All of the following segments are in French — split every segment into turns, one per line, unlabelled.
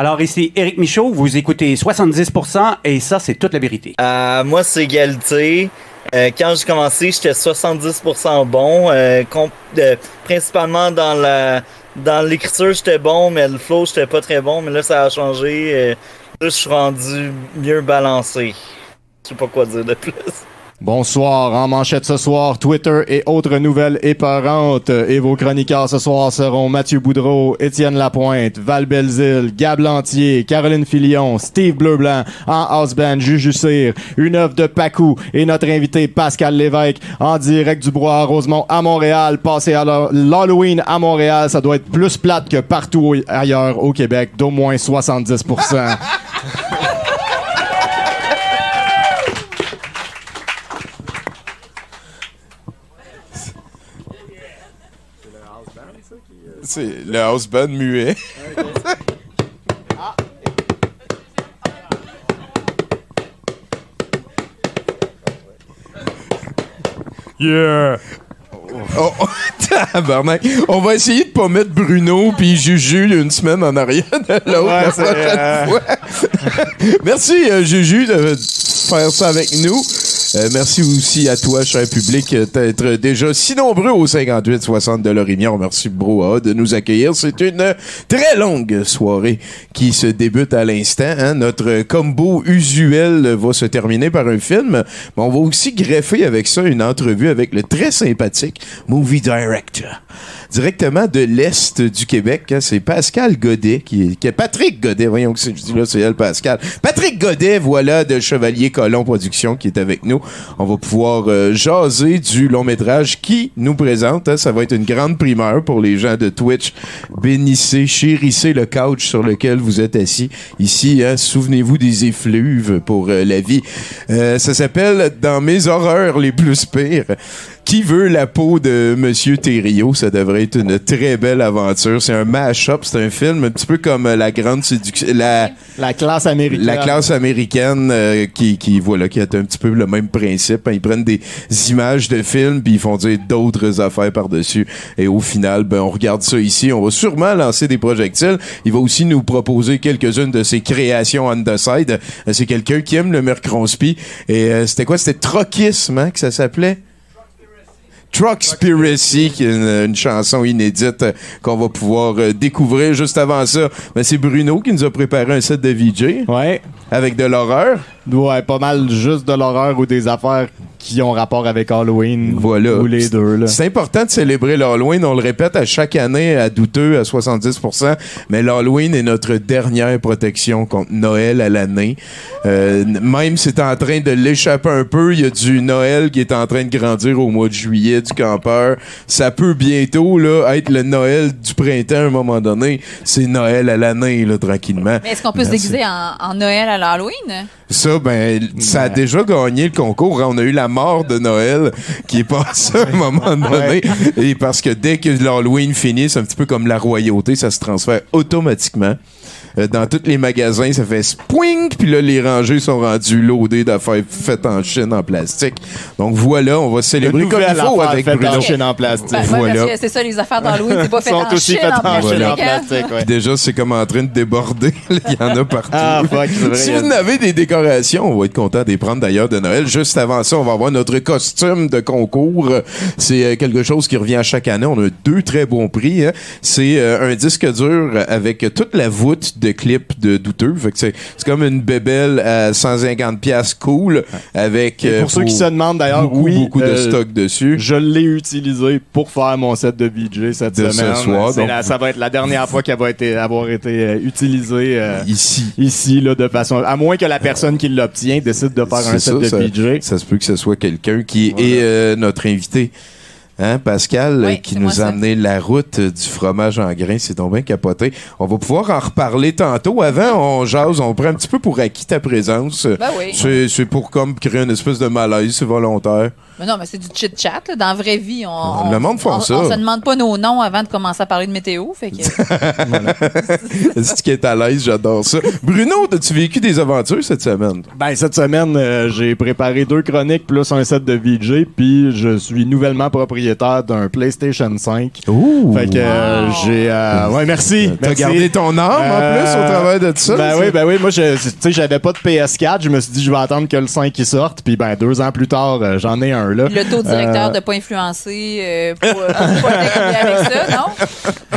Alors ici Éric Michaud, vous écoutez 70% et ça c'est toute la vérité.
Euh, moi, c'est égalité. Euh, quand j'ai commencé, j'étais 70% bon. Euh, principalement dans la dans l'écriture, j'étais bon, mais le flow, j'étais pas très bon. Mais là, ça a changé. Là, je suis rendu mieux balancé. Je sais pas quoi dire de plus.
Bonsoir, en manchette ce soir, Twitter et autres nouvelles épeurantes. Et vos chroniqueurs ce soir seront Mathieu Boudreau, Étienne Lapointe, Val Belzile, Gab Lantier, Caroline Filion, Steve Bleublanc, en house band Juju une œuvre de Pacou et notre invité Pascal Lévesque en direct du Bois à Rosemont à Montréal. Passez à l'Ha- l'Halloween à Montréal, ça doit être plus plate que partout ailleurs au Québec, d'au moins 70%.
C'est le house band muet. Yeah! Oh, oh, tabarnak. On va essayer de pas mettre Bruno puis Juju une semaine en arrière de l'autre
Ouais,
la prochaine
euh,
fois. Merci euh, Juju de faire ça avec nous. Euh, merci aussi à toi, cher public, euh, d'être déjà si nombreux au 58-60 de Lorimier. Merci Broa de nous accueillir. C'est une très longue soirée qui se débute à l'instant. hein. Notre combo usuel va se terminer par un film, mais on va aussi greffer avec ça une entrevue avec le très sympathique Movie Director. Directement de l'Est du Québec, hein, c'est Pascal Godet, qui est, Patrick Godet, voyons que je dis là, c'est elle, Pascal. Patrick Godet, voilà, de Chevalier Colomb Productions, qui est avec nous. On va pouvoir euh, jaser du long métrage qui nous présente. hein. ça va être une grande primeur pour les gens de Twitch. Bénissez, chérissez le couch sur lequel vous êtes assis. Ici, hein, souvenez-vous des effluves pour euh, la vie. Euh, ça s'appelle Dans mes horreurs les plus pires. Qui veut la peau de Monsieur Thériault? Ça devrait être une très belle aventure. C'est un mash-up, c'est un film un petit peu comme euh, La Grande Séduction. La,
La classe américaine.
la classe américaine euh, qui, qui, voilà, qui a un petit peu le même principe. Ils prennent des images de films puis ils font dire d'autres affaires par-dessus. Et au final, ben, on regarde ça ici. On va sûrement lancer des projectiles. Il va aussi nous proposer quelques-unes de ses créations on the side. Euh, C'est quelqu'un qui aime le Mercronspi. Et euh, c'était quoi? C'était Troquisme, hein, que ça s'appelait? Truckspiracy, qui est une, une chanson inédite euh, qu'on va pouvoir euh, découvrir juste avant ça. Ben, c'est Bruno qui nous a préparé un set de VJ
Ouais.
avec de l'horreur.
Ouais, pas mal juste de l'horreur ou des affaires qui ont rapport avec Halloween.
Voilà.
Ou les deux, là.
C'est important de célébrer l'Halloween. On le répète à chaque année à douteux à 70%. Mais l'Halloween est notre dernière protection contre Noël à l'année. Euh, même si c'est en train de l'échapper un peu, il y a du Noël qui est en train de grandir au mois de juillet du campeur. Ça peut bientôt là être le Noël du printemps à un moment donné. C'est Noël à l'année là tranquillement.
Mais est-ce qu'on peut se déguiser en, en Noël à l'Halloween?
Ça, ben, ça a déjà gagné le concours. On a eu la mort de Noël qui est passée à un moment donné. Et parce que dès que l'Halloween finit, c'est un petit peu comme la royauté, ça se transfère automatiquement. Euh, dans tous les magasins, ça fait spwing, puis là, les rangées sont rendues loadées d'affaires faites en Chine en plastique. Donc voilà, on va célébrer comme il faut avec
faite
Bruno.
en Chine en plastique.
Ben,
Voilà.
c'est ça, les affaires d'Halloween, c'est pas fait
sont
en
aussi
Chine
faites
en
en
plastique.
Chine en
hein?
plastique, ouais.
Déjà, c'est comme en train de déborder. Il y en a partout.
Ah, fuck, c'est vrai.
Si vous avez des décorations, on va être content de les prendre d'ailleurs de Noël. Juste avant ça, on va avoir notre costume de concours. C'est euh, quelque chose qui revient à chaque année. On a deux très bons prix. hein. C'est euh, un disque dur avec toute la voûte de clips de douteux. Fait que c'est c'est comme une bébelle à 150 pièces cool avec
Et
euh,
pour ceux qui se demandent d'ailleurs,
beaucoup,
oui,
beaucoup de
euh,
stock dessus.
Je l'ai utilisé pour faire mon set de VJ cette
De ce
semaine.
soir,
C'est
donc-
la- ça va être la dernière fois qu'elle va été, avoir été euh, utilisée euh,
Ici.
ici, là, de façon. À moins que la personne qui l'obtient décide de faire un set
ça,
de VJ.
Ça se peut que ce soit quelqu'un qui est euh, notre invité. Hein, Pascal,
Oui,
qui nous a
ça.
amené la route euh, du fromage en grains. C'est donc bien capoté. On va pouvoir en reparler tantôt. Avant, on jase, on prend un petit peu pour acquis ta présence.
Ben oui.
C'est, c'est pour comme créer une espèce de malaise, c'est volontaire.
Mais non, mais c'est du chit-chat. là. Dans la vraie vie, on,
Le
on-
monde font
on,
ça.
on se demande pas nos noms avant de commencer à parler de météo. Fait que...
C'est ce qui est à l'aise, j'adore ça. Bruno, as-tu vécu des aventures cette semaine?
Ben, cette semaine, euh, j'ai préparé deux chroniques plus un set de VJ, puis je suis nouvellement propriétaire d'un PlayStation 5.
Ouh!
Fait que euh,
Wow.
j'ai... euh, ouais, merci.
T'as
merci.
gardé ton âme en plus au travers de ça?
Ben oui, ben oui. Moi, je- tu sais, j'avais pas de PS4. Je me suis dit, je vais attendre que le 5 il sorte. Puis ben, deux ans plus tard, j'en ai un là.
Le taux directeur
Euh,
de pas influencer euh, pour, euh, pour pas avec ça, non?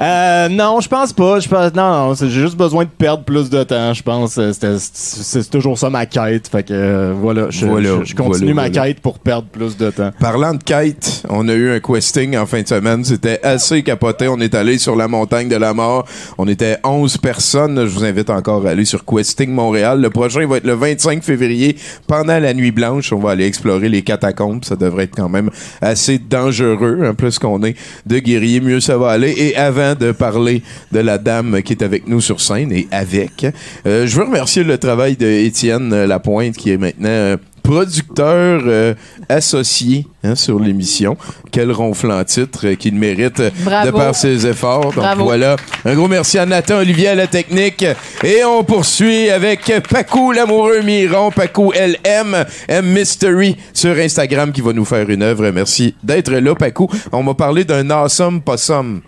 Euh, non, je pense pas. Je pense, non, j'ai juste besoin de perdre plus de temps. Je pense c'était- c'est c'est toujours ça ma quête. Fait que euh, voilà, je,
Voilà,
je- je continue
voilà,
ma
voilà.
quête pour perdre plus de temps.
Parlant de quête, on a eu un questing en fin de semaine. C'était assez capoté. On est allé sur la montagne de la mort. On était 11 personnes. Je vous invite encore à aller sur Questing Montréal. Le prochain va être le 25 février pendant la nuit blanche. On va aller explorer les catacombes. Ça devrait être quand même assez dangereux. En plus qu'on est de guerriers, mieux ça va aller. Et avant de parler de la dame qui est avec nous sur scène et avec, euh, je veux remercier le travail de Étienne Lapointe qui est maintenant euh, producteur euh, associé hein, sur l'émission. Quel ronflant titre euh, qu'il mérite euh, de par ses efforts. Donc voilà, un gros merci à Nathan Olivier à la technique. Et on poursuit avec Pacou l'amoureux Miron, Pacou LM, M Mystery sur Instagram qui va nous faire une œuvre. Merci d'être là, Pacou. On m'a parlé d'un awesome possum.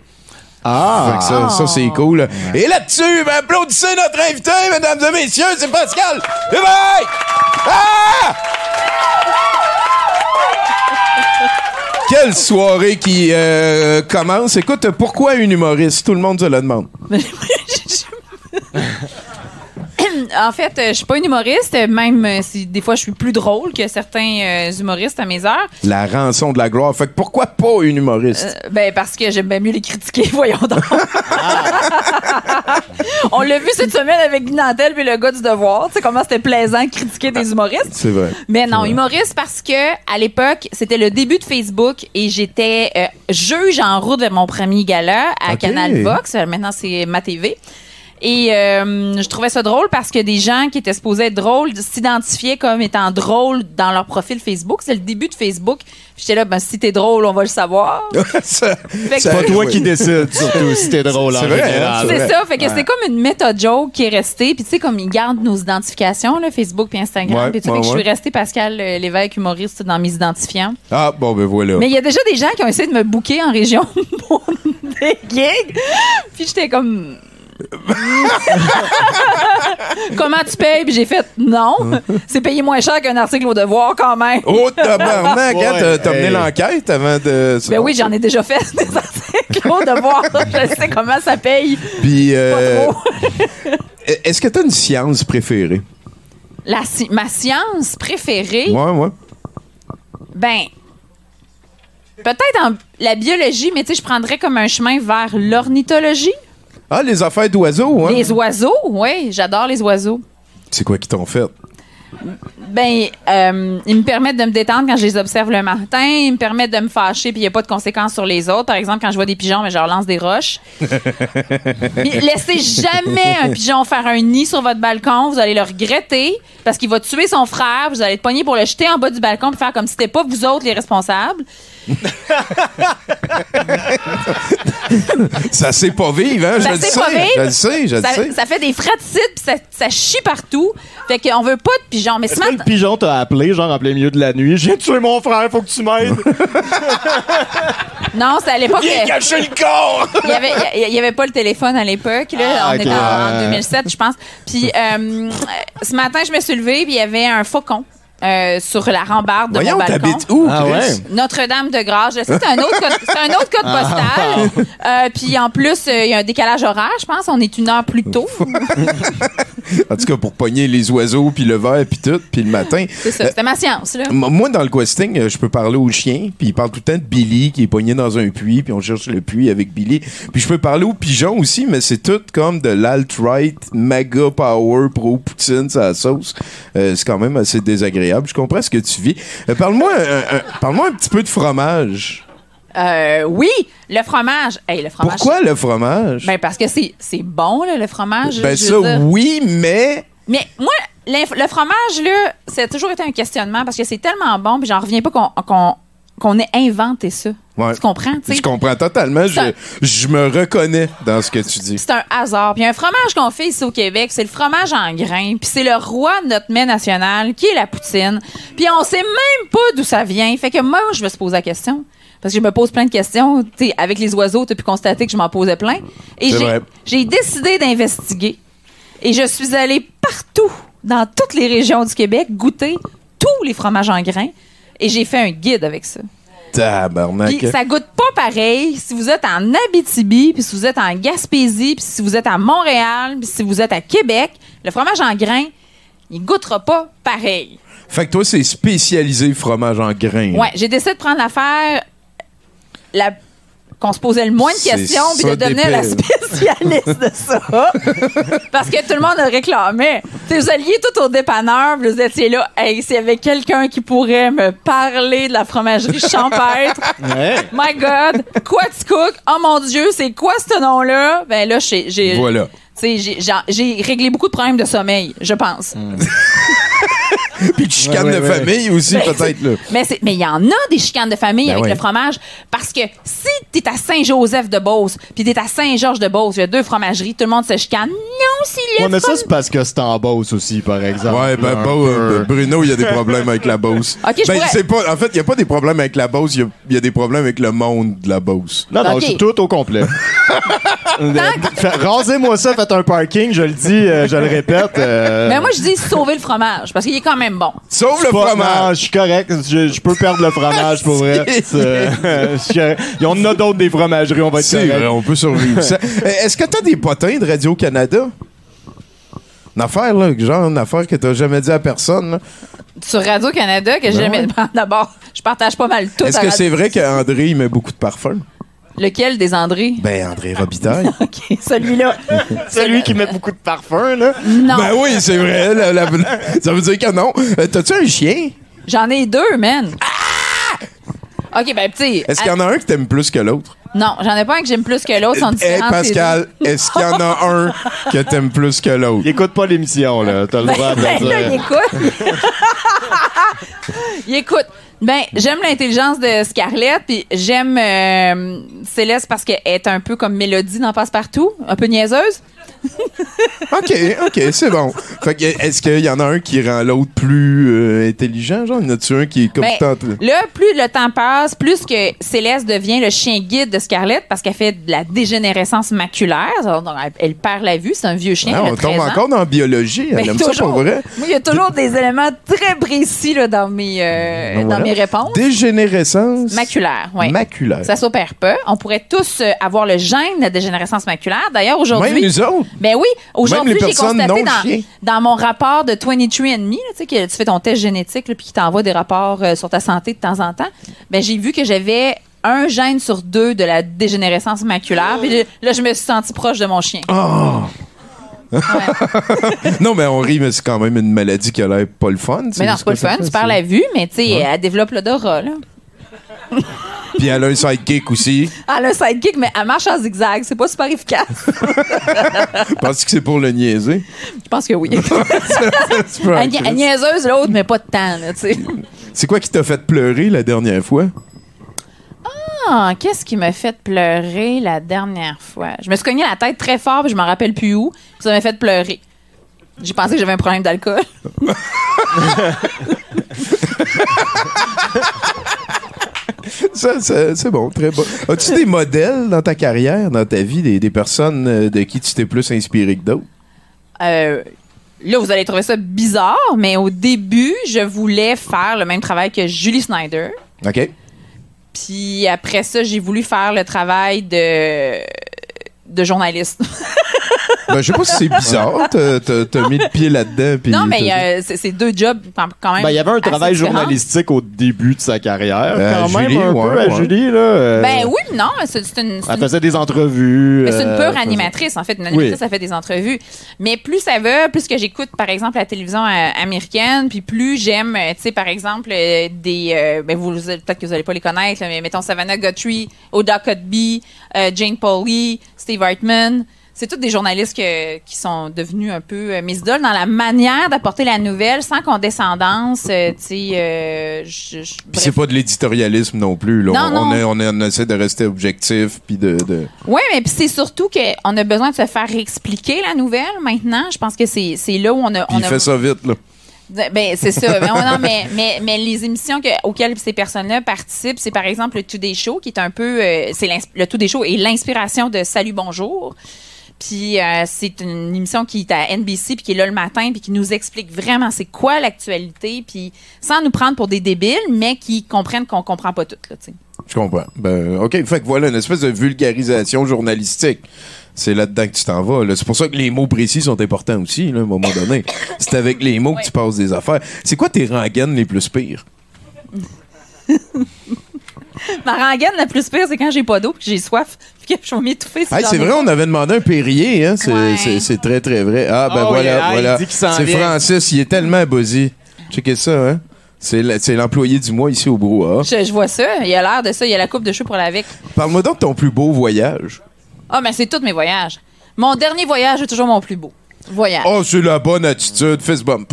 Ah!
Fait que ça, ça c'est cool. Et là-dessus, ben, applaudissez notre invité, mesdames et messieurs, c'est Pascal Lévesque! Ah! Quelle soirée qui euh, commence. Écoute, pourquoi une humoriste? Tout le monde se le demande.
En fait, euh, je suis pas une humoriste, même euh, si des fois je suis plus drôle que certains euh, humoristes à mes heures.
La rançon de la gloire. Fait que pourquoi pas une humoriste?
Euh, ben parce que j'aime bien mieux les critiquer, voyons donc. On l'a vu cette semaine avec Nantel puis le gars du devoir, tu sais comment c'était plaisant de critiquer des humoristes.
C'est vrai.
Mais non, humoriste parce que à l'époque, c'était le début de Facebook et j'étais euh, juge en route vers mon premier gala à. Canal Vox. Euh, Maintenant, c'est ma TV. Et euh, je trouvais ça drôle parce que des gens qui étaient supposés être drôles s'identifiaient comme étant drôles dans leur profil Facebook. C'est le début de Facebook. J'étais là, ben si t'es drôle, on va le savoir.
C'est pas toi
ouais.
qui décides, surtout si t'es drôle en
C'est vrai, hein,
général.
c'est
ça, fait que c'est comme une méta-joke qui est restée. Puis tu sais, comme ils gardent nos identifications, là, Facebook puis Instagram.
Ouais,
puis tu sais,
ouais,
que je
ouais.
suis restée Pascal euh, Lévesque, humoriste, dans mes identifiants.
Ah, bon, ben voilà.
Mais il y a déjà des gens qui ont essayé de me booker en région pour des gigs. Puis j'étais comme. Comment tu payes? Puis j'ai fait non. C'est payé moins cher qu'un article au devoir quand même.
Oh, tabarnak! hein,
Ouais,
T'as t'as mené
hey.
l'enquête avant de...
Ben oui, j'en ai déjà fait des articles au devoir. Je sais comment ça paye.
Puis,
Pas
euh,
trop.
est-ce que t'as une science préférée?
La ma science préférée,
Ouais, ouais.
ben. Peut-être en la biologie, mais tu sais, je prendrais comme un chemin vers l'ornithologie.
Ah, les affaires d'oiseaux, hein?
Les oiseaux, oui, j'adore les oiseaux.
C'est quoi qui t'ont fait?
Ben, euh, ils me permettent de me détendre quand je les observe le matin. Ils me permettent de me fâcher puis il n'y a pas de conséquences sur les autres. Par exemple, quand je vois des pigeons, ben, je leur lance des roches. Laissez jamais un pigeon faire un nid sur votre balcon. Vous allez le regretter parce qu'il va tuer son frère. Vous allez être pogné pour le jeter en bas du balcon et faire comme si c'était pas vous autres les responsables.
Ça sait pas vivre, hein?
Ça
je le
sait
sais.
pas vivre.
Je le sais, je le
Ça,
sais.
ça fait des fraticides puis ça, ça chie partout. Fait qu'on veut pas de pigeons. Mais ce
Est-ce que
matin,
le pigeon t'a appelé, genre en plein milieu de la nuit? J'ai tué mon frère, faut que tu m'aides!
non, c'est à l'époque.
Viens
euh,
cacher le corps!
Il y avait, il y avait pas le téléphone à l'époque. Là,
Ah,
on
ok.
était en, en
Euh.
2007, je pense. Puis euh, ce matin, je me suis levée, puis il y avait un faucon euh, sur la rambarde de
Voyons,
mon balcon.
où,
Ah
Chris?
ouais?
Notre-Dame de Grâce. Je sais, c'est un autre code, c'est un autre code postal. Euh, puis en plus, euh, il y a un décalage horaire, je pense. On est une heure plus tôt.
En tout cas, pour pogner les oiseaux, puis le verre, puis tout, puis le matin.
C'est ça. C'était ma science, là.
Moi, dans le questing, je peux parler au chien, puis il parle tout le temps de Billy qui est pogné dans un puits, puis on cherche le puits avec Billy. Puis je peux parler aux pigeons aussi, mais c'est tout comme de l'alt-right, mega power pro Poutine, sa sauce. Euh, c'est quand même assez désagréable. Je comprends ce que tu vis. Euh, parle-moi un, un- parle-moi un petit peu de fromage.
Euh, oui, le fromage. Hey, le fromage.
Pourquoi le fromage?
Ben parce que c'est c'est bon là, le fromage.
Ben
je
ça,
veux dire.
oui, mais...
Mais moi, l'inf- le fromage là, ça a toujours été un questionnement parce que c'est tellement bon, puis j'en reviens pas qu'on qu'on qu'on ait inventé ça.
Ouais.
Tu comprends, tu sais?
Je comprends totalement. Je, me reconnais dans ce que tu dis.
C'est un hasard. Puis un fromage qu'on fait ici au Québec, c'est le fromage en grains. Puis c'est le roi de notre mets national, qui est la poutine. Puis on sait même pas d'où ça vient. Fait que moi, je me posé la question. Parce que je me pose plein de questions. Avec les oiseaux, tu as pu constater que je m'en posais plein. Et j'ai décidé d'investiguer. Et je suis allée partout, dans toutes les régions du Québec, goûter tous les fromages en grains. Et j'ai fait un guide avec ça.
Tabarnak.
Puis ça goûte pas pareil si vous êtes en Abitibi, puis si vous êtes en Gaspésie, puis si vous êtes à Montréal, puis si vous êtes à Québec. Le fromage en grains, il goûtera pas pareil.
Fait que toi, c'est spécialisé fromage en grains.
Ouais, j'ai décidé de prendre l'affaire la qu'on se posait le moins de questions puis de devenir la spécialiste de ça. Parce que tout le monde le réclamait. Tu sais, vous alliez tout au dépanneur, vous étiez là, hey, s'il y avait quelqu'un qui pourrait me parler de la fromagerie champêtre,
Ouais.
My God, quoi tu cook? Oh mon Dieu, c'est quoi ce nom-là? Ben là, j'ai,
Voilà.
j'ai, j'ai- j'ai réglé beaucoup de problèmes de sommeil, je pense.
Puis de chicane
Ouais, ouais,
de
ouais.
famille aussi,
Ben,
peut-être. là.
Mais c'est- mais il y en a des chicanes de famille
Ben
avec
ouais.
le fromage parce que si t'es à Saint-Joseph de Beauce, puis t'es à Saint-Georges de Beauce, il y a deux fromageries, tout le monde se chicane. Non, c'est le
Ouais, mais ça, c'est parce que c'est en Beauce aussi, par exemple.
Ouais, ben, Beau- euh, Bruno, il y a des problèmes avec la Beauce.
Ok, je
ben,
pourrais-
c'est pas, en fait, il y a pas des problèmes avec la Beauce, il y a- il y, a des problèmes avec le monde de la Beauce.
Non, non,
Ok.
je suis tout au complet. Euh, Rasez-moi ça, faites un parking, je le dis, euh, je le répète. euh,
Mais moi, je dis sauver le fromage parce qu'il quand même bon.
Sauf le
pas- Non,
fromage.
je suis correct. Je, je peux perdre le fromage pour vrai. C'est, euh, je suis correct. Il y en a d'autres des fromageries, on va être
C'est
correct.
vrai, on peut survivre. ça. Euh, Est-ce que t'as des potins de Radio-Canada? Une affaire, là, genre une affaire que t'as jamais dit à personne. là.
Sur Radio-Canada, que j'ai jamais. D'abord, je partage pas mal tout.
Ben Est-ce
à
que
Radio-
c'est vrai qu'André, il met beaucoup de parfum?
Lequel des André?
Ben, André Robitaille.
OK, celui-là.
Celui qui met beaucoup de parfum, là.
Non.
ben oui, c'est vrai. la- la- ça veut dire que non. Euh, T'as-tu un chien?
J'en ai deux, man. Ah! OK, ben, tu sais.
Est-ce qu'il y en a un que t'aimes plus que l'autre?
Non, j'en ai pas un que j'aime plus que l'autre. Sont
Hey,
différents. ces
Pascal, est-ce qu'il y en a un que t'aimes plus que l'autre?
Il écoute pas l'émission, là. T'as le droit de
Ben, là, il
dire.
écoute. écoute. Ben, j'aime l'intelligence de Scarlett, puis j'aime euh, Céleste parce qu'elle est un peu comme Mélodie dans Passe-Partout, un peu niaiseuse.
OK, OK, c'est bon. Fait que, est-ce qu'il y en a un qui rend l'autre plus euh, intelligent? Genre, y en a-tu un qui est comme
Ben, là, plus le temps passe, plus que Céleste devient le chien guide de Scarlett parce qu'elle fait de la dégénérescence maculaire. Donc, elle, elle perd la vue. C'est un vieux chien.
On tombe
13 ans.
encore dans la biologie. Elle
Ben,
aime ça pour vrai.
Moi, il y a toujours des éléments très précis là, dans, mes, euh,
Ben
dans mes réponses.
Dégénérescence.
Maculaire, oui.
Maculaire.
Ça s'opère pas. On pourrait tous euh, avoir le gène de la dégénérescence maculaire. D'ailleurs,
Même
aujourd'hui.
nous autres.
Ben oui, aujourd'hui, j'ai constaté dans, mon rapport de 23andMe, là, tu sais, que tu fais ton test génétique, puis qui t'envoie des rapports euh, sur ta santé de temps en temps, ben j'ai vu que j'avais un gène sur deux de la dégénérescence maculaire. Puis là, je me suis sentie proche de mon chien. Ouais.
Non, mais on rit, mais c'est quand même une maladie qui a l'air pas le fun.
Mais non, c'est pas le fun. Tu perds la vue, mais tu sais, elle développe l'odorat. là.
Puis elle a un sidekick aussi.
Elle a un sidekick, mais elle marche en zigzag. C'est pas super efficace.
Penses-tu que c'est pour le niaiser?
Je pense que oui. Elle, ni- elle
crise.
niaiseuse, l'autre, mais pas de temps, tu sais.
C'est quoi qui t'a fait pleurer la dernière fois?
Ah, qu'est-ce qui m'a fait pleurer la dernière fois? Je me suis cogné la tête très fort, puis je me rappelle plus où. Ça m'a fait pleurer. J'ai pensé que j'avais un problème d'alcool.
Ça, ça- c'est bon, très bon. As-tu des modèles dans ta carrière, dans ta vie, des, des personnes euh, de qui tu t'es plus inspiré que d'autres?
Euh, là, vous allez trouver ça bizarre, mais au début, je voulais faire le même travail que Julie Snyder.
OK?
Puis après ça, j'ai voulu faire le travail de, de journaliste.
Ben, je sais pas si c'est bizarre. T'as, mis le pied là-dedans. puis
non, mais euh, c'est deux jobs quand même.
Ben, il y avait un travail journalistique au début de sa carrière,
Euh,
quand même,
Julie,
un
ouais,
peu, à. Julie, là. euh,
Ben oui, non, c'est une.
Elle
une-
faisait des entrevues.
Mais c'est une pure animatrice, en fait. Une animatrice,
Oui.
ça fait des entrevues. Mais plus ça va, plus que j'écoute, par exemple, la télévision euh, américaine, puis plus j'aime, tu sais, par exemple, euh, des... euh, ben, vous, peut-être que vous n'allez pas les connaître, là, mais mettons Savannah Guthrie, Oda Cudby, euh, Jane Pauley, Steve Hartman. C'est tous des journalistes que- qui sont devenus un peu euh, mes idoles dans la manière d'apporter la nouvelle sans condescendance. euh, tu sais, euh,
c'est pas de l'éditorialisme non plus. Là.
Non,
on,
non.
On, est- on, essaie de rester objectif. Puis de, de-
Oui, mais puis c'est surtout qu'on a besoin de se faire expliquer la nouvelle maintenant. Je pense que c'est là où on a. On
il
a-
fait ça vite. Là.
Ben, c'est ça. Mais, non, mais, mais, mais les émissions que- auxquelles ces personnes-là participent, c'est par exemple le Today Show, qui est un peu. euh, c'est le Today Show est l'inspiration de Salut Bonjour. Puis euh, c'est une émission qui est à NBC puis qui est là le matin puis qui nous explique vraiment c'est quoi l'actualité puis sans nous prendre pour des débiles mais qui comprennent qu'on comprend pas tout là.
Je comprends. Ben, OK. Fait que voilà, une espèce de vulgarisation journalistique. C'est là-dedans que tu t'en vas. là. C'est pour ça que les mots précis sont importants aussi, là, à un moment donné. C'est avec les mots que tu passes des affaires. C'est quoi tes rengaines les plus pires?
Ma rengaine la plus pire c'est quand j'ai pas d'eau puis que j'ai soif que je vais m'étouffer.
Hey, c'est
ai
vrai, on avait demandé un Perrier, hein? C'est,
Ouais.
très, très vrai. Ah, ben
Oh,
voilà,
yeah,
voilà. C'est. Francis, il est tellement buzzy. Checkez ça, hein? C'est, le- c'est l'employé du mois ici au Brouhaha.
Je, je vois ça. Il a l'air de ça. Il a la coupe de cheveux pour l'avec.
Parle-moi donc de ton plus beau voyage.
Ah, mais c'est tous mes voyages. Mon dernier voyage est toujours mon plus beau voyage.
Oh, c'est la bonne attitude. Fist bump.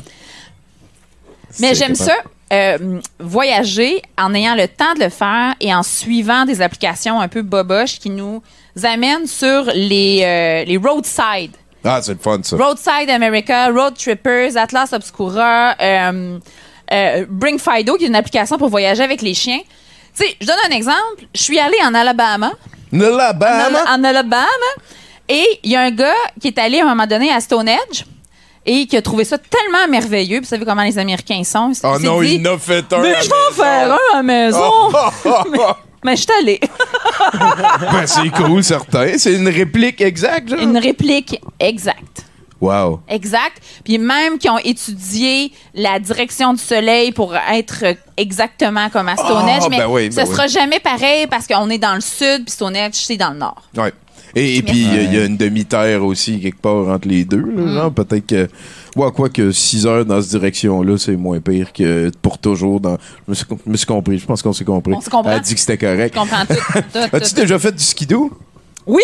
mais j'aime ça, euh, voyager en ayant le temps de le faire et en suivant des applications un peu boboches qui nous amènent sur les, euh, les roadside.
Ah, c'est le fun, ça.
Roadside America, Road Trippers, Atlas Obscura, euh, euh, Bring Fido, qui est une application pour voyager avec les chiens. Tu sais, je donne un exemple. Je suis allée en Alabama.
Alabama?
en, en Alabama. Et il y a un gars qui est allé à un moment donné à Stonehenge et qui a trouvé ça tellement merveilleux. Puis Vous savez comment les Américains sont.
Oh non,
dit,
il en a fait un.
Mais je vais en faire un à la maison.
Oh.
Mais je suis allée.
Ben, c'est cool, certain. C'est une réplique exacte, genre?
Une réplique exacte.
Wow.
Exact. Puis même qui ont étudié la direction du soleil pour être exactement comme à Stonehenge.
Ah,
mais
ben oui, ben
ce
oui.
sera jamais pareil parce qu'on est dans le sud puis Stonehenge, c'est dans le nord.
Ouais. Et, et puis, il y a une demi-terre aussi, quelque part, entre les deux. Là,
Mm.
peut-être que. Ouais, quoi que 6 heures dans cette direction-là, c'est moins pire que pour toujours dans. Je me suis, je me suis compris. Je pense qu'on s'est compris.
On se comprend.
Elle a dit que c'était correct.
Je comprends tout. tout,
As-tu déjà fait du skidoo?
Oui!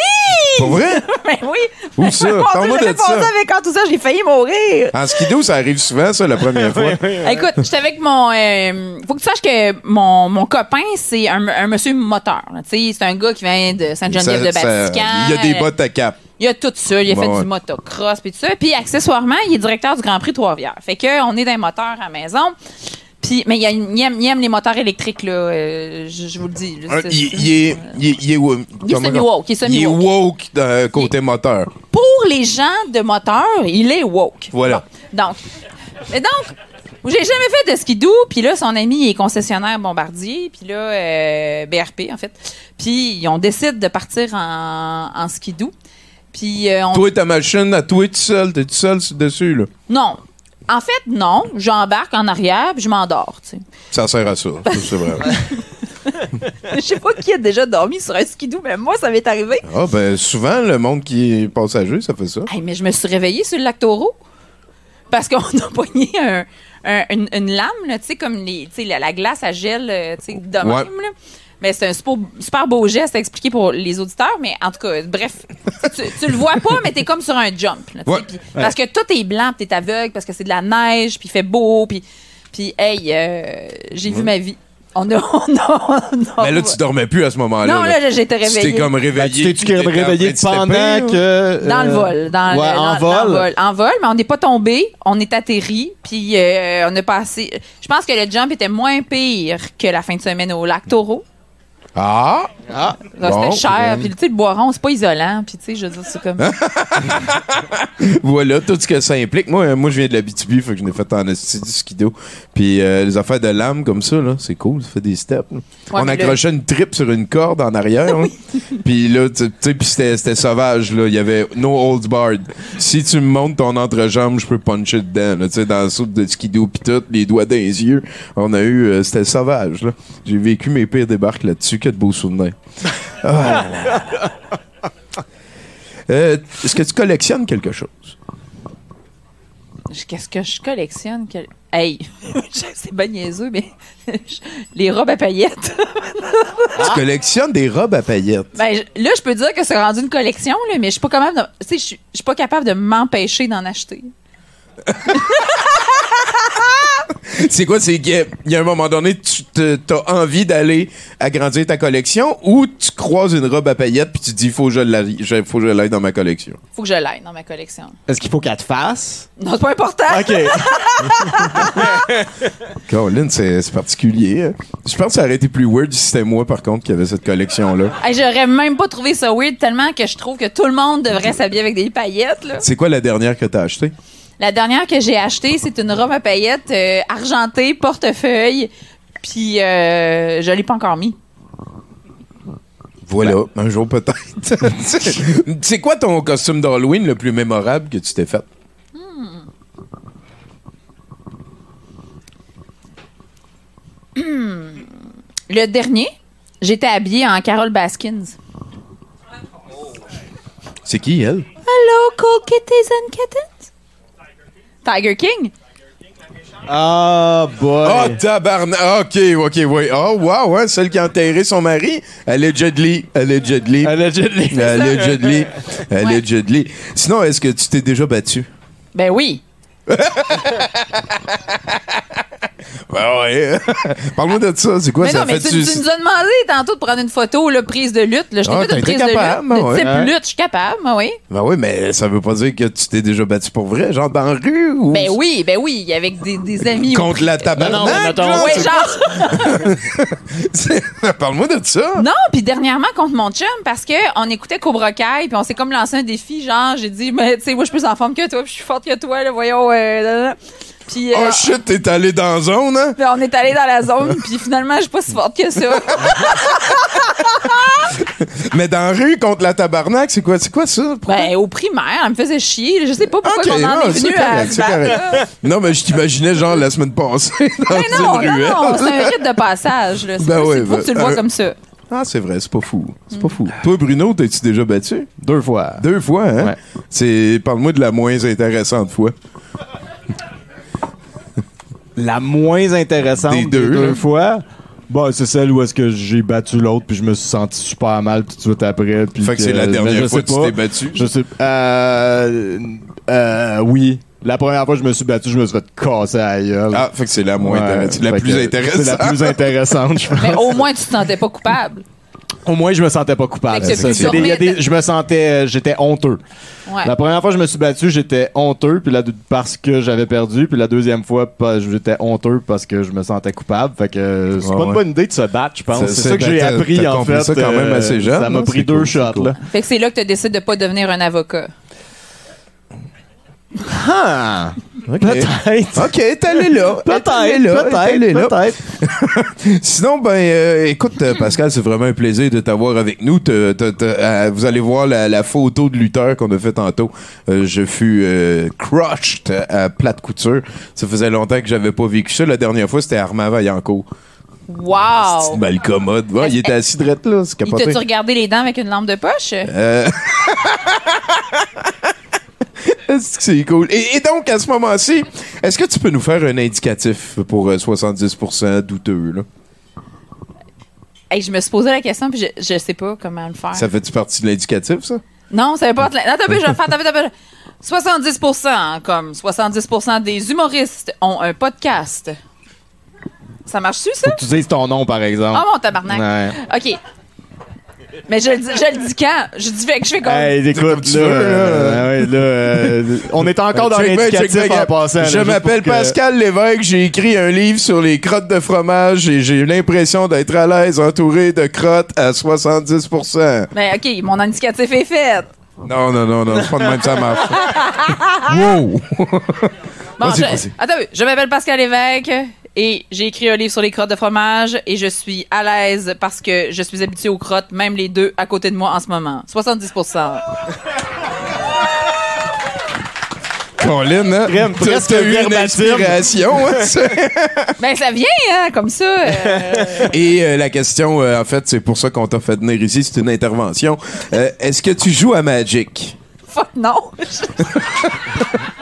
Pour vrai?
Ben oui!
Où ça? Parle-moi de ça.
avec quand tout ça, j'ai failli mourir.
En skidoo, ça arrive souvent, ça, la première fois.
Écoute, j'étais avec mon. euh, faut que tu saches que mon, mon copain, c'est un, un monsieur moteur. là. Tu sais, c'est un gars qui vient de Sainte-Geneviève de
Ça- ça-
Vatican.
Il y a des bottes à cap.
Il a tout ça. Il a fait
ouais.
du motocross puis tout ça. Puis accessoirement, il est directeur du Grand Prix Trois-Rivières. Fait que on est dans les moteurs à la maison. Puis, mais il, y a une- il aime, il aime les moteurs électriques, là. euh, je, je vous le dis. là,
Il, est. Est, il est, wo-
Il est semi-woke, il
woke d'un côté moteur.
Pour les gens de moteur, il est woke.
Voilà.
Donc, donc, j'ai jamais fait de skidoo, puis là, son ami est concessionnaire bombardier, puis là, euh, BRP, en fait. Puis, on décide de partir en, en skidoo. Puis, euh, on...
Toi, ta machine, à toi tout seul, t'es tout seul dessus, là?
Non. En fait, non. J'embarque en arrière, puis je m'endors, tu sais.
Ça sert à ça. c'est vrai.
Je sais pas qui a déjà dormi sur un skidoo, mais moi, ça m'est arrivé.
Ah, ben, souvent, le monde qui est passager, ça fait ça.
Hey, mais je me suis réveillée sur le lac Taureau parce qu'on a pogné un- un- une, une lame, tu sais, comme les, tu sais, la, la glace à gel, euh, tu sais, de même,
Ouais.
là. Mais c'est un super, super beau geste à expliquer pour les auditeurs, mais en tout cas, bref, tu, tu le vois pas, mais t'es comme sur un jump. là, tu
Ouais.
Parce que tout est blanc, t'es aveugle, parce que c'est de la neige, puis il fait beau, puis, puis hey, euh, j'ai vu ma vie. On a, on a, on a-
Mais là, tu dormais plus à ce moment-là.
Non, là, j'étais
Tu
réveillée.
t'es comme
Ben,
réveillé.
tu t'es-tu
puis t'étais en
réveillé pendant que.
Dans le
euh,
vol. Dans
ouais,
le,
en
dans-
vol?
dans le vol. En vol, mais on n'est pas tombé. On est atterri. Puis euh, on a passé. Je pense que le jump était moins pire que la fin de semaine au lac Taureau.
Ah!
Ah,
Bon,
C'était cher. Puis, tu sais, le boiron, c'est pas isolant. Puis, tu sais, je veux dire, c'est comme.
Voilà tout ce que ça implique. Moi, euh, moi je viens de la BTB, fait que je n'ai fait en esti du skido. Puis euh, les affaires de lames comme ça, là, c'est cool, ça fait des steps. là.
Ouais,
On
mais
accrochait une tripe sur une corde en arrière. hein. Puis là, tu tu sais, puis c'était c'était sauvage. là. Il y avait no holds barred. Si tu me montes ton entrejambe, je peux puncher dedans. là, Tu sais, dans le saut de skido puis tout, les doigts dans les yeux. On a eu... euh, c'était sauvage. là. J'ai vécu mes pires débarques là-dessus. Que de beaux souvenirs. Ah là là. Euh, Est-ce que tu collectionnes quelque chose?
Qu'est-ce que je collectionne? Quel- Hey, c'est pas niaiseux, mais les robes à paillettes.
Tu collectionnes des robes à paillettes.
Ben, je- là, je peux dire que c'est rendu une collection, là, mais je suis pas capable de, tu sais, je suis- je suis pas capable de m'empêcher d'en acheter.
C'est quoi? C'est qu'il y a un moment donné, tu as envie d'aller agrandir ta collection ou tu croises une robe à paillettes puis tu te dis, faut que je l'aille, faut que je l'aille dans ma collection?
Faut que je l'aille dans ma collection.
est-ce qu'il faut qu'elle te fasse?
Non, c'est pas important.
OK.
Colin, c'est particulier. hein. Je pense que ça aurait été plus weird si c'était moi, par contre, qui avait cette collection-là.
Hey, J'aurais même pas trouvé ça weird tellement que je trouve que tout le monde devrait s'habiller avec des paillettes. Là.
C'est quoi la dernière que t'as achetée?
La dernière que j'ai achetée, c'est une robe à paillettes euh, argentée, portefeuille, puis euh, je l'ai pas encore mis.
Voilà, un jour peut-être. c'est quoi ton costume d'Halloween le plus mémorable que tu t'es fait?
Le dernier, j'étais habillée en Carole Baskins.
C'est qui, elle?
Hello, cool kitties and kittens. Tiger King?
Ah, boy.
Oh, tabarnak! OK, OK, oui. Oh, wow, hein, celle qui a enterré son mari. Allegedly. Allegedly.
Allegedly.
Allegedly. Allegedly. Sinon, est-ce que tu t'es déjà battu?
Ben oui.
Ben ouais. Parle-moi de ça. C'est quoi
mais
ça
non, mais
fait
tu, tu nous as demandé tantôt de prendre une photo, là, prise de lutte. Là. Je t'ai
Ah,
fait une prise de lutte. De
ouais.
type
Ouais.
lutte, je suis capable, ah oui.
Ben oui, mais ça veut pas dire que tu t'es déjà battu pour vrai, genre dans la rue ou
Ben oui, ben oui, avec des, des amis.
contre la
Non,
tabarnak.
non,
genre,
Ouais, genre.
Parle-moi de ça.
Non, puis dernièrement contre mon chum parce que on écoutait Cobra Kai puis on s'est comme lancé un défi genre j'ai dit mais tu sais moi je suis plus en forme que toi, puis je suis forte que toi là, voyons euh, là, là. Puis euh,
Oh shit, t'es allé dans la zone, hein?
puis on est allé dans la zone puis finalement je suis pas si forte que ça.
Mais dans la rue contre la tabarnak, c'est quoi, c'est quoi ça?
ben au primaire, elle me faisait chier, je sais pas pourquoi
Ok,
on en
non,
est
c'est
venu à
correct,
là.
Non, mais je t'imaginais genre la semaine passée dans
Mais
une
non, non,
ruelle.
non, c'est un rite de passage là. C'est
Ben ouais,
que tu le
ben,
vois
euh,
comme ça.
Ah, c'est vrai, c'est pas fou. C'est pas fou. Toi, Bruno, t'es-tu déjà battu?
Deux fois.
Deux fois, hein?
Ouais.
C'est. Parle-moi de la moins intéressante fois.
La moins intéressante
Des
des
deux,
fois, bah, c'est celle où est-ce que j'ai battu l'autre puis je me suis senti super mal tout de suite après. Puis
Fait que c'est la
mais
dernière fois que tu t'es battu.
Je sais. Euh, euh, oui. La première fois que je me suis battu, je me suis fait casser à la gueule.
Ah, fait que c'est la moins
Ouais,
intéressante. La plus intéressante.
C'est la plus intéressante, je pense.
Mais au moins tu te sentais pas coupable.
Au moins, je me sentais pas coupable.
Fait que
C'est ça. Des- y a des- je me sentais, euh, j'étais honteux.
Ouais.
La première fois que je me suis battu, j'étais honteux puis la deux- parce que j'avais perdu, puis la deuxième fois, pas- j'étais honteux parce que je me sentais coupable. Fait que euh, c'est
Ouais,
pas une bonne idée de se battre, je pense.
Ça,
C'est
c'est-
ça que j'ai
ben, t'as-
appris en fait.
ça quand même
euh,
assez jeune,
Ça m'a pris deux
cool,
shots
cool.
là.
Fait que c'est là que tu décides de pas devenir un avocat.
Ah,
Ok.
peut-être.
Ok, t'es allé là. T'es allé là.
Peut-être. Peut-être.
Sinon, ben, euh, écoute, euh, Pascal, c'est vraiment un plaisir de t'avoir avec nous. Euh, vous allez voir la, la photo de lutteur qu'on a fait tantôt. Euh, je fus euh, crushed à plate couture. Ça faisait longtemps que j'avais pas vécu ça. La dernière fois, c'était Armand Vaillancourt.
Wow!
Mal commode. Ouais, il était assis drette là, c'est
Il
capoté.
t'a-tu regardé les dents avec une lampe de poche?
Euh, c'est cool? Et, et donc, à ce moment-ci, est-ce que tu peux nous faire un indicatif pour euh, 70% douteux? Là?
Hey, je me suis posé la question puis je, je sais pas comment le faire.
Ça fait-tu partie de l'indicatif, ça?
Non, ça veut pas vu, je vais le faire. T'as vu. 70% hein, comme 70% des humoristes ont un podcast. Ça marche-tu, ça?
Tu dises ton nom, par exemple.
Ah, mon tabarnak.
Ouais.
OK. Mais je le dis, je le dis quand? Je dis fait que je fais comme.
Hey, écoute,
comme tu
là,
veux, là.
euh, ouais, là, euh, on est encore dans
Check bien, check
l'indicatif
bien,
en passant. là,
Je
juste
m'appelle
pour que-
Pascal Lévesque, j'ai écrit un livre sur les crottes de fromage et j'ai l'impression d'être à l'aise entouré de crottes à 70%.
Ben, OK, mon indicatif est fait.
Non, non, non, non, c'est pas de même que ça marche. wow!
Bon,
Vas-y,
je,
vas-y.
attends, je m'appelle Pascal Lévesque et j'ai écrit un livre sur les crottes de fromage et je suis à l'aise parce que je suis habituée aux crottes, même les deux à côté de moi en ce moment. 70
Colin, hein? T'as- eu une inspiration, hein, ça?
Ben, ça vient, hein, comme ça. euh.
Et euh, la question, euh, en fait, c'est pour ça qu'on t'a fait venir ici, c'est une intervention. Euh, Est-ce que tu joues à Magic?
Fuck, non.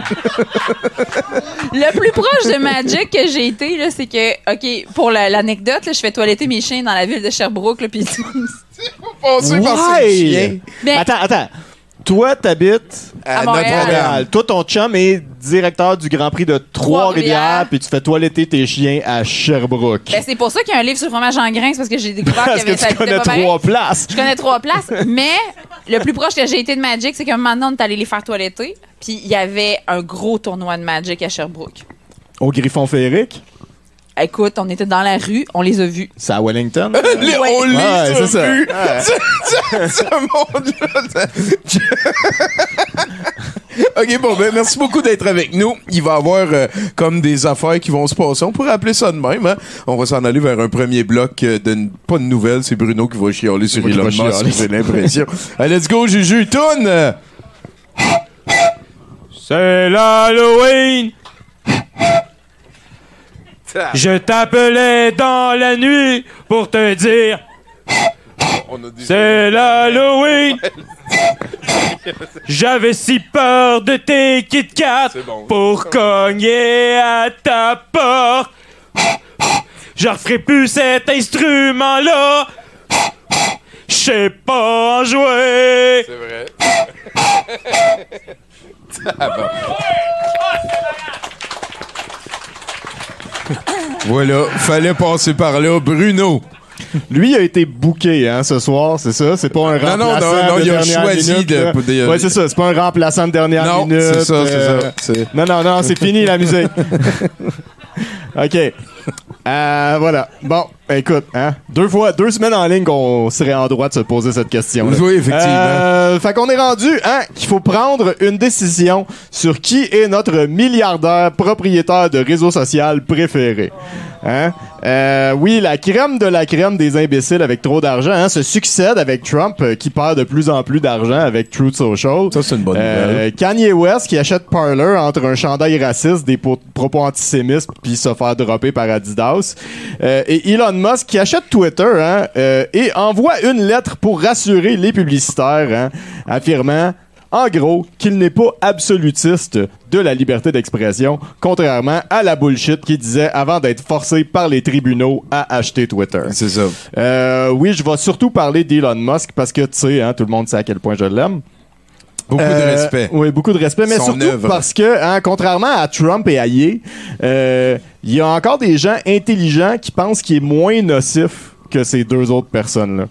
Le plus proche de Magic que j'ai été, là, c'est que, OK, pour la- l'anecdote, là, je fais toiletter mes chiens dans la ville de Sherbrooke, là, puis
Passer par ces
Ouais.
chiens
Mais-
Attends, attends. Toi, t'habites
à,
À Montréal.
Toi, ton chum est directeur du Grand Prix de Trois-Rivières, puis tu fais toiletter tes chiens à Sherbrooke.
Ben, c'est pour ça qu'il y a un livre sur le fromage en grains, c'est parce que j'ai découvert qu'il y
Parce que
avait ça
tu
habitait
connais trois places.
Je connais trois places, mais le plus proche que j'ai été de Magic, c'est qu'un moment donné, on est allé les faire toiletter, puis il y avait un gros tournoi de Magic à Sherbrooke.
Au Griffon Féerique,
Écoute, on était dans la rue, on les a vus.
c'est à Wellington?
Les- On les
Ouais,
a
c'est ça.
vus.
Ouais.
Ce- ce monde-là, OK, bon, ben, merci beaucoup d'être avec nous. Il va y avoir euh, comme des affaires qui vont se passer. On pourrait appeler ça de même. Hein? On va s'en aller vers un premier bloc euh, de... Pas de nouvelles, c'est Bruno qui va chialer sur Elon Musk, j'ai l'impression. Allez, let's go, Juju. Tourne!
C'est l'Halloween! Je t'appelais dans la nuit pour te dire c'est l'Halloween! J'avais si peur de tes Kit Kat
bon.
pour cogner à ta porte. Je referai plus cet instrument-là. Je sais pas en jouer.
C'est vrai. voilà, fallait passer par là. Bruno.
Lui a été booké hein, ce soir, c'est ça? C'est pas un
Non, non,
remplaçant
non, non,
de
il a choisi
minute,
de-
là.
de-
Ouais, c'est ça, c'est pas un remplaçant de dernière
Non,
minute.
c'est ça, c'est
euh,
ça. C'est-
Non, non, non, c'est fini la musique. OK. Euh, voilà. Bon, écoute, hein, deux fois, deux semaines en ligne qu'on serait en droit de se poser cette question.
Oui, effectivement.
Euh, fait qu'on est rendu, hein, qu'il faut prendre une décision sur qui est notre milliardaire propriétaire de réseau social préféré. Hein? Euh, oui, la crème de la crème des imbéciles avec trop d'argent hein, se succède avec Trump euh, qui perd de plus en plus d'argent avec Truth Social.
Ça, c'est une bonne
Euh,
nouvelle.
Kanye West qui achète Parler entre un chandail raciste, des po- propos antisémites puis se faire dropper par Adidas. Euh, et Elon Musk qui achète Twitter hein, euh, et envoie une lettre pour rassurer les publicitaires, hein, affirmant en gros qu'il n'est pas absolutiste de la liberté d'expression, contrairement à la bullshit qu'il disait avant d'être forcé par les tribunaux à acheter Twitter.
C'est ça.
Euh, oui, je vais surtout parler d'Elon Musk parce que, tu sais, hein, tout le monde sait à quel point je l'aime.
Beaucoup de
Euh,
respect.
Oui, beaucoup de respect, mais
Son
surtout
œuvre.
parce que, hein, contrairement à Trump et à Ye, euh, il y a encore des gens intelligents qui pensent qu'il est moins nocif que ces deux autres personnes-là.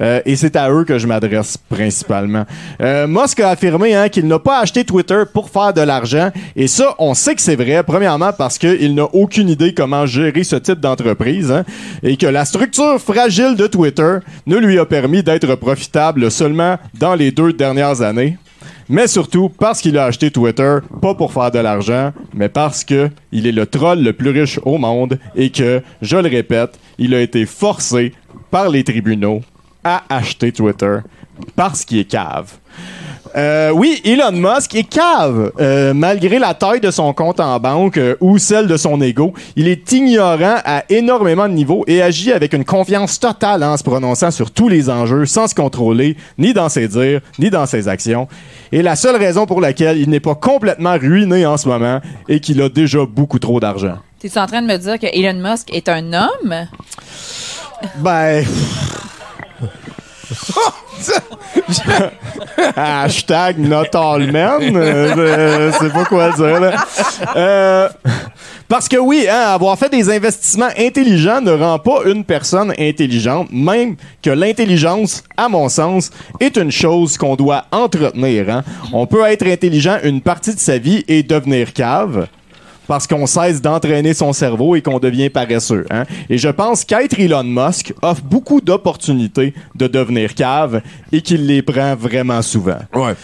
Euh, et c'est à eux que je m'adresse principalement. Euh, Musk a affirmé hein, qu'il n'a pas acheté Twitter pour faire de l'argent. Et ça, on sait que c'est vrai. Premièrement, parce qu'il n'a aucune idée comment gérer ce type d'entreprise. hein, et que la structure fragile de Twitter ne lui a permis d'être profitable seulement dans les deux dernières années mais surtout parce qu'il a acheté Twitter, pas pour faire de l'argent, mais parce que il est le troll le plus riche au monde et que, je le répète, il a été forcé par les tribunaux à acheter Twitter parce qu'il est cave. Euh, oui, Elon Musk est cave. Euh, malgré la taille de son compte en banque euh, ou celle de son ego, il est ignorant à énormément de niveaux et agit avec une confiance totale en se prononçant sur tous les enjeux sans se contrôler, ni dans ses dires, ni dans ses actions. Et la seule raison pour laquelle il n'est pas complètement ruiné en ce moment est qu'il a déjà beaucoup trop d'argent.
T'es-tu en train de me dire que Elon Musk est un homme?
Ben. Hashtag not all men. Euh, je sais pas quoi dire, là. Euh, Parce que oui, hein, avoir fait des investissements intelligents ne rend pas une personne intelligente, même que l'intelligence, à mon sens, est une chose qu'on doit entretenir. hein. On peut être intelligent une partie de sa vie et devenir cave parce qu'on cesse d'entraîner son cerveau et qu'on devient paresseux. Hein? Et je pense qu'être Elon Musk offre beaucoup d'opportunités de devenir cave et qu'il les prend vraiment souvent.
Ouais.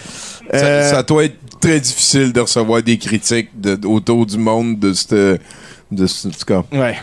Ça,
Euh,
ça doit être très difficile de recevoir des critiques de- autour du monde de ce. De ce en tout cas.
Ouais.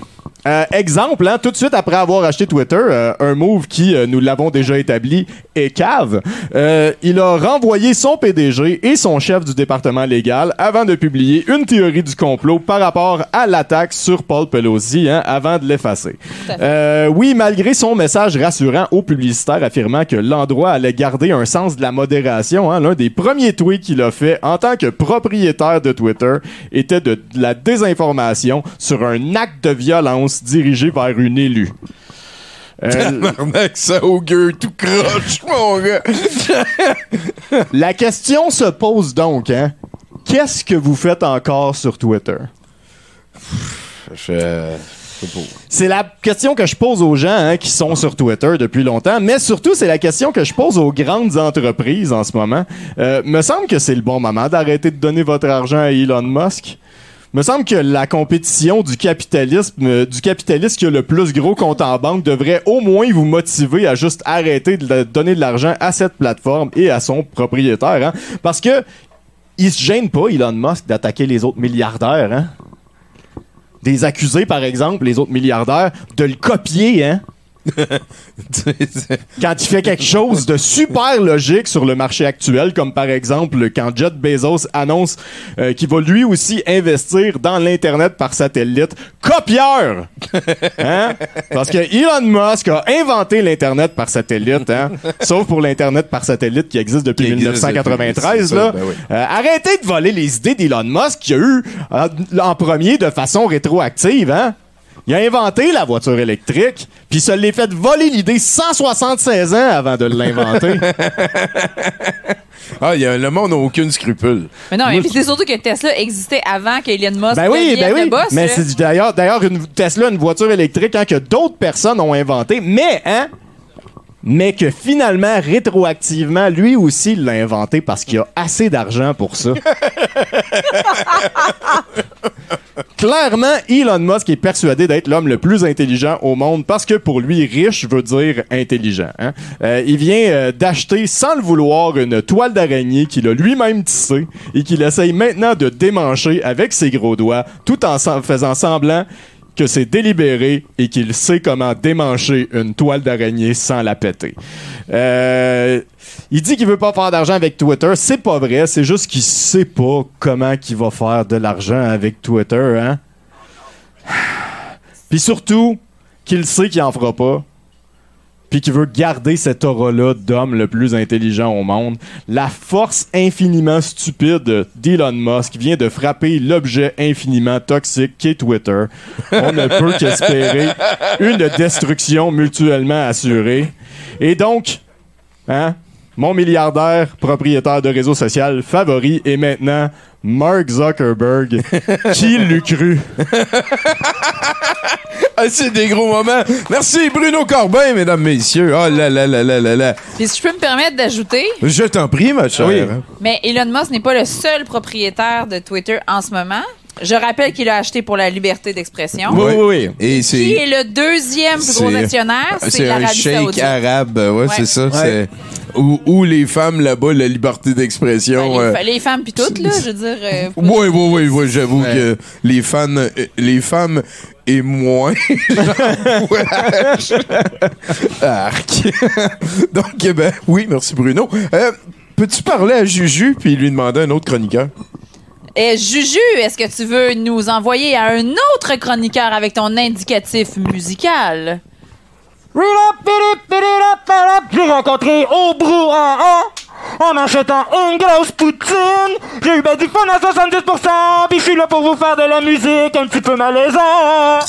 Euh, exemple, hein, tout de suite après avoir acheté Twitter, euh, un move qui, euh, nous l'avons déjà établi, est cave. Euh, il a renvoyé son PDG et son chef du département légal avant de publier une théorie du complot par rapport à l'attaque sur Paul Pelosi, hein, avant de l'effacer. Euh, oui, malgré son message rassurant aux publicitaires affirmant que l'endroit allait garder un sens de la modération, hein, l'un des premiers tweets qu'il a fait en tant que propriétaire de Twitter était de, de la désinformation sur un acte de violence dirigé vers une élue. Euh,
ça augure tout croche, mon gars.
la question se pose donc, hein, qu'est-ce que vous faites encore sur Twitter?
Je-
C'est la question que je pose aux gens hein, qui sont sur Twitter depuis longtemps, mais surtout c'est la question que je pose aux grandes entreprises en ce moment. Euh, me semble que c'est le bon moment d'arrêter de donner votre argent à Elon Musk. Me semble que la compétition du capitalisme, euh, du capitaliste qui a le plus gros compte en banque devrait au moins vous motiver à juste arrêter de donner de l'argent à cette plateforme et à son propriétaire, hein. parce que il se gêne pas Elon Musk d'attaquer les autres milliardaires, hein des accusés, par exemple, les autres milliardaires, de le copier, hein? quand il fait quelque chose de super logique sur le marché actuel, comme par exemple quand Jeff Bezos annonce euh, qu'il va lui aussi investir dans l'Internet par satellite. Copieur! Hein? Parce que Elon Musk a inventé l'Internet par satellite, hein? sauf pour l'Internet par satellite qui existe depuis
Qui existe
1993.
depuis-
là.
c'est ça, ben oui.
Euh, arrêtez de voler les idées d'Elon Musk qu'il a eu euh, en premier de façon rétroactive, hein? Il a inventé la voiture électrique, puis ça l'est fait voler l'idée 176 ans avant de l'inventer.
Ah, y a, le monde n'a aucune scrupule.
Mais non, mais puis c'est surtout que Tesla existait avant que Elon Musk
ben oui, ben oui.
le boss.
mais c'est d'ailleurs, d'ailleurs une Tesla, une voiture électrique hein, que d'autres personnes ont inventé, mais hein, mais que finalement rétroactivement, lui aussi l'a inventé parce qu'il a assez d'argent pour ça. Clairement, Elon Musk est persuadé d'être l'homme le plus intelligent au monde parce que pour lui, riche veut dire intelligent. hein. Euh, il vient euh, d'acheter sans le vouloir une toile d'araignée qu'il a lui-même tissée et qu'il essaye maintenant de démancher avec ses gros doigts tout en faisant semblant que c'est délibéré et qu'il sait comment démancher une toile d'araignée sans la péter. Euh, il dit qu'il veut pas faire d'argent avec Twitter. C'est pas vrai. C'est juste qu'il sait pas comment qu'il va faire de l'argent avec Twitter, hein? Puis surtout, qu'il sait qu'il en fera pas. Puis qu'il veut garder cette aura-là d'homme le plus intelligent au monde. La force infiniment stupide d'Elon Musk vient de frapper l'objet infiniment toxique qu'est Twitter. On ne peut qu'espérer une destruction mutuellement assurée. Et donc, hein, mon milliardaire propriétaire de réseau social favori est maintenant Mark Zuckerberg. Qui l'eût cru?
Ah, c'est des gros moments. Merci, Bruno Corbin, mesdames, messieurs. Oh là là là là là là.
Puis si je peux me permettre d'ajouter,
Je t'en prie, ma chère.
Oui.
mais Elon Musk n'est pas le seul propriétaire de Twitter en ce moment. Je rappelle qu'il a acheté pour la liberté d'expression.
Oui, oui, oui.
Et
Qui est
c'est.
le deuxième plus gros
c'est-
actionnaire? C'est
C'est un
Saoudite.
arabe, ouais,
Ouais.
c'est ça. C'est où, où les femmes là-bas, la liberté
Ben,
d'expression.
les,
euh,
les femmes puis toutes, là, je veux dire... euh,
Oui, oui, oui, oui, j'avoue
Ouais.
que les fans, euh, les femmes et moins. Arc. Donc, eh ben, oui, merci Bruno. Euh, Peux-tu parler à Juju puis lui demander un autre chroniqueur?
Et Juju, est-ce que tu veux nous envoyer à un autre chroniqueur avec ton indicatif musical?
J'ai rencontré au brouhaha en achetant une grosse poutine. J'ai eu ben du fun à 70%, puis je suis là pour vous faire de la musique un petit peu malaisant.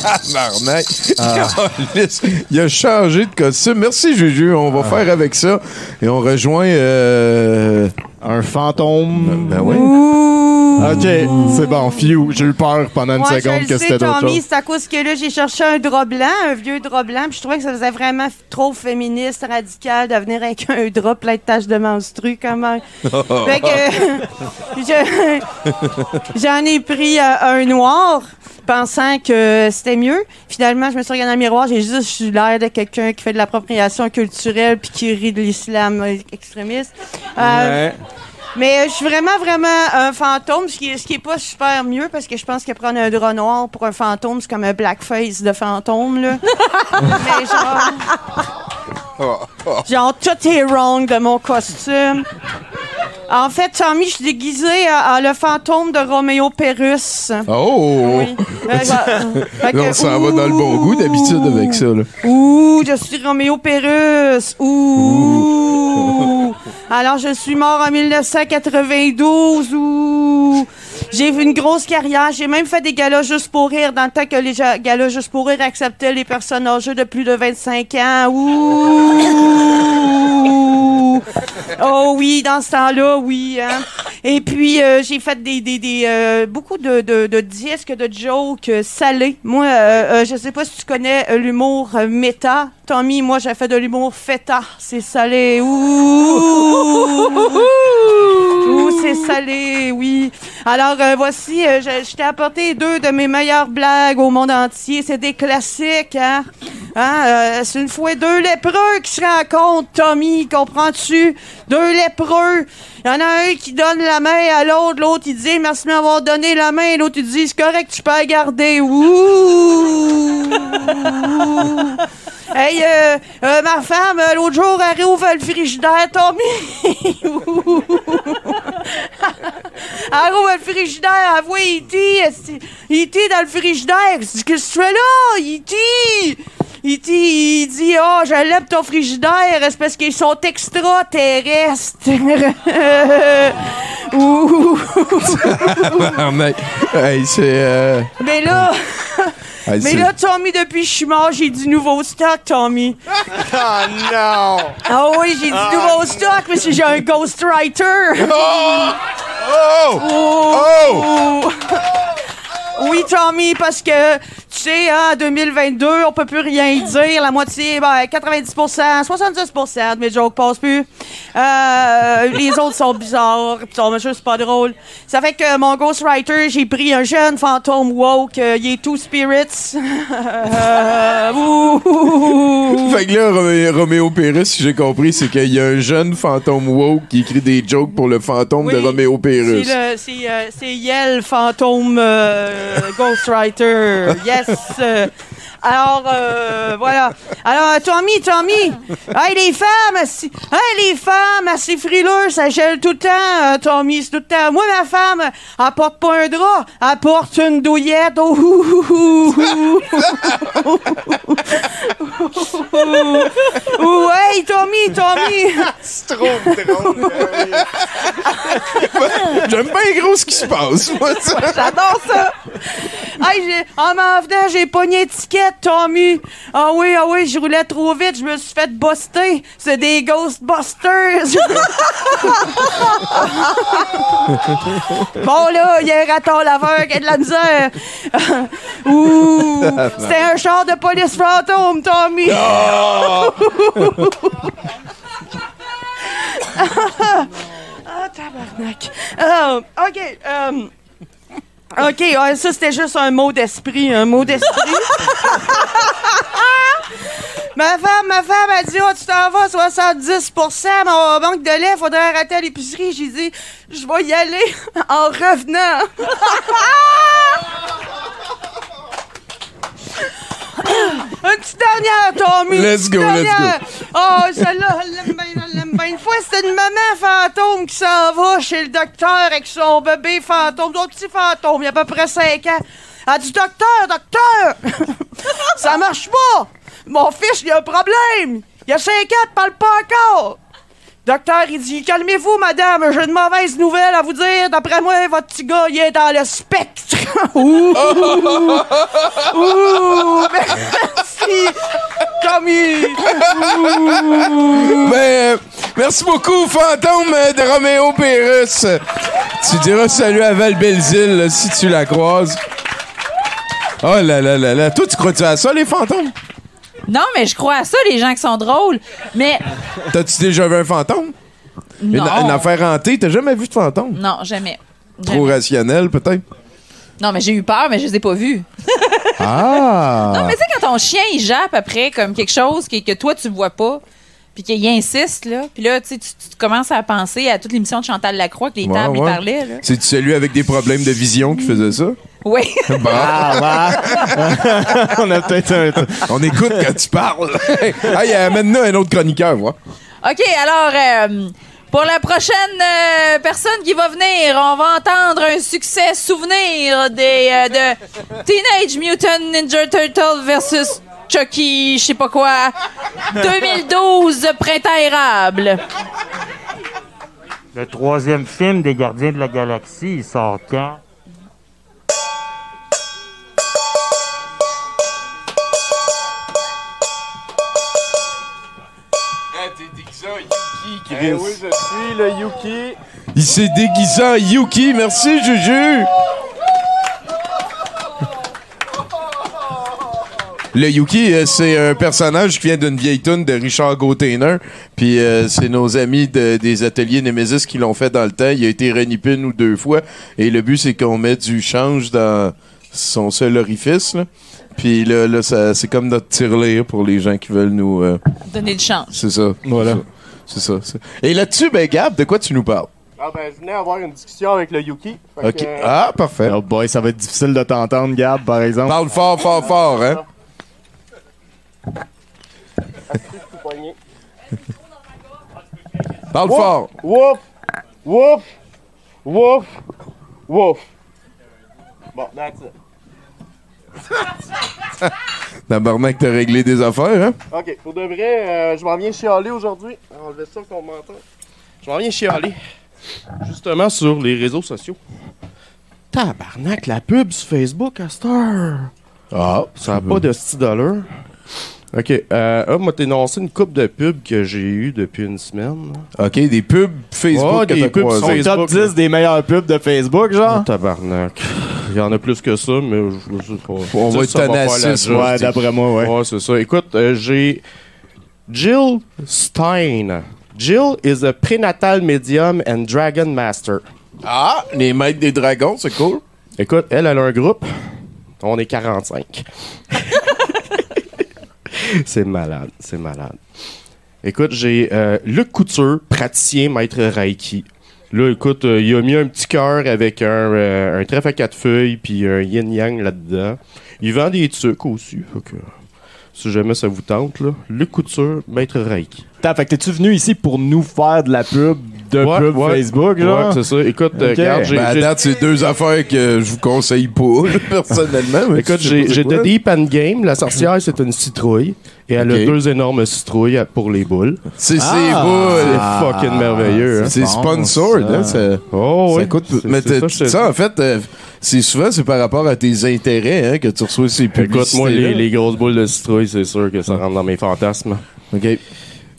Tabarnak. Calisse. Il a changé de costume. Merci Juju, on va faire avec ça. Et on rejoint... Euh...
Un fantôme.
Ben oui.
Ouh!
OK, c'est bon. Phew, j'ai eu peur pendant une
Ouais,
seconde
je
que
le
c'était
sais,
d'autre
Tommy,
chose.
c'est à cause que là, j'ai cherché un drap blanc, un vieux drap blanc, puis je trouvais que ça faisait vraiment trop féministe, radical de venir avec un drap plein de taches de menstru, quand même. fait que, je- j'en ai pris euh, un noir, pensant que c'était mieux. Finalement, je me suis regardée dans le miroir, j'ai juste eu l'air de quelqu'un qui fait de l'appropriation culturelle puis qui rit de l'islam euh, extrémiste. Euh, mais euh, je suis vraiment, vraiment un fantôme, ce qui, est, ce qui est pas super mieux parce que je pense que prendre un drap noir pour un fantôme, c'est comme un blackface de fantôme, là. Mais genre. Genre, tout est wrong de mon costume. En fait, Tommy, je suis déguisée en, en le fantôme de Roméo Pérus.
Oh!
Oui. Euh, fait que-
Là, on s'en va dans le bon goût d'habitude avec ça. Là.
Ouh, je suis Roméo Pérus. Ouh. Alors, je suis mort en 1992. Ouh. J'ai eu une grosse carrière. J'ai même fait des galas juste pour rire dans le temps que les galas juste pour rire acceptaient les personnes âgées de plus de 25 ans. Ouh. Oh oui, dans ce temps-là, oui. hein. Et puis, euh, j'ai fait des, des, des, euh, beaucoup de, de, de disques, de jokes euh, salés. Moi, euh, je sais pas si tu connais l'humour méta. Tommy, moi, j'ai fait de l'humour feta. C'est salé. Ouh! Ouh, c'est salé, oui. Alors, euh, voici, euh, je, je t'ai apporté deux de mes meilleures blagues au monde entier. C'est des classiques, hein? Hein, euh, c'est une fois deux lépreux qui se rencontrent, Tommy, comprends-tu? Deux lépreux. Il y en a un qui donne la main à l'autre, l'autre il dit merci de m'avoir donné la main, l'autre il dit c'est correct, tu peux la garder. Ouh! Hey, euh, euh, ma femme, euh, l'autre jour, elle réouvre le frigidaire, Tommy. Elle rouvre le frigidaire, elle voit E.T. E.T. dans le frigidaire. Qu'est-ce que tu fais là, E.T.? E.T. il dit Oh, je lève ton frigidaire, c'est parce qu'ils sont extraterrestres. Ouh.
Ah. Hey, c'est. euh,
Mais là.
Hey,
Mais là, Tommy, depuis que je suis mort, j'ai du nouveau stock, Tommy.
Ah non!
Ah oui, j'ai du nouveau stock, mais c'est- j'ai un ghostwriter.
Oh! Oh!
Oui, Tommy, parce que, sais, en 2022, on peut plus rien dire. La moitié, ben, 90% 70% de mes jokes passent plus. Euh, les autres sont bizarres, pis sont juste pas drôles. Ça fait que mon ghostwriter, j'ai pris un jeune fantôme woke, euh, il est two spirits. Euh, ouh.
Fait que là, Romé- Roméo Pérus, si j'ai compris, c'est qu'il y a un jeune fantôme woke qui écrit des jokes pour le fantôme de Roméo Pérus.
C'est euh, Yel Fantôme Ghostwriter. Yes. Euh, alors, euh, voilà. Alors, Tommy, Tommy. Hey, les femmes, si- les femmes, assez frileux, ça gèle tout le temps, euh, Tommy, c'est tout le temps. Moi, ma femme, elle porte pas un drap, elle porte une douillette. Oh, hey, Tommy, Tommy.
C'est trop drôle.
J'aime bien gros ce qui se passe, moi, ça.
J'adore ça! Hey, en m'en venant, j'ai pogné étiquette, Tommy. Ah oui, ah oui, je roulais trop vite, je me suis fait buster. C'est des Ghostbusters. bon, là, il y a un raton laveur qui a de la misère. Ouh! C'était un char de police fantôme, Tommy. Ah, tabarnak. Euh, OK. euh, OK, ouais, ça, c'était juste un mot d'esprit. Un mot d'esprit. ma femme, ma femme a dit, oh, tu t'en vas 70% mais on manque de lait, faudrait arrêter à l'épicerie. J'ai dit, je vais y aller en revenant. Une petite dernière, Tommy.
Let's go, let's
dernière. Oh, celle-là, elle l'aime bien, elle l'aime bien. Une fois, c'était une maman fantôme qui s'en va chez le docteur avec son bébé fantôme, son petit fantôme, il y a à peu près 5 ans. Elle dit, docteur, docteur, ça marche pas. Mon fils, il a un problème. Il a 5 ans, il parle pas encore. Docteur, il dit Calmez-vous, madame, j'ai une mauvaise nouvelle à vous dire. D'après moi, votre petit gars, il est dans le spectre. Ouh! Ouh! Merci! Tommy!
Ben, merci beaucoup, fantôme de Roméo Pérus. Tu diras salut à Val Belzile si tu la croises. Oh là là là là. Toi, tu crois-tu à ça, les fantômes?
Non, mais je crois à ça, les gens qui sont drôles. Mais
T'as-tu déjà vu un fantôme? Une, affaire hantée? T'as jamais vu de fantôme?
Non, jamais.
Trop
Jamais.
rationnel, peut-être?
Non, mais j'ai eu peur, mais je les ai pas vus.
Ah!
Non, mais tu sais, quand ton chien, il jappe après comme quelque chose que, que toi, tu vois pas, puis qu'il insiste, là, puis là, tu, sais, tu tu commences à penser à toute l'émission de Chantal Lacroix que les
Ouais,
tables,
ouais.
parlaient.
C'est celui avec des problèmes de vision qui faisait ça?
Oui.
Bon.
Ah, ouais. On a peut-être un.
On écoute quand tu parles. hey, amène-nous un autre chroniqueur, moi.
OK, alors, euh, pour la prochaine euh, personne qui va venir, on va entendre un succès souvenir des, euh, de Teenage Mutant Ninja Turtle versus Chucky, je sais pas quoi, 2012, Printemps érable.
Le troisième film des Gardiens de la Galaxie, il sort quand?
Eh
oui, je suis le Yuki.
Il s'est déguisé en Yuki. Merci, Juju. Le Yuki, euh, c'est un personnage qui vient d'une vieille tune de Richard Gauthier. Puis euh, c'est nos amis de- des ateliers Nemesis qui l'ont fait dans le temps. Il a été renippé une ou deux fois. Et le but, c'est qu'on met du change dans son seul orifice. là. Puis là, là ça- c'est comme notre tirelire pour les gens qui veulent nous... euh,
Donner de chance.
c'est ça. Voilà. C'est ça. c'est- Et là-dessus, ben Gab, de quoi tu nous parles?
Ah ben, je venais avoir une discussion avec le Yuki.
OK.
que, euh,
Ah, parfait.
Oh boy, ça va être difficile de t'entendre, Gab, par exemple.
Parle fort, fort, fort, hein? Parle
Wouf!
fort.
Wouf! Wouf! Wouf! Wouf! Bon, that's it.
Tabarnak, t'as réglé des affaires, hein?
Ok, pour de vrai, euh, je m'en viens chialer aujourd'hui. Enlevez ça qu'on m'entend. Je m'en viens chialer. Justement sur les réseaux sociaux. Tabarnak, la pub sur Facebook heure.
Ah.
Ça n'a pas de 6 dollars. Ok, euh, ah, moi, t'ai énoncé une coupe de pubs que j'ai eu depuis une semaine.
OK, des pubs Facebook que
des pubs sur Facebook,
top 10 des meilleures pubs de Facebook,
Oh,
genre?
tabarnak. Il y en a plus que ça, mais je, je sais pas.
On va être
job.
Ouais, d'après moi, ouais.
Ouais, c'est ça. Écoute, euh, j'ai Jill Stein. Jill is a prenatal medium and dragon master.
Ah, les maîtres des dragons, c'est cool.
Écoute, elle, elle a un groupe. On est 45. c'est malade, c'est malade. Écoute, j'ai euh, Luc Couture, praticien maître Reiki. Là, écoute, euh, il a mis un petit cœur avec un, euh, un trèfle à quatre feuilles puis un yin-yang là-dedans. Il vend des trucs aussi. Si jamais ça vous tente, là, Luc Couture, maître Reiki.
Fait que t'es-tu venu ici pour nous faire de la pub de
Ouais,
pub
ouais.
Facebook, genre?
Ouais, c'est ça. Écoute, euh, regarde, j'ai...
Ben, à
j'ai-
date, c'est deux affaires que je vous conseille pas, personnellement. mais
Écoute, j'ai. The Deep End Game. La sorcière, c'est une citrouille. Et elle a deux énormes citrouilles pour les boules.
C'est
Ah!
c'est boules.
C'est fucking merveilleux. hein.
C'est
bon,
sponsored,
ça.
hein,
Oh,
ça
oui.
Mais
ça,
en fait, euh, c'est souvent c'est par rapport à tes intérêts hein, que tu reçois ces publicités.
Écoute, moi, les, les grosses boules de citrouille, c'est sûr que ça rentre dans mes fantasmes.
OK.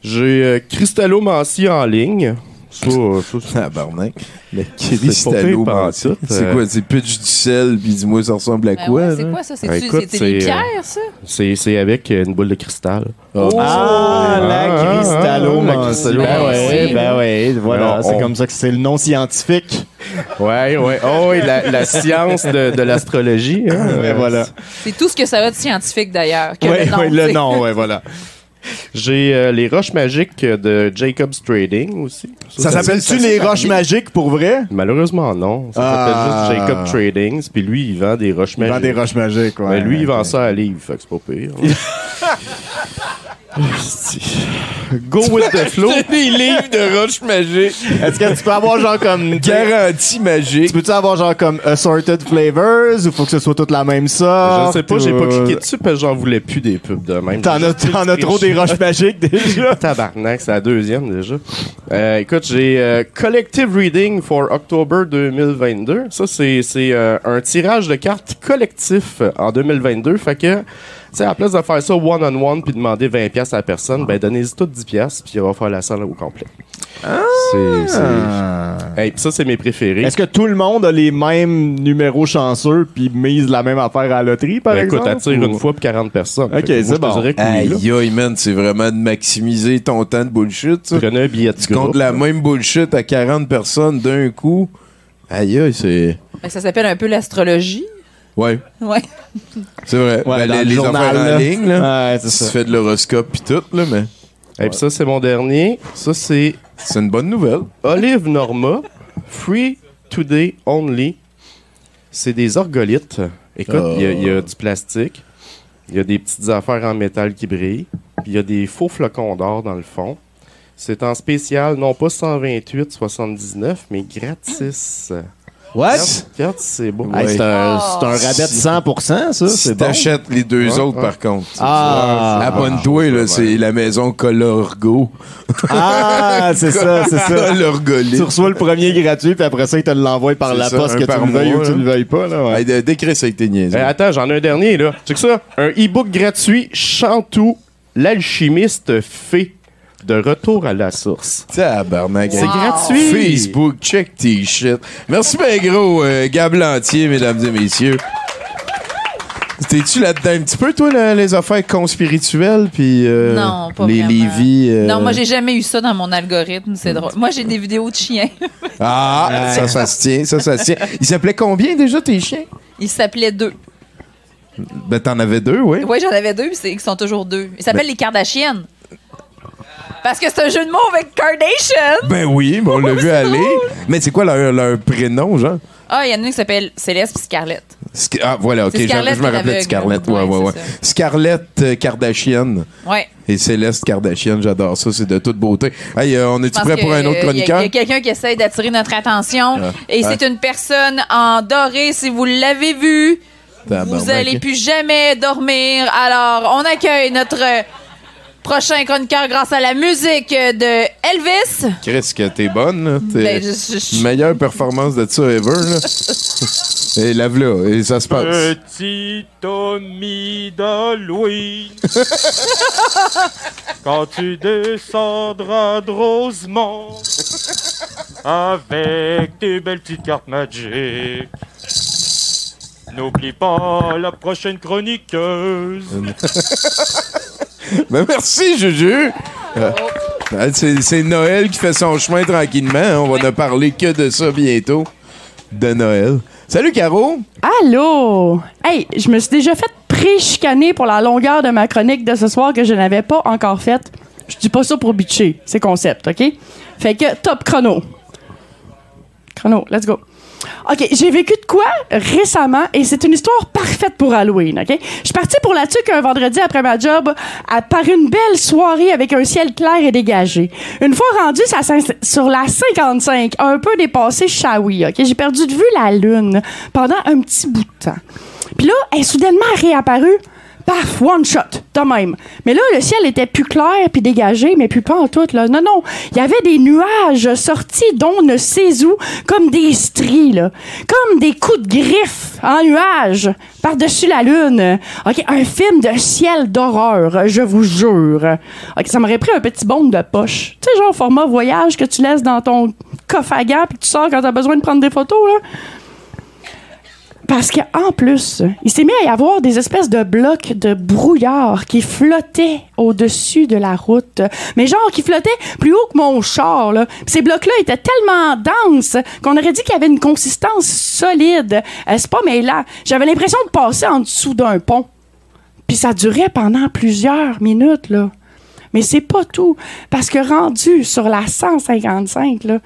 J'ai euh, Cristallomancie en ligne. Ça, euh, ça,
cristallo,
pas pire,
man.
pantoute,
C'est
euh.
quoi? C'est pitch du sel, puis dis-moi, ça ressemble à
Ben
quoi?
ouais, c'est quoi ça? C'est
Ah, écoute,
c'est des
c'est, euh,
pierres, ça?
c'est c'est avec une boule de cristal.
Oh.
Ah, la
Ah, ah, la cristallomancie.
Ben ouais, ben ouais, voilà,
Alors,
c'est
on-
comme ça que c'est le nom scientifique.
Ouais, ouais. Oh, oui, la, la science de, de l'astrologie. Hein,
Ouais, voilà.
C'est tout ce que ça a de scientifique, d'ailleurs.
Ouais,
le nom,
ouais, voilà.
J'ai euh, les roches magiques de Jacob's Trading aussi.
Ça s'appelle-tu les roches magiques pour vrai?
Malheureusement, non. Ça
Ah.
s'appelle juste Jacob Tradings. Puis lui, il vend des roches
Il vend
magiques.
des roches magiques, ouais.
Mais lui, il vend ça à livre, fait que c'est pas pire. Go with the flow.
des livres de roches magiques.
Est-ce que tu peux avoir genre comme.
Garantie magique.
Tu peux-tu avoir genre comme assorted flavors ou faut que ce soit toute la même sorte?
Je sais pas, j'ai pas cliqué dessus parce que j'en voulais plus des pubs de même.
T'en as, t'en as trop des roches magiques déjà?
Tabarnak, c'est la deuxième déjà. Euh, écoute, j'ai euh, Collective Reading for October 2022. Ça, c'est c'est, euh, un tirage de cartes collectif en 2022. Fait que, sais, à la place de faire ça one-on-one puis demander 20$ pièces à la personne, ben donnez-y toutes 10$ pièces puis on va faire la salle au complet. C'est- c'est-
Ah.
Hey, pis ça, c'est mes préférés.
Est-ce que tout le monde a les mêmes numéros chanceux puis mise la même affaire à la loterie, par
Ben, écoute,
exemple?
attire
ou-
une fois pour 40 personnes.
Ok, c'est bon.
Aïe, aïe, man, c'est vraiment de maximiser ton temps de bullshit, ça.
Prenez un billet de
Tu comptes la
là.
même bullshit à 40 personnes d'un coup. Aïe, aïe, c'est.
Ben, Ça s'appelle un peu l'astrologie.
Ouais,
Ouais.
c'est vrai.
Ouais,
Ben,
dans
les,
le
les
journal,
affaires en
là.
ligne, là.
Ouais, c'est
tu
ça.
fais de l'horoscope pis tout, là, mais
Et puis ça, c'est mon dernier. Ça, c'est
c'est une bonne nouvelle.
Olive Norma, Free Today Only. C'est des orgolites. Écoute, il y a- il y, a du plastique, il y a des petites affaires en métal qui brillent, puis il y a des faux flocons d'or dans le fond. C'est en spécial, non pas 128,79, mais gratis.
What?
C'est beau.
Hey, c'est un,
Oh.
c'est un rabais de 100%, ça?
Si
C'est bon.
t'achètes les deux
Ouais,
autres,
ouais.
par contre.
Ah.
Abonne-toi, là, c'est la maison Colorgo.
Ah, c'est ça, c'est ça. Tu reçois le premier gratuit, puis après ça, ils te l'envoient par
C'est
la
ça,
poste
un
que tu
par
le veuilles ou que tu
là.
le veuilles pas. Là, ouais.
Hey, de- décris ça avec tes niaiseries.
Eh, attends, j'en ai un dernier, là. Check ça? Un e-book gratuit, Chantou, l'alchimiste fait de retour à la source.
Tabarnak.
C'est gratuit.
Facebook, check tes shit. Merci ben gros, euh, Gab Lantier, mesdames et messieurs. T'es-tu là-dedans un petit peu, toi, là, les affaires conspirituelles, puis euh,
Non, pas
les. Lévis? euh,
Non, moi, j'ai jamais eu ça dans mon algorithme. C'est drôle. Moi, j'ai des vidéos de chiens.
Ah, ça, ça se tient, ça, ça se tient. Il s'appelait combien déjà, tes chiens?
Ils s'appelaient deux.
Ben, t'en avais deux, oui.
Oui, j'en avais deux, puis c'est- ils sont toujours deux. Ils s'appellent
Ben-
les Kardashians. Parce que c'est un jeu de mots avec Kardashian.
Ben oui, mais on l'a vu aller. Mais c'est quoi leur, leur prénom, genre?
Ah, il y en a une qui s'appelle Céleste puis Scarlett.
Sc- Ah, voilà, ok, je,
Scarlett
je me rappelais de
aveugle.
Scarlett. Ouais,
Ouais,
ouais. Scarlett euh, Kardashian
Ouais.
et Céleste Kardashian, j'adore ça, c'est de toute beauté. Hey, euh, on est-tu prêt pour un autre
euh, Il
chroniqueur?
y a, quelqu'un qui essaye d'attirer notre attention.
Ah.
Et c'est une personne en doré. Si vous l'avez vu, vous allez plus jamais dormir. Alors, on accueille notre euh, prochain chroniqueur grâce à la musique de Elvis.
Chris, que t'es bonne, là. T'es
Ben, je- je- je-
meilleure performance de ça ever, là. et lave-la, et ça se passe.
Petit Tommy d'Halloween, quand tu descendras de Rosemont, avec tes belles petites cartes Magic, n'oublie pas la prochaine chroniqueuse.
Ben merci, Juju. Euh, c'est, c'est Noël qui fait son chemin tranquillement. hein. On va ne parler que de ça bientôt. De Noël. Salut, Caro.
Allô? Hey, je me suis déjà fait pré-chicaner pour la longueur de ma chronique de ce soir que je n'avais pas encore faite. Je dis pas ça pour bitcher, c'est concept, OK? Fait que top chrono. Chrono, let's go. OK, j'ai vécu de quoi récemment et c'est une histoire parfaite pour Halloween, OK? Je suis partie pour la tuque un vendredi après ma job par une belle soirée avec un ciel clair et dégagé. Une fois rendue sur la 55, un peu dépassé Shawi, OK? J'ai perdu de vue la lune pendant un petit bout de temps. Puis là, elle est soudainement réapparue. Paf, one shot, de même. Mais là, le ciel était plus clair puis dégagé, mais plus pas en tout, là. Non, non. Il y avait des nuages sortis d'on ne sait où, comme des stries, là. Comme des coups de griffe en nuages par-dessus la lune. Un film de ciel d'horreur, je vous jure. OK, ça m'aurait pris un petit bond de poche. Tu sais, genre format voyage que tu laisses dans ton coffre à gants puis que tu sors quand t'as besoin de prendre des photos, là. Parce qu'en plus, il s'est mis à y avoir des espèces de blocs de brouillard qui flottaient au-dessus de la route. Mais genre, qui flottaient plus haut que mon char, là. Ces blocs-là étaient tellement denses qu'on aurait dit qu'il y avait une consistance solide. Euh, c'est pas mêlant. J'avais l'impression de passer en dessous d'un pont. Puis ça durait pendant plusieurs minutes, là. Mais c'est pas tout. Parce que rendu sur la 155, là,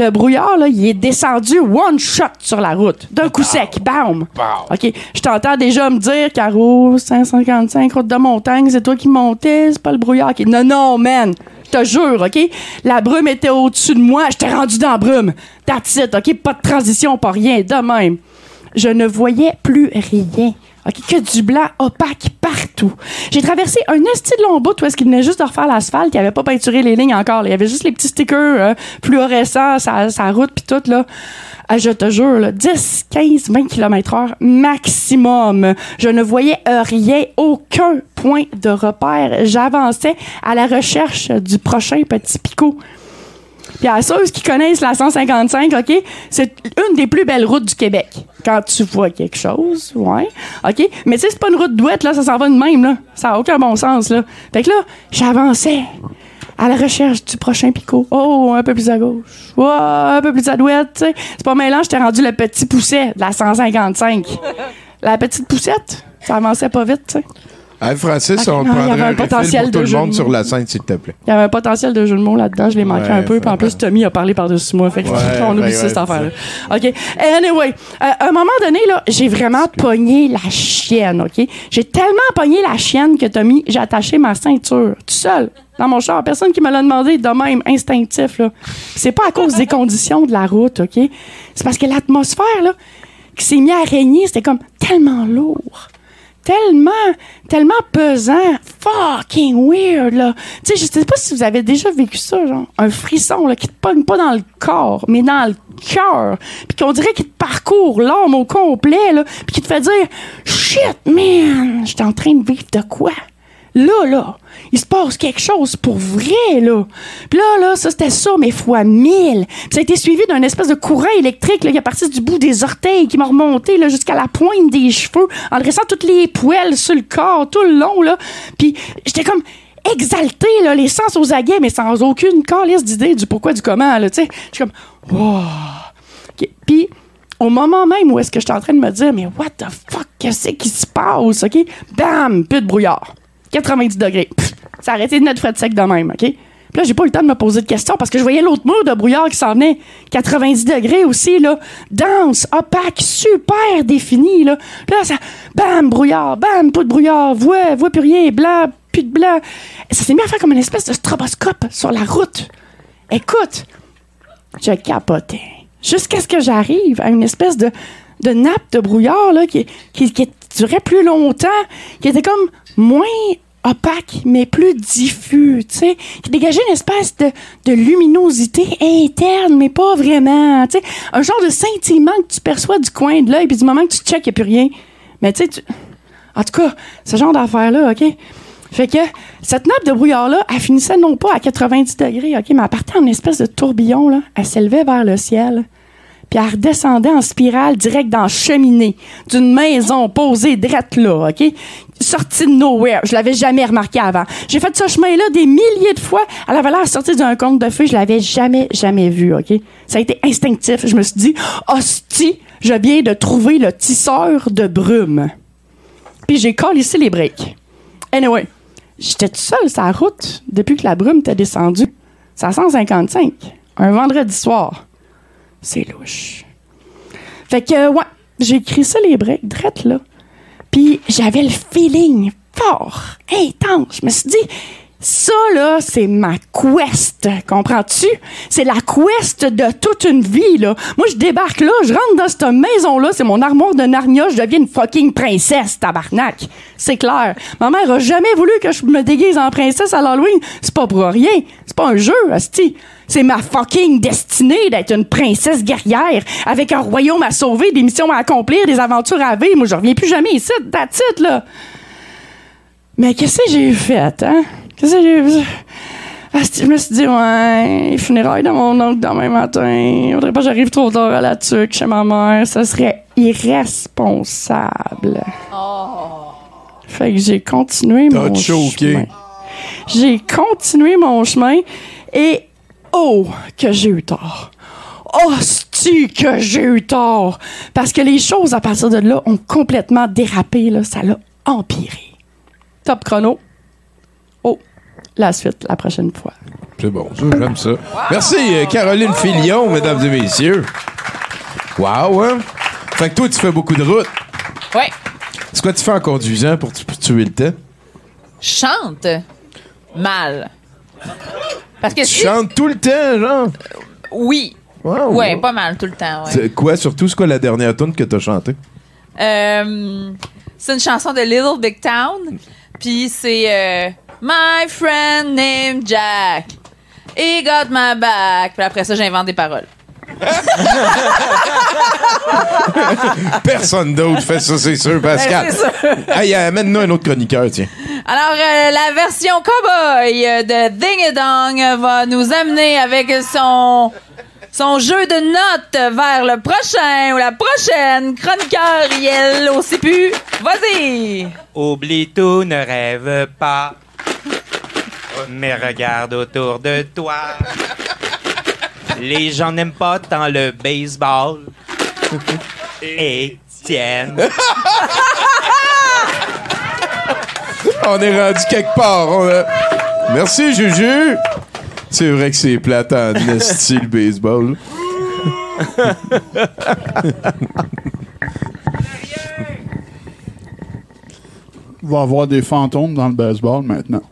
le brouillard, là, il est descendu one shot sur la route. D'un coup sec. Bam! OK. Je t'entends déjà me dire, Caro, 155, route de montagne, c'est toi qui montais, c'est pas le brouillard qui. Non, non, man! Je te jure, OK? La brume était au-dessus de moi, j'étais rendu dans la brume. That's it, OK? Pas de transition, pas rien, de même. Je ne voyais plus rien. OK, que du blanc opaque partout. J'ai traversé un esti de long bout où est-ce qu'il venait juste de refaire l'asphalte, il avait pas peinturé les lignes encore. Il y avait juste les petits stickers euh, fluorescents, sa, sa route puis tout, là. Ah, je te jure, là, 10, 15, 20 km heure maximum. Je ne voyais euh, rien, aucun point de repère. J'avançais à la recherche du prochain petit picot. Puis à ceux qui connaissent la 155, OK, c'est une des plus belles routes du Québec. Quand tu vois quelque chose, ouais, OK. Mais tu sais, c'est pas une route douette, là, ça s'en va de même, là. Ça a aucun bon sens, là. Fait que là, j'avançais à la recherche du prochain picot. Oh, un peu plus à gauche. Oh, un peu plus à droite. C'est pas mélange, j'étais rendu le petit pousset de la 155. La petite poussette, ça avançait pas vite.
Hey, Francis,
Ok,
on
non,
prendrait
un potentiel
pour
de
tout le
jeu
monde
de
sur
mots.
la scène, s'il te plaît.
Il y avait un potentiel de jeu de mots là-dedans, je l'ai manqué
Ouais,
un peu. Puis en plus, Tommy a parlé par-dessus moi. Fait que
Ouais,
on oublie
ouais,
ça,
ouais,
cette affaire-là. OK. Anyway, euh, à un moment donné, là, j'ai vraiment pogné la chienne, OK? J'ai tellement pogné la chienne que Tommy, j'ai attaché ma ceinture, tout seul, dans mon char. Personne qui me l'a demandé de même, instinctif, là. C'est pas à cause des conditions de la route, OK? C'est parce que l'atmosphère, là, qui s'est mis à régner, c'était comme tellement lourd tellement, tellement pesant, fucking weird, là. Tu sais, je sais pas si vous avez déjà vécu ça, genre, un frisson, là, qui te pogne pas dans le corps, mais dans le cœur, puis qu'on dirait qu'il te parcourt l'âme au complet, là, puis qui te fait dire, shit, man, j'étais en train de vivre de quoi? Là, là, il se passe quelque chose pour vrai, là. Puis là, là, ça, c'était ça, mais fois mille. Puis ça a été suivi d'un espèce de courant électrique là, qui est parti du bout des orteils, qui m'a remonté là, jusqu'à la pointe des cheveux, en dressant toutes les poils sur le corps, tout le long, là. Puis j'étais comme exalté, là, les sens aux aguets, mais sans aucune calice d'idée du pourquoi, du comment, là, tu sais. Je suis comme, wow. Puis au moment même où est-ce que j'étais en train de me dire, mais what the fuck, qu'est-ce qui se passe, OK? Bam! Plus de brouillard. 90 degrés. Ça a arrêté de frais de sec de même, OK? Puis là, j'ai pas eu le temps de me poser de questions parce que je voyais l'autre mur de brouillard qui s'en venait. 90 degrés aussi, là. Dense, opaque, super défini, là. Là, ça, bam, brouillard, bam, pas de brouillard, voix, voix plus rien, blanc, plus de blanc. Ça s'est mis à faire comme une espèce de stroboscope sur la route. Écoute, je capotais. Jusqu'à ce que j'arrive à une espèce de, de nappe de brouillard là, qui, qui, qui durait plus longtemps, qui était comme moins opaque, mais plus diffus, tu sais, qui dégageait une espèce de, luminosité interne, mais pas vraiment, tu sais, un genre de scintillement que tu perçois du coin de l'œil, puis du moment que tu checkes, il n'y a plus rien. Mais tu sais, en tout cas, ce genre d'affaire-là, OK? Fait que cette nappe de brouillard-là, elle finissait non pas à 90 degrés, OK, mais elle partait en espèce de tourbillon, là. Elle s'élevait vers le ciel. Puis elle redescendait en spirale direct dans la cheminée d'une maison posée drette là, OK? Sortie de nowhere. Je l'avais jamais remarqué avant. J'ai fait ce chemin-là des milliers de fois. Elle avait l'air sortie d'un conte de feu. Je l'avais jamais, jamais vu, OK? Ça a été instinctif. Je me suis dit, hostie, je viens de trouver le tisseur de brume. Puis j'ai ici les breaks. Anyway, j'étais tout seul sur la route depuis que la brume était descendue. C'est à 155, un vendredi soir. C'est louche. Fait que, ouais, j'ai écrit ça les breaks, drette là. Puis j'avais le feeling fort, intense. Je me suis dit, ça, là, c'est ma quest. Comprends-tu? C'est la quest de toute une vie, là. Moi, je débarque là, je rentre dans cette maison-là, c'est mon armoire de Narnia, je deviens une fucking princesse, tabarnak. C'est clair. Ma mère a jamais voulu que je me déguise en princesse à l'Halloween. C'est pas pour rien. C'est pas un jeu, asti. C'est ma fucking destinée d'être une princesse guerrière avec un royaume à sauver, des missions à accomplir, des aventures à vivre. Moi, je reviens plus jamais ici. That's là. Mais qu'est-ce que j'ai fait, hein? Qu'est-ce que j'ai fait? Asti, je me suis dit, ouais, les funérailles de mon oncle demain matin. Il faudrait pas que j'arrive trop tard à la tuque chez ma mère. Ça serait irresponsable. Fait que j'ai continué
T'as
mon
choqué.
chemin. J'ai continué mon chemin et oh que j'ai eu tort. Hostie que j'ai eu tort. Parce que les choses à partir de là ont complètement dérapé. Là. Ça l'a empiré. Top chrono. Oh, la suite la prochaine fois.
C'est bon, ça, j'aime ça. Merci, euh, Caroline Filion, mesdames et messieurs. Wow, hein? Fait que toi, tu fais beaucoup de routes.
Ouais.
C'est quoi tu fais en conduisant pour, tu- pour tuer le temps?
Je chante mal. Parce que
Tu
si-
chantes tout le temps, genre?
Oui.
Wow,
ouais,
wow.
pas mal tout le temps. Ouais.
C'est Quoi, surtout, c'est quoi la dernière tune que t'as chantée?
Euh, c'est une chanson de Little Big Town. Puis c'est euh, My friend named Jack. He got my back. Puis après ça, j'invente des paroles.
Personne d'autre fait ça, c'est sûr, Pascal.
Ben, c'est sûr.
hey, amène-nous un autre chroniqueur, tiens.
Alors, euh, la version cowboy euh, de Ding Dong va nous amener avec son, son jeu de notes vers le prochain ou la prochaine chroniqueur Riel au CPU. Vas-y!
Oublie tout, ne rêve pas. Mais regarde autour de toi. Les gens n'aiment pas tant le baseball. Étienne.
On est rendu quelque part. on a- Merci, Juju. C'est vrai que c'est plate en esti, le baseball.
Il va y avoir des fantômes dans le baseball maintenant.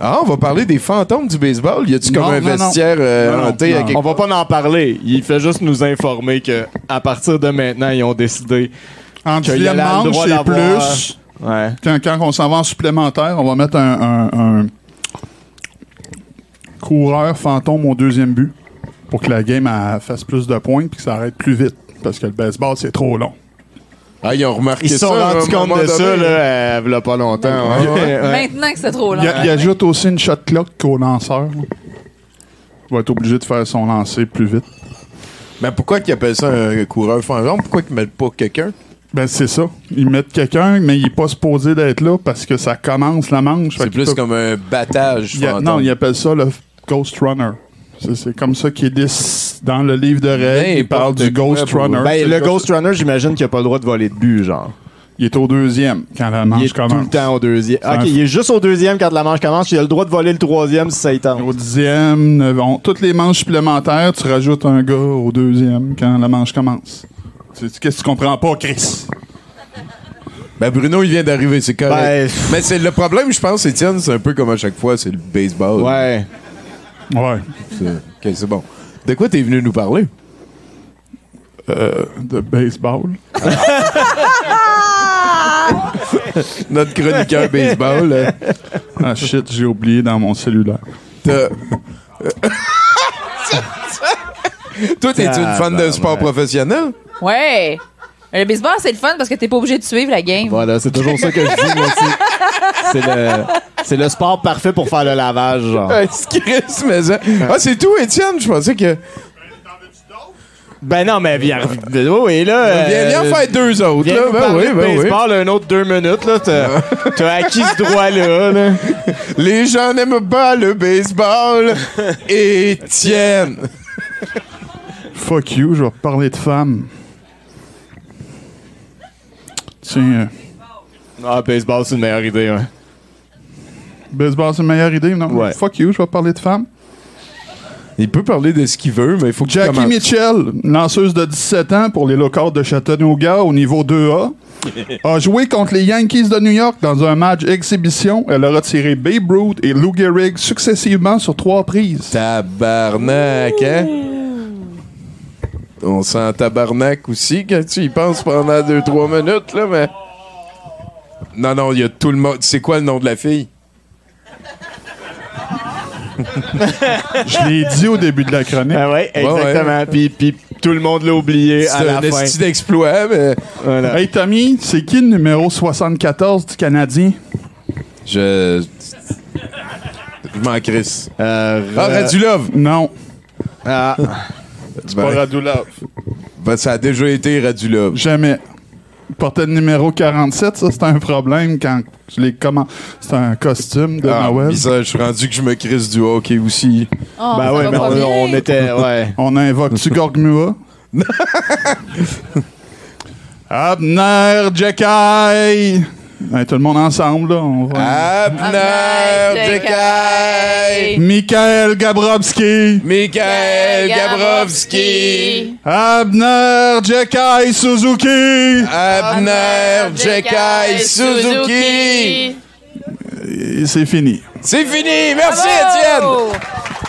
Ah, on va parler des fantômes du baseball? Y a-tu comme un
non, non.
vestiaire euh,
Non,
à quelque
On va pas en parler. Il fait juste nous informer que à partir de maintenant, ils ont décidé
En
qu'il droit
c'est plus.
Ouais.
Quand, quand on s'en va en supplémentaire, on va mettre un, un- un coureur fantôme au deuxième but pour que la game elle, fasse plus de points et que ça arrête plus vite. Parce que le baseball, c'est trop long.
Ah, ils ont remarqué
Ils se sont rendus compte de ça, là, euh, v'là pas longtemps.
Ouais.
Maintenant que c'est trop long.
Il, il ajoute aussi une shot clock qu'au lanceur. là. Il va être obligé de faire son lancer plus vite.
Mais pourquoi qu'ils appellent ça un coureur fantôme? Pourquoi qu'ils mettent pas quelqu'un?
Ben, c'est ça. Ils mettent quelqu'un, mais il est pas supposé d'être là parce que ça commence la manche.
C'est plus
peut-
comme un battage
Il a-
fantôme.
non, il appelle ça le Ghost Runner. C'est- comme ça qu'il dit dans le livre de règles. Il parle du Ghost Runner.
Ben, le Ghost Runner, j'imagine qu'il a pas le droit de voler de but, genre.
Il est au deuxième quand la manche
Il est
commence.
tout le temps au deuxième. Ok, il est juste au deuxième quand la manche commence. Il a le droit de voler le troisième si ça y tente.
Au dixième, neuf- on- toutes les manches supplémentaires, tu rajoutes un gars au deuxième quand la manche commence. Qu'est-ce que tu comprends pas, Chris?
Ben Bruno, il vient d'arriver, c'est correct.
Ben,
Mais c'est le problème, je pense, Étienne, c'est un peu comme à chaque fois, c'est le baseball.
Ouais.
Ouais.
C'est- Ok, c'est bon. De quoi t'es venu nous parler?
Euh, de baseball.
Notre chroniqueur baseball. euh,
Ah shit, j'ai oublié dans mon cellulaire.
t'as- Toi, t'es une fan de sport professionnel?
Ouais. Le baseball, c'est le fun parce que t'es pas obligé de suivre la game.
Voilà, c'est toujours ça que je dis, moi aussi. C'est le, c'est le sport parfait pour faire le lavage, genre.
Mais ça- Ah, c'est tout, Étienne? Je pensais que.
Ben non, mais viens, oui, oui, là.
Viens, viens
euh,
en faire deux autres,
Viens
là. Ben
parler
oui, ben oui.
baseball, un autre deux minutes, là. T'as, t'as acquis ce droit-là, là.
Les gens n'aiment pas le baseball. Étienne.
Fuck you, je vais parler de femmes. Tiens, euh,
Ah, baseball, c'est une meilleure idée, ouais.
baseball, c'est une meilleure idée, non?
Ouais.
Fuck you, je vais parler de femmes.
Il peut parler de ce qu'il veut, mais il faut qu'il
Jackie
commence.
Mitchell, lanceuse de 17 ans pour les locaux de Chattanooga au niveau 2A, a joué contre les Yankees de New York dans un match exhibition. Elle a retiré Babe Ruth et Lou Gehrig successivement sur trois prises.
Tabarnak, hein? On sent tabarnak aussi quand tu y penses pendant 2-3 minutes, là, mais. Non, non, il y a tout le monde. C'est quoi le nom de la fille?
Je l'ai dit au début de la chronique.
Ah ouais, exactement. Puis, puis tout le monde l'a oublié à
C'est
la
un
fin.
esti d'exploit, mais.
Voilà.
Hey Tommy, c'est qui le numéro 74 du Canadien?
Je. Je m'en crisse.
Euh,
Ah,
euh,
Radulov!
Non.
Ah,
Ben,
Radulov.
ben, ça a déjà été Radulov.
Jamais. Il portait le numéro 47, ça c'est un problème quand je les comment C'est un costume de
Ah,
Noël.
bizarre, je suis rendu que je me crisse du hockey aussi.
Oh,
ben
ça
ouais, mais
pas
on était, ouais.
On invoque-tu Gorgmua? Abner Jekai! Hey, tout le monde ensemble, là. On va...
Abner Jekai!
Michael Gabrowski!
Michael Gabrovski!
Abner Jekai Suzuki!
Abner Jekai Suzuki!
Et c'est fini.
C'est fini! Merci,
Bravo!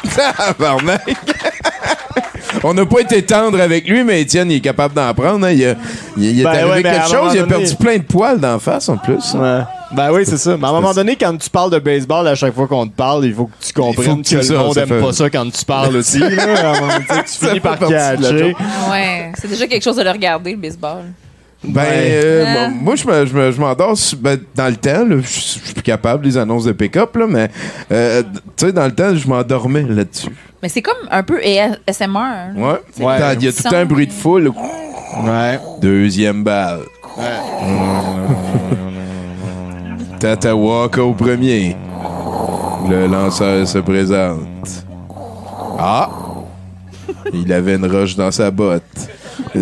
Étienne! Tabarnak! On n'a pas été tendre avec lui, mais Étienne, il est capable d'en prendre. hein. Il, a- il- il est
Ben
arrivé
ouais,
quelque chose. Il a
donné-
perdu plein de poils d'en face, en plus.
Ouais. Ben oui, c'est ça. Mais à un moment donné, quand tu parles de baseball, à chaque fois qu'on te parle, il faut que tu comprennes
que
que,
tu
le
ça,
monde
ça
aime
fait-
pas ça quand tu parles aussi. là. À un moment donné, tu finis par catcher.
Ouais, c'est déjà quelque chose de le regarder, le baseball.
Ben,
Ouais.
euh, moi- moi, je me- je me- je m'endors ben, dans le temps. Je suis plus capable des annonces de pick-up, là, mais euh, tu sais, dans le temps, je m'endormais là-dessus.
Mais c'est comme un peu ASMR. hein.
Ouais. Il y a tout le temps un bruit de foule.
Ouais.
Deuxième balle. Tata Walker au premier. Le lanceur se présente. Ah! Il avait une roche dans sa botte.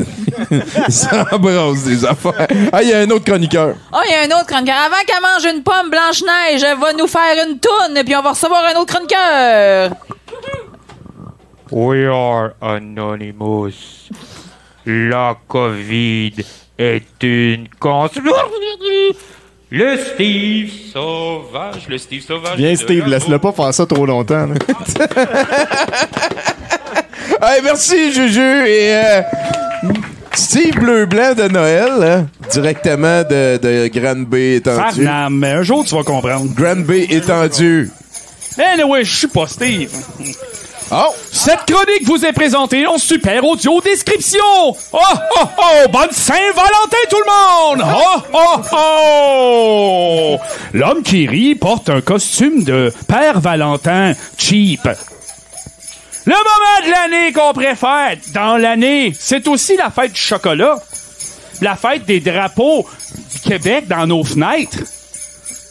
Il s'embrasse des affaires. Ah, il y a un autre chroniqueur.
Oh, il y a un autre chroniqueur. Avant qu'elle mange une pomme Blanche-Neige, elle va nous faire une toune, puis on va recevoir un autre chroniqueur.
We are Anonymous. La COVID est une cons... Le Steve sauvage, le Steve sauvage.
Bien,
de
Steve,
la
laisse-le pas faire ça trop longtemps. là.
Hey, merci, Juju. Et euh, Steve Bleu-Blanc de Noël, hein, directement de, de Grande Bay étendue.
Farnham, mais un jour, tu vas comprendre.
Grande Bay étendue.
Anyway, je suis pas Steve.
Oh!
Cette chronique vous est présentée en super audio description. Oh, oh, oh! Bonne Saint-Valentin, tout le monde! Oh, oh, oh! L'homme qui rit porte un costume de Père Valentin cheap. Le moment de l'année qu'on préfère dans l'année, c'est aussi la fête du chocolat. La fête des drapeaux du Québec dans nos fenêtres.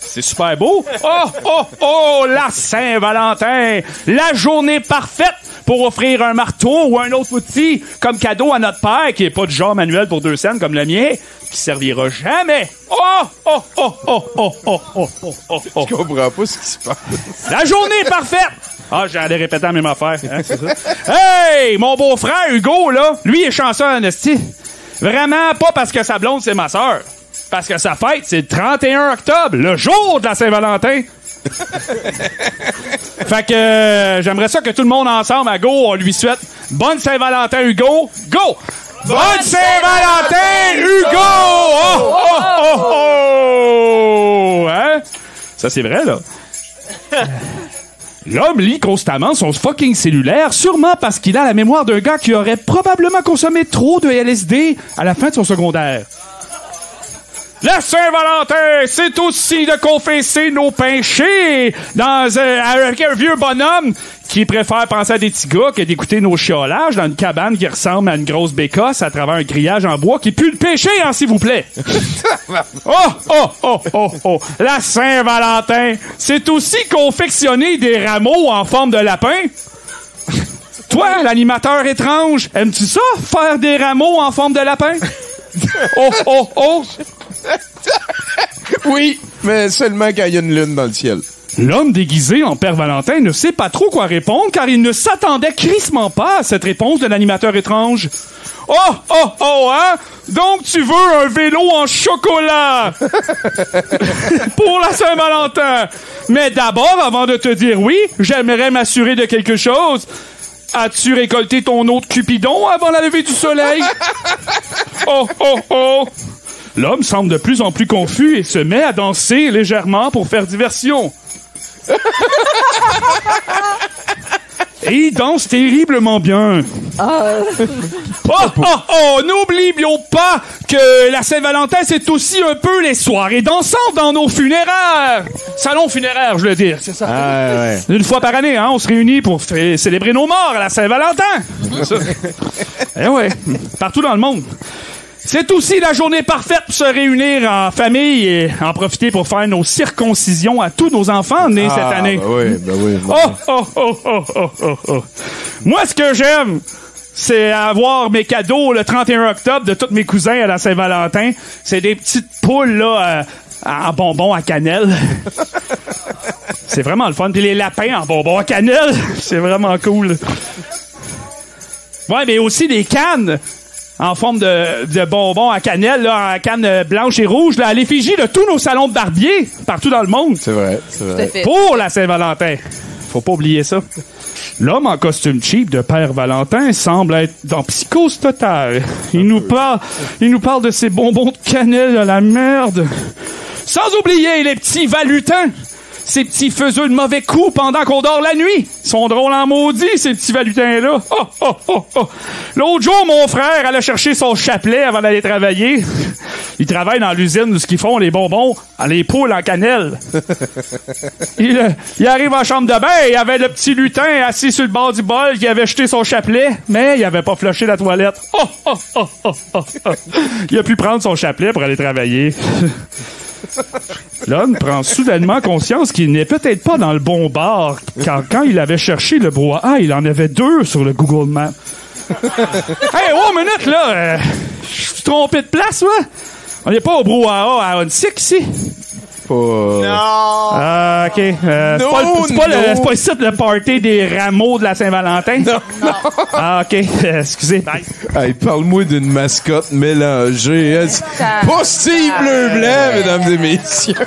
C'est super beau. Oh, oh, oh, la Saint-Valentin! La journée parfaite pour offrir un marteau ou un autre outil comme cadeau à notre père, qui est pas du genre manuel pour deux cents comme le mien, qui servira jamais. Oh, oh, oh, oh, oh, oh, oh, oh, oh, oh.
Je comprends pas ce qui se passe.
La journée parfaite! Ah, j'allais répéter la même affaire. hein? Hey! Mon beau-frère, Hugo, là, lui, est chanceux en esti. Vraiment pas parce que sa blonde, c'est ma sœur. Parce que sa fête, c'est le 31 octobre, le jour de la Saint-Valentin. fait que euh, j'aimerais ça que tout le monde ensemble, à Go, on lui souhaite bonne Saint-Valentin, Hugo. Go! Bonne Saint-Valentin, Hugo! Oh, oh, oh, oh! Hein? Ça, c'est vrai, là. L'homme lit constamment son fucking cellulaire, sûrement parce qu'il a la mémoire d'un gars qui aurait probablement consommé trop de LSD à la fin de son secondaire. La Saint-Valentin, c'est aussi de confesser nos péchés dans un, avec un vieux bonhomme qui préfère penser à des petits gars que d'écouter nos chiolages dans une cabane qui ressemble à une grosse bécasse à travers un grillage en bois qui pue le péché, hein, s'il vous plaît. Oh, oh, oh, oh, oh. La Saint-Valentin, c'est aussi confectionner des rameaux en forme de lapin. Toi, l'animateur étrange, aimes-tu ça, faire des rameaux en forme de lapin? Oh, oh, oh!
Oui, mais seulement quand il y a une lune dans le ciel.
L'homme déguisé en Père Valentin ne sait pas trop quoi répondre car il ne s'attendait crissement pas à cette réponse de l'animateur étrange. Oh, oh, oh, hein? Donc tu veux un vélo en chocolat? Pour la Saint-Valentin. Mais d'abord, avant de te dire oui, j'aimerais m'assurer de quelque chose. As-tu récolté ton autre Cupidon avant la levée du soleil? Oh, oh, oh! L'homme semble de plus en plus confus et se met à danser légèrement pour faire diversion. Et il danse terriblement bien. Oh, oh, oh, n'oublions pas que la Saint-Valentin, c'est aussi un peu les soirées dansantes dans nos funéraires. Salon funéraire, je veux dire, c'est ça. Une fois par année, hein, on se réunit pour célébrer nos morts à la Saint-Valentin. Ça. eh ouais, partout dans le monde. C'est aussi la journée parfaite pour se réunir en famille et en profiter pour faire nos circoncisions à tous nos enfants nés
Ah,
cette année.
ben oui, ben oui.
Oh, oh, oh, oh, oh, oh, oh. Moi, ce que j'aime, c'est avoir mes cadeaux le 31 octobre de tous mes cousins à la Saint-Valentin. C'est des petites poules, là, euh, en bonbons à cannelle. c'est vraiment le fun. Puis les lapins en bonbons à cannelle, c'est vraiment cool. Ouais, mais aussi des cannes en forme de, de bonbons à cannelle, là, en canne blanche et rouge, là, à l'effigie de tous nos salons de barbier partout dans le monde.
C'est vrai, c'est
fait.
Pour la Saint-Valentin. Faut pas oublier ça. L'homme en costume cheap de Père Valentin semble être dans psychose totale. Il nous parle, il nous parle de ses bonbons de cannelle à la merde. Sans oublier les petits valutins. Ces petits faiseux de mauvais coups pendant qu'on dort la nuit. Ils sont drôles en maudit, ces petits valutins-là. Oh, oh, oh, oh. L'autre jour, mon frère allait chercher son chapelet avant d'aller travailler. Il travaille dans l'usine où ce qu'ils font, les bonbons, à les poules en cannelle. Il, euh, il arrive en chambre de bain, il y avait le petit lutin assis sur le bord du bol qui avait jeté son chapelet, mais il avait pas flushé la toilette. Oh, oh, oh, oh, oh, oh. Il a pu prendre son chapelet pour aller travailler. L'homme prend soudainement conscience qu'il n'est peut-être pas dans le bon bar, car quand il avait cherché le brouhaha, il en avait deux sur le Google Maps. hey, oh, minute, là! euh, Je suis trompé de place, ouais? On n'est pas au brouhaha à Onsic, ici?
Non!
Ah, OK. Euh, c'est
Non,
pas, le- c'est pas, le-
non.
c'est pas ici le party des rameaux de la Saint-Valentin? Non. Ah, OK. Euh, excusez.
Hey, parle-moi d'une mascotte mélangée. C'est Pas Steve Bleu-Blanc, mesdames et messieurs?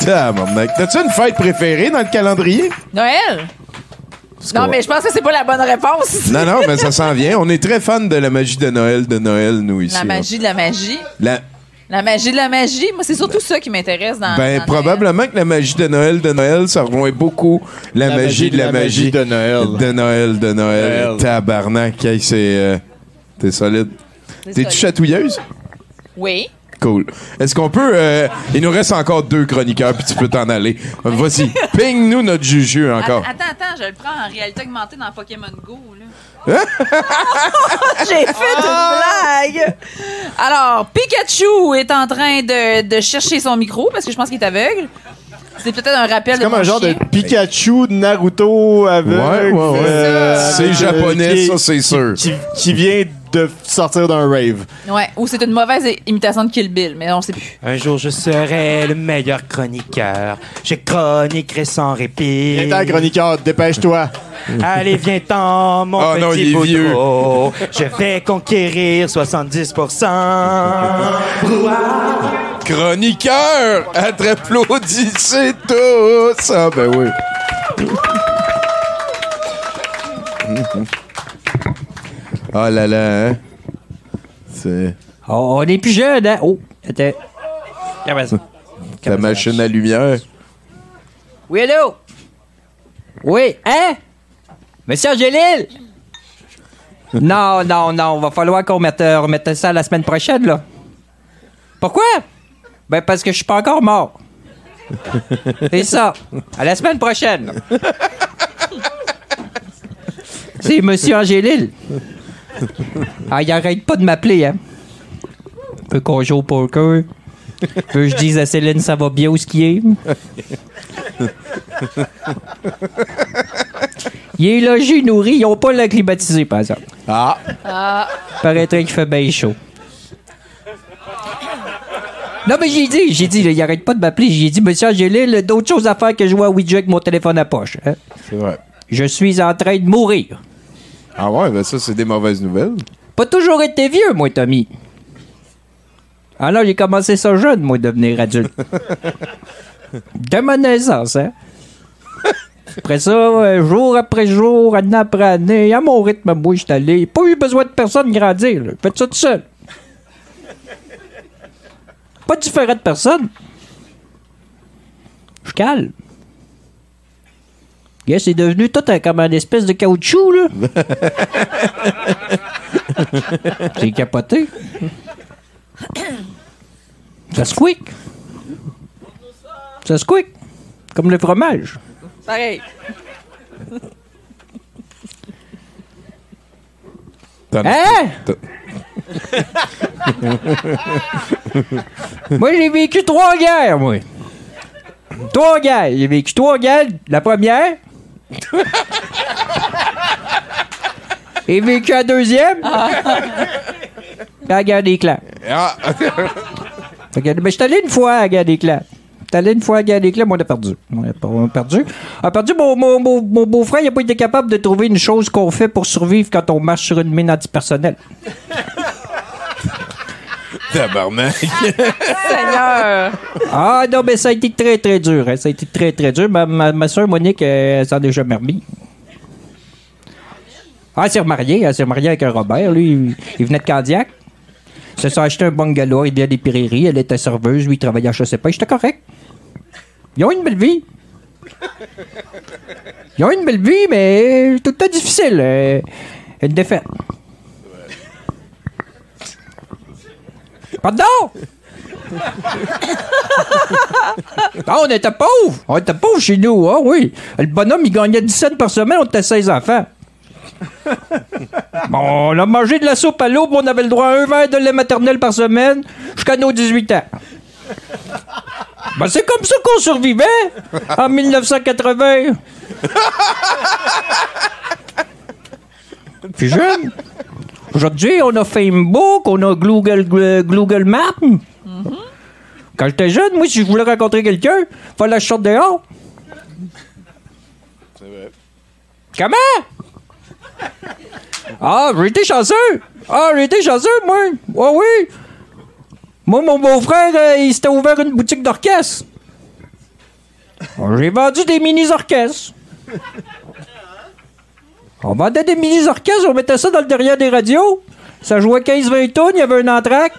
T'as-tu une fête préférée dans le calendrier?
Noël? Non, mais je pense que c'est pas la bonne réponse.
Non, non, mais ça s'en vient. On est très fans de la magie de Noël, de Noël, nous, ici.
La
là.
magie de la magie.
La-
La magie de la magie. Moi, c'est surtout ça qui m'intéresse dans.
Ben,
dans
probablement que la magie de Noël de Noël, ça rejoint beaucoup la, magie, de la, magie
de Noël.
De Noël, de Noël.
Noël.
Tabarnak, hey, c'est... euh, T'es solide. T'es-tu chatouilleuse?
Oui.
Cool. Est-ce qu'on peut... euh, il nous reste encore deux chroniqueurs, puis tu peux t'en aller. Vas-y, ping-nous notre juju encore.
Attends, attends, je le prends en réalité augmentée dans Pokémon Go, là. J'ai fait une blague! Alors, Pikachu est en train de, de chercher son micro parce que je pense qu'il est aveugle. C'est peut-être un rappel
C'est
de
comme un genre
chien.
de Pikachu de Naruto aveugle.
Ouais, ouais, ouais.
euh,
C'est
avec,
japonais,
qui-
ça, c'est sûr.
Qui, qui vient de sortir d'un rave.
Ouais, ou c'est une mauvaise imitation de Kill Bill, mais on sait plus.
Un jour, je serai le meilleur chroniqueur. Je chroniquerai sans répit.
Viens chroniqueur, dépêche-toi.
Allez, viens-t'en, mon
Oh
petit
non.
Je vais conquérir 70%.
Chroniqueur, applaudissez tous. Ah, ben oui. Oh là là, hein? C'est
Oh, on est plus jeune, hein? Oh, attends.
La machine à lumière.
Oui, allô? Oui, hein? Monsieur Angélil? non, non, non, va falloir qu'on mette, euh, remette ça la semaine prochaine, là. Pourquoi? Ben, parce que je suis pas encore mort. C'est ça. À la semaine prochaine. C'est Monsieur Angélil. Ah, il arrête pas de m'appeler, hein. Veut qu'on joue au poker. Que je dise à Céline ça va bien où ce qui est. Il est logé, nourri. Ils ont pas la climatisé, par exemple.
Ah.
Ah.
Paraîtrait qu'il fait bien chaud. Non, mais j'ai dit, j'ai dit, là, il arrête pas de m'appeler. J'ai dit, monsieur Angélil, d'autres choses à faire que jouer à Ouija avec mon téléphone à poche. hein.
C'est vrai.
Je suis en train de mourir.
Ah ouais, ben ça, c'est des mauvaises nouvelles.
Pas toujours été vieux, moi, Tommy. Alors, j'ai commencé ça jeune, moi, devenir adulte. De ma naissance, hein. Après ça, euh, jour après jour, année après année, à mon rythme, moi, je suis allé. Pas eu besoin de personne grandir, là. Faites ça tout seul. Pas différent de personne. Je calme. Yeah, c'est devenu tout un- comme un espèce de caoutchouc, là. C'est capoté. Ça squeak. Ça squeak. Comme le fromage.
Pareil.
Hein? moi, j'ai vécu trois guerres, moi. Trois guerres. J'ai vécu trois guerres. La première. J'ai vécu la deuxième. La guerre des clans.
Ah.
Fait que, ben, je suis allé une fois à la guerre des clans. Allé une fois à clans, mais on a perdu. On a, on a perdu. On a perdu. Mon, mon, mon, mon beau-frère, il n'a pas été capable de trouver une chose qu'on fait pour survivre quand on marche sur une mine antipersonnelle.
Tabarnak.
Seigneur!
Ah non, mais ça a été très, très dur. hein. Ça a été très, très dur. Ma, ma, ma soeur Monique, euh, elle s'en est jamais remis. Ah, elle s'est remariée. Elle s'est remariée avec un Robert. Lui, il, il venait de Candiac. Se sont acheté un bungalow, il vient des prairies, elle était serveuse, lui il travaillait à pas, j'étais correct. Ils ont une belle vie. Ils ont une belle vie, mais tout temps difficile. euh, une défaite. Pardon? Ah, on était pauvres. On était pauvres chez nous, ah oui. Le bonhomme, il gagnait 17 par semaine, on était 16 enfants. Bon, on a mangé de la soupe à l'eau, on avait le droit à un verre de lait maternel par semaine jusqu'à nos 18 ans. Ben, c'est comme ça qu'on survivait en 1980. Puis jeune. Aujourd'hui, on a Facebook, on a Google, Google Maps. Quand j'étais jeune, moi, si je voulais rencontrer quelqu'un, fallait que je sorte dehors.
C'est vrai.
Comment? Ah, j'ai été chanceux. Ah, j'ai été chanceux, moi? Ah oui? Moi, mon beau-frère, euh, il s'était ouvert une boutique d'orchestre. J'ai vendu des mini-orchestres. On vendait des mini-orchestres, on mettait ça dans le derrière des radios. Ça jouait 15-20 tonnes, il y avait un entraque.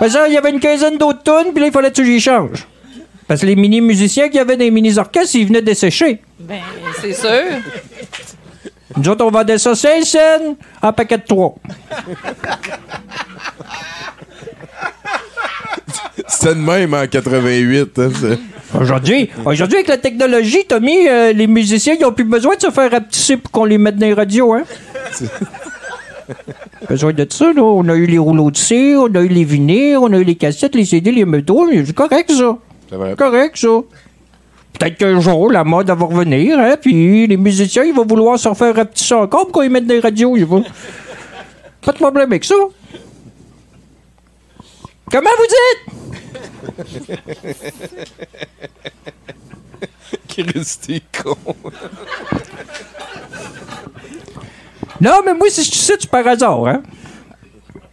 Il y avait une quinzaine d'autres tonnes, puis là, il fallait que j'y change. Parce que les mini-musiciens qui avaient des mini-orchestres, ils venaient dessécher.
Ben, c'est sûr.
Nous autres, on vendait ça 5 cents en paquet de 3.
C'était de même en 88. hein,
Aujourd'hui, aujourd'hui, avec la technologie, Tommy, euh, les musiciens, ils ont plus besoin de se faire rapetisser pour qu'on les mette dans les radios, hein? besoin de ça, là. On a eu les rouleaux de cire, on a eu les vinyles, on a eu les cassettes, les CD, les métaux. C'est correct, ça.
C'est vrai.
correct, ça. Peut-être qu'un jour, la mode va revenir, hein, puis les musiciens, ils vont vouloir se refaire rapetisser encore pour qu'on les mette dans les radios. Ils vont... Pas de problème avec ça. Comment vous dites?
Christy con.
Non, mais moi, si je sais, c'est par hasard, hein.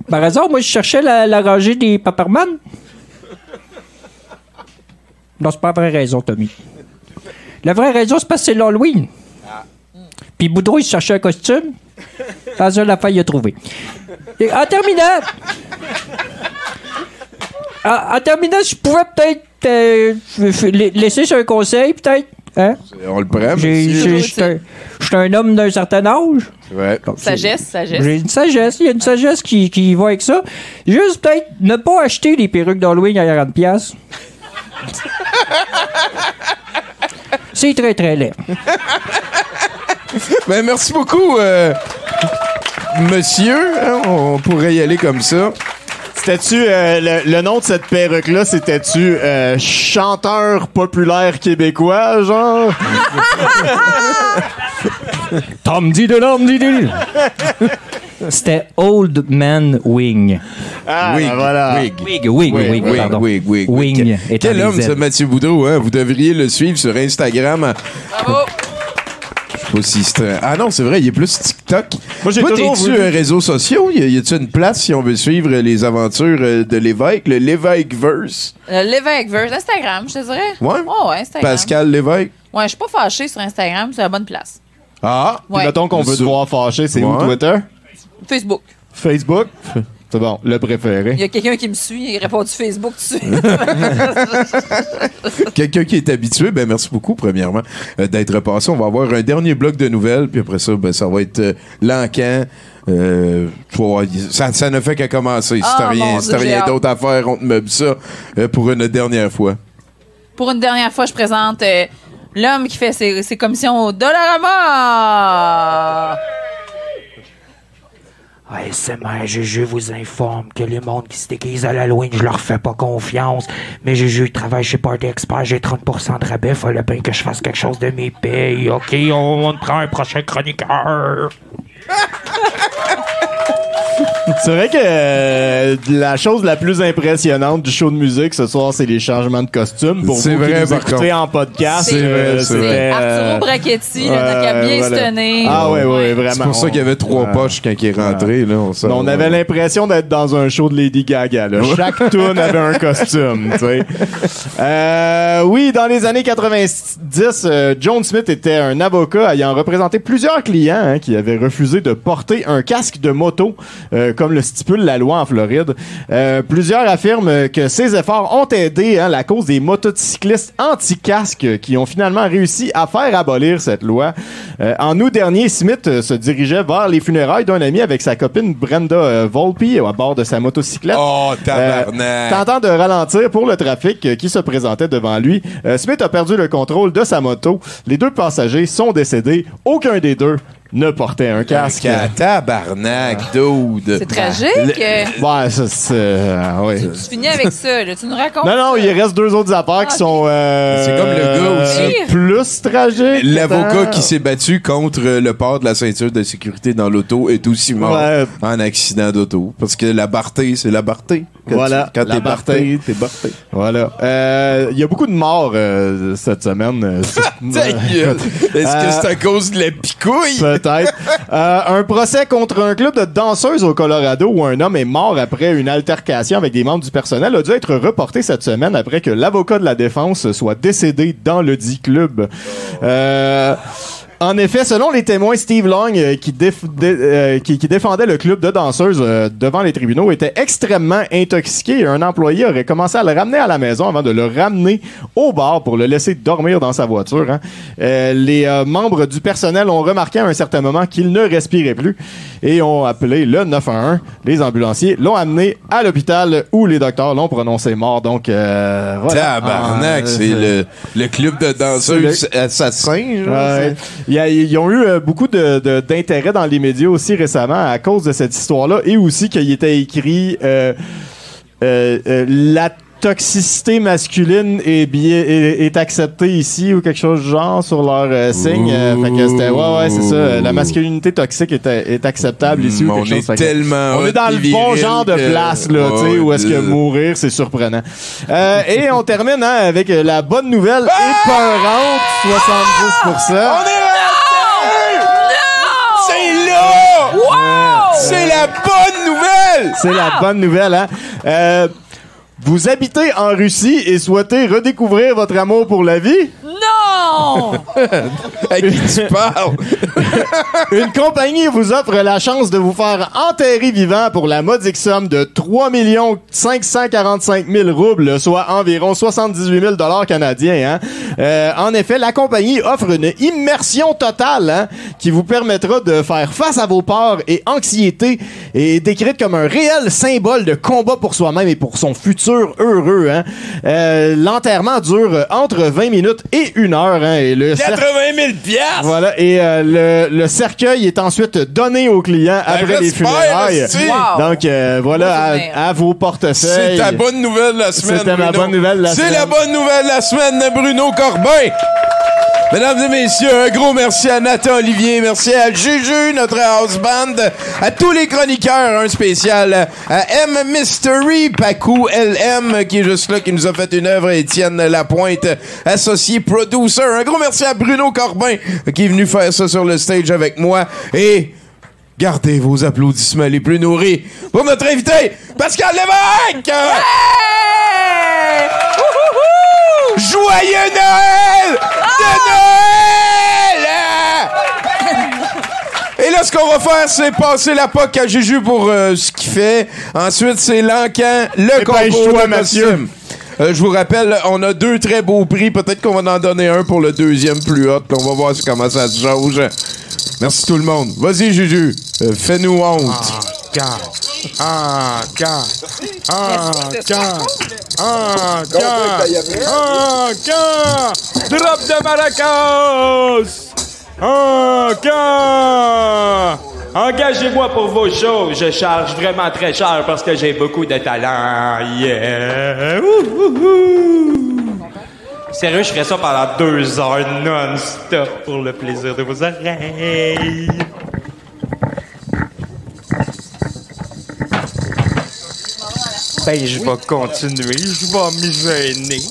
Par hasard, moi, je cherchais la, la rangée des Paperman. Non, c'est pas la vraie raison, Tommy. La vraie raison, c'est parce que c'est l'Halloween. Puis Boudreau, il cherchait un costume. Dans un affaire, il a trouvé. Et en terminant... En, en terminant, je pouvais peut-être euh, laisser sur un conseil, peut-être. Hein?
On le prend,
Je suis un- homme d'un certain âge.
Ouais.
Sagesse, sagesse.
J'ai une sagesse. Il y a une sagesse qui, qui va avec ça. Juste peut-être ne pas acheter des perruques d'Halloween à 40$. C'est très, très laid.
Ben, merci beaucoup, euh, monsieur. hein, on pourrait y aller comme ça.
C'était-tu euh, le, le nom de cette perruque-là, c'était-tu euh, chanteur populaire québécois, genre?
Tom dit de l'homme dit de C'était Old Man Wing.
Ah,
Wig,
ben voilà.
wig.
Wig, wig, wig,
wig,
pardon.
wig, wig,
Wing
wig. Quel homme,
ailes.
Mathieu Boudreau, hein? Vous devriez le suivre sur Instagram.
Bravo.
Je sais pas si c'est un- Ah non, c'est vrai, il est plus TikTok.
Moi, j'ai toujours voulu-
un réseau social? Y a-tu une place si on veut suivre les aventures euh, de l'évêque, le
L'évêque verse Instagram, je te dirais.
Ouais?
Oh, Instagram.
Pascal Lévesque?
Ouais, je suis pas fâché sur Instagram, c'est la bonne place.
Ah!
Ouais.
mettons qu'on veut te
Sur-
voir fâché, c'est où. Twitter?
Facebook.
Facebook? C'est bon, le
Il
préféré.
y a quelqu'un qui me suit, il répond du Facebook dessus.
Quelqu'un qui est habitué, ben merci beaucoup, premièrement, euh, d'être passé. On va avoir un dernier bloc de nouvelles, puis après ça, ben, ça va être euh, l'encan. Euh, ça, ça ne fait qu'à commencer. Si
Ah,
t'as rien, si rien d'autre à faire, on te meuble ça euh, pour une dernière fois.
Pour une dernière fois, je présente l'homme qui fait ses, ses commissions au Dollarama.
ASMR Juju vous informe que les mondes qui se déguisent à l'Halloween, je leur fais pas confiance. Mais Juju, il travaille chez Party Expert, j'ai 30% de rabais, fallait bien que je fasse quelque chose de mes payes. Ok, on, on prend un prochain chroniqueur.
C'est vrai que euh, la chose la plus impressionnante du show de musique ce soir, c'est les changements de costumes. Pour
C'est
vous
vrai,
qui nous
par
écoutez en podcast,
C'est vrai,
euh,
c'est vrai.
euh,
Arturo Brachetti, là, qu'à bien
voilà.
se tenir.
Ah ouais, ouais, vraiment.
C'est pour ça qu'il y avait trois poches quand il est rentré. Là, on, s'en-
On avait l'impression d'être dans un show de Lady Gaga. Là. Chaque tune avait un costume. tu sais. Euh, oui, dans les années 90, euh, John Smith était un avocat ayant représenté plusieurs clients hein, qui avaient refusé de porter un casque de moto, euh, comme le stipule la loi en Floride. Euh, plusieurs affirment que ces efforts ont aidé hein, la cause des motocyclistes anti-casque qui ont finalement réussi à faire abolir cette loi. Euh, en août dernier, Smith euh, se dirigeait vers les funérailles d'un ami avec sa copine Brenda Volpe à bord de sa motocyclette.
Oh, tabarnak.
tentant de ralentir pour le trafic qui se présentait devant lui. Smith a perdu le contrôle de sa moto. Les deux passagers sont décédés. Aucun des deux ne portait un casque.
Un tabarnak, dude.
C'est tragique.
Le- Ouais, ça, c'est... euh, ouais.
Tu finis avec ça, là. Tu nous racontes.
Non, non, il reste deux autres affaires qui sont... euh,
C'est comme le gars aussi.
Plus tragiques.
L'avocat
Attends.
qui s'est battu contre le port de la ceinture de sécurité dans l'auto est aussi mort
Ouais.
en accident d'auto. Parce que la barté, c'est la barté. Quand
Voilà,
tu- quand t'es barté, t'es barté.
Voilà. Euh, Il y a beaucoup de morts euh, cette semaine. euh.
Est-ce que
Euh,
c'est à cause de la picouille?
Peut-être. Euh, un procès contre un club de danseuses au Colorado où un homme est mort après une altercation avec des membres du personnel a dû être reporté cette semaine après que l'avocat de la défense soit décédé dans le dit club. Euh, en effet, selon les témoins, Steve Long, euh, qui, déf- dé- euh, qui, qui défendait le club de danseuses euh, devant les tribunaux, était extrêmement intoxiqué un employé aurait commencé à le ramener à la maison avant de le ramener au bar pour le laisser dormir dans sa voiture. hein. Les membres du personnel ont remarqué à un certain moment qu'il ne respirait plus et ont appelé le 911. Les ambulanciers l'ont amené à l'hôpital où les docteurs l'ont prononcé mort. Donc, euh, voilà.
Tabarnak,
Ah,
c'est le, le club de danseuses assassins. genre,
Ouais.
c'est-
Il y a- Ils ont eu euh, beaucoup de- de- d'intérêt dans les médias aussi récemment à cause de cette histoire-là et aussi qu'il était écrit euh, euh, euh, la toxicité masculine est, bien, est, est acceptée ici ou quelque chose du genre sur leur euh, signe. Euh, fait que c'était ouais ouais c'est ça. La masculinité toxique est, est acceptable ici ou
Mm, on
quelque chose.
est tellement
on est dans le bon genre de place là, tu sais,
Oh,
où est-ce que mourir c'est surprenant. Euh, et on termine hein, avec la bonne nouvelle épeurante 72%.
C'est C'est la bonne nouvelle!
C'est la bonne nouvelle, hein? Euh, vous habitez en Russie et souhaitez redécouvrir votre amour pour la vie?
Non!
à qui tu parles?
Une compagnie vous offre la chance de vous faire enterrer vivant pour la modique somme de 3 545 000 roubles, soit environ 78 000 dollars canadiens. Hein? Euh, en effet, la compagnie offre une immersion totale hein, qui vous permettra de faire face à vos peurs et anxiétés et est décrite comme un réel symbole de combat pour soi-même et pour son futur heureux. Hein? Euh, L'enterrement dure entre 20 minutes et une heure. Hein, et le
80 000 piastres!
voilà, et euh, le, le cercueil est ensuite donné aux clients après les funérailles.
Wow.
Donc euh, voilà, à, à vos portefeuilles.
C'est ta bonne nouvelle de la semaine.
C'était ma bonne nouvelle de la
C'est
semaine.
la bonne nouvelle de la semaine de Bruno Corbin. Mesdames et messieurs, un gros merci à Nathan Olivier, merci à Juju, notre house band, à tous les chroniqueurs, un spécial à M Mystery, Pacou LM, qui est juste là, qui nous a fait une œuvre, Étienne Lapointe, associé producer. Un gros merci à Bruno Corbin, qui est venu faire ça sur le stage avec moi. Et gardez vos applaudissements les plus nourris pour notre invité, Pascal Lévesque! Joyeux Noël! De Noël! Et là, ce qu'on va faire, c'est passer la POC à Juju pour euh, ce qu'il fait. Ensuite, c'est l'encan, le concours de
Mathieu.
Euh, je vous rappelle, on a deux très beaux prix. Peut-être qu'on va en donner un pour le deuxième plus haut. On va voir comment ça se jauge. Merci tout le monde. Vas-y, Juju. Euh, Fais-nous honte.
Ah, quand? Ah, quand? Ah, quand? Ah, quand? Drop de maracas! Ah, quand? Engagez-moi pour vos shows. Je charge vraiment très cher parce que j'ai beaucoup de talent. Yeah! Sérieux, je ferais ça pendant deux heures non-stop pour le plaisir de vos oreilles. Ben, je vais continuer. Je vais me gêner.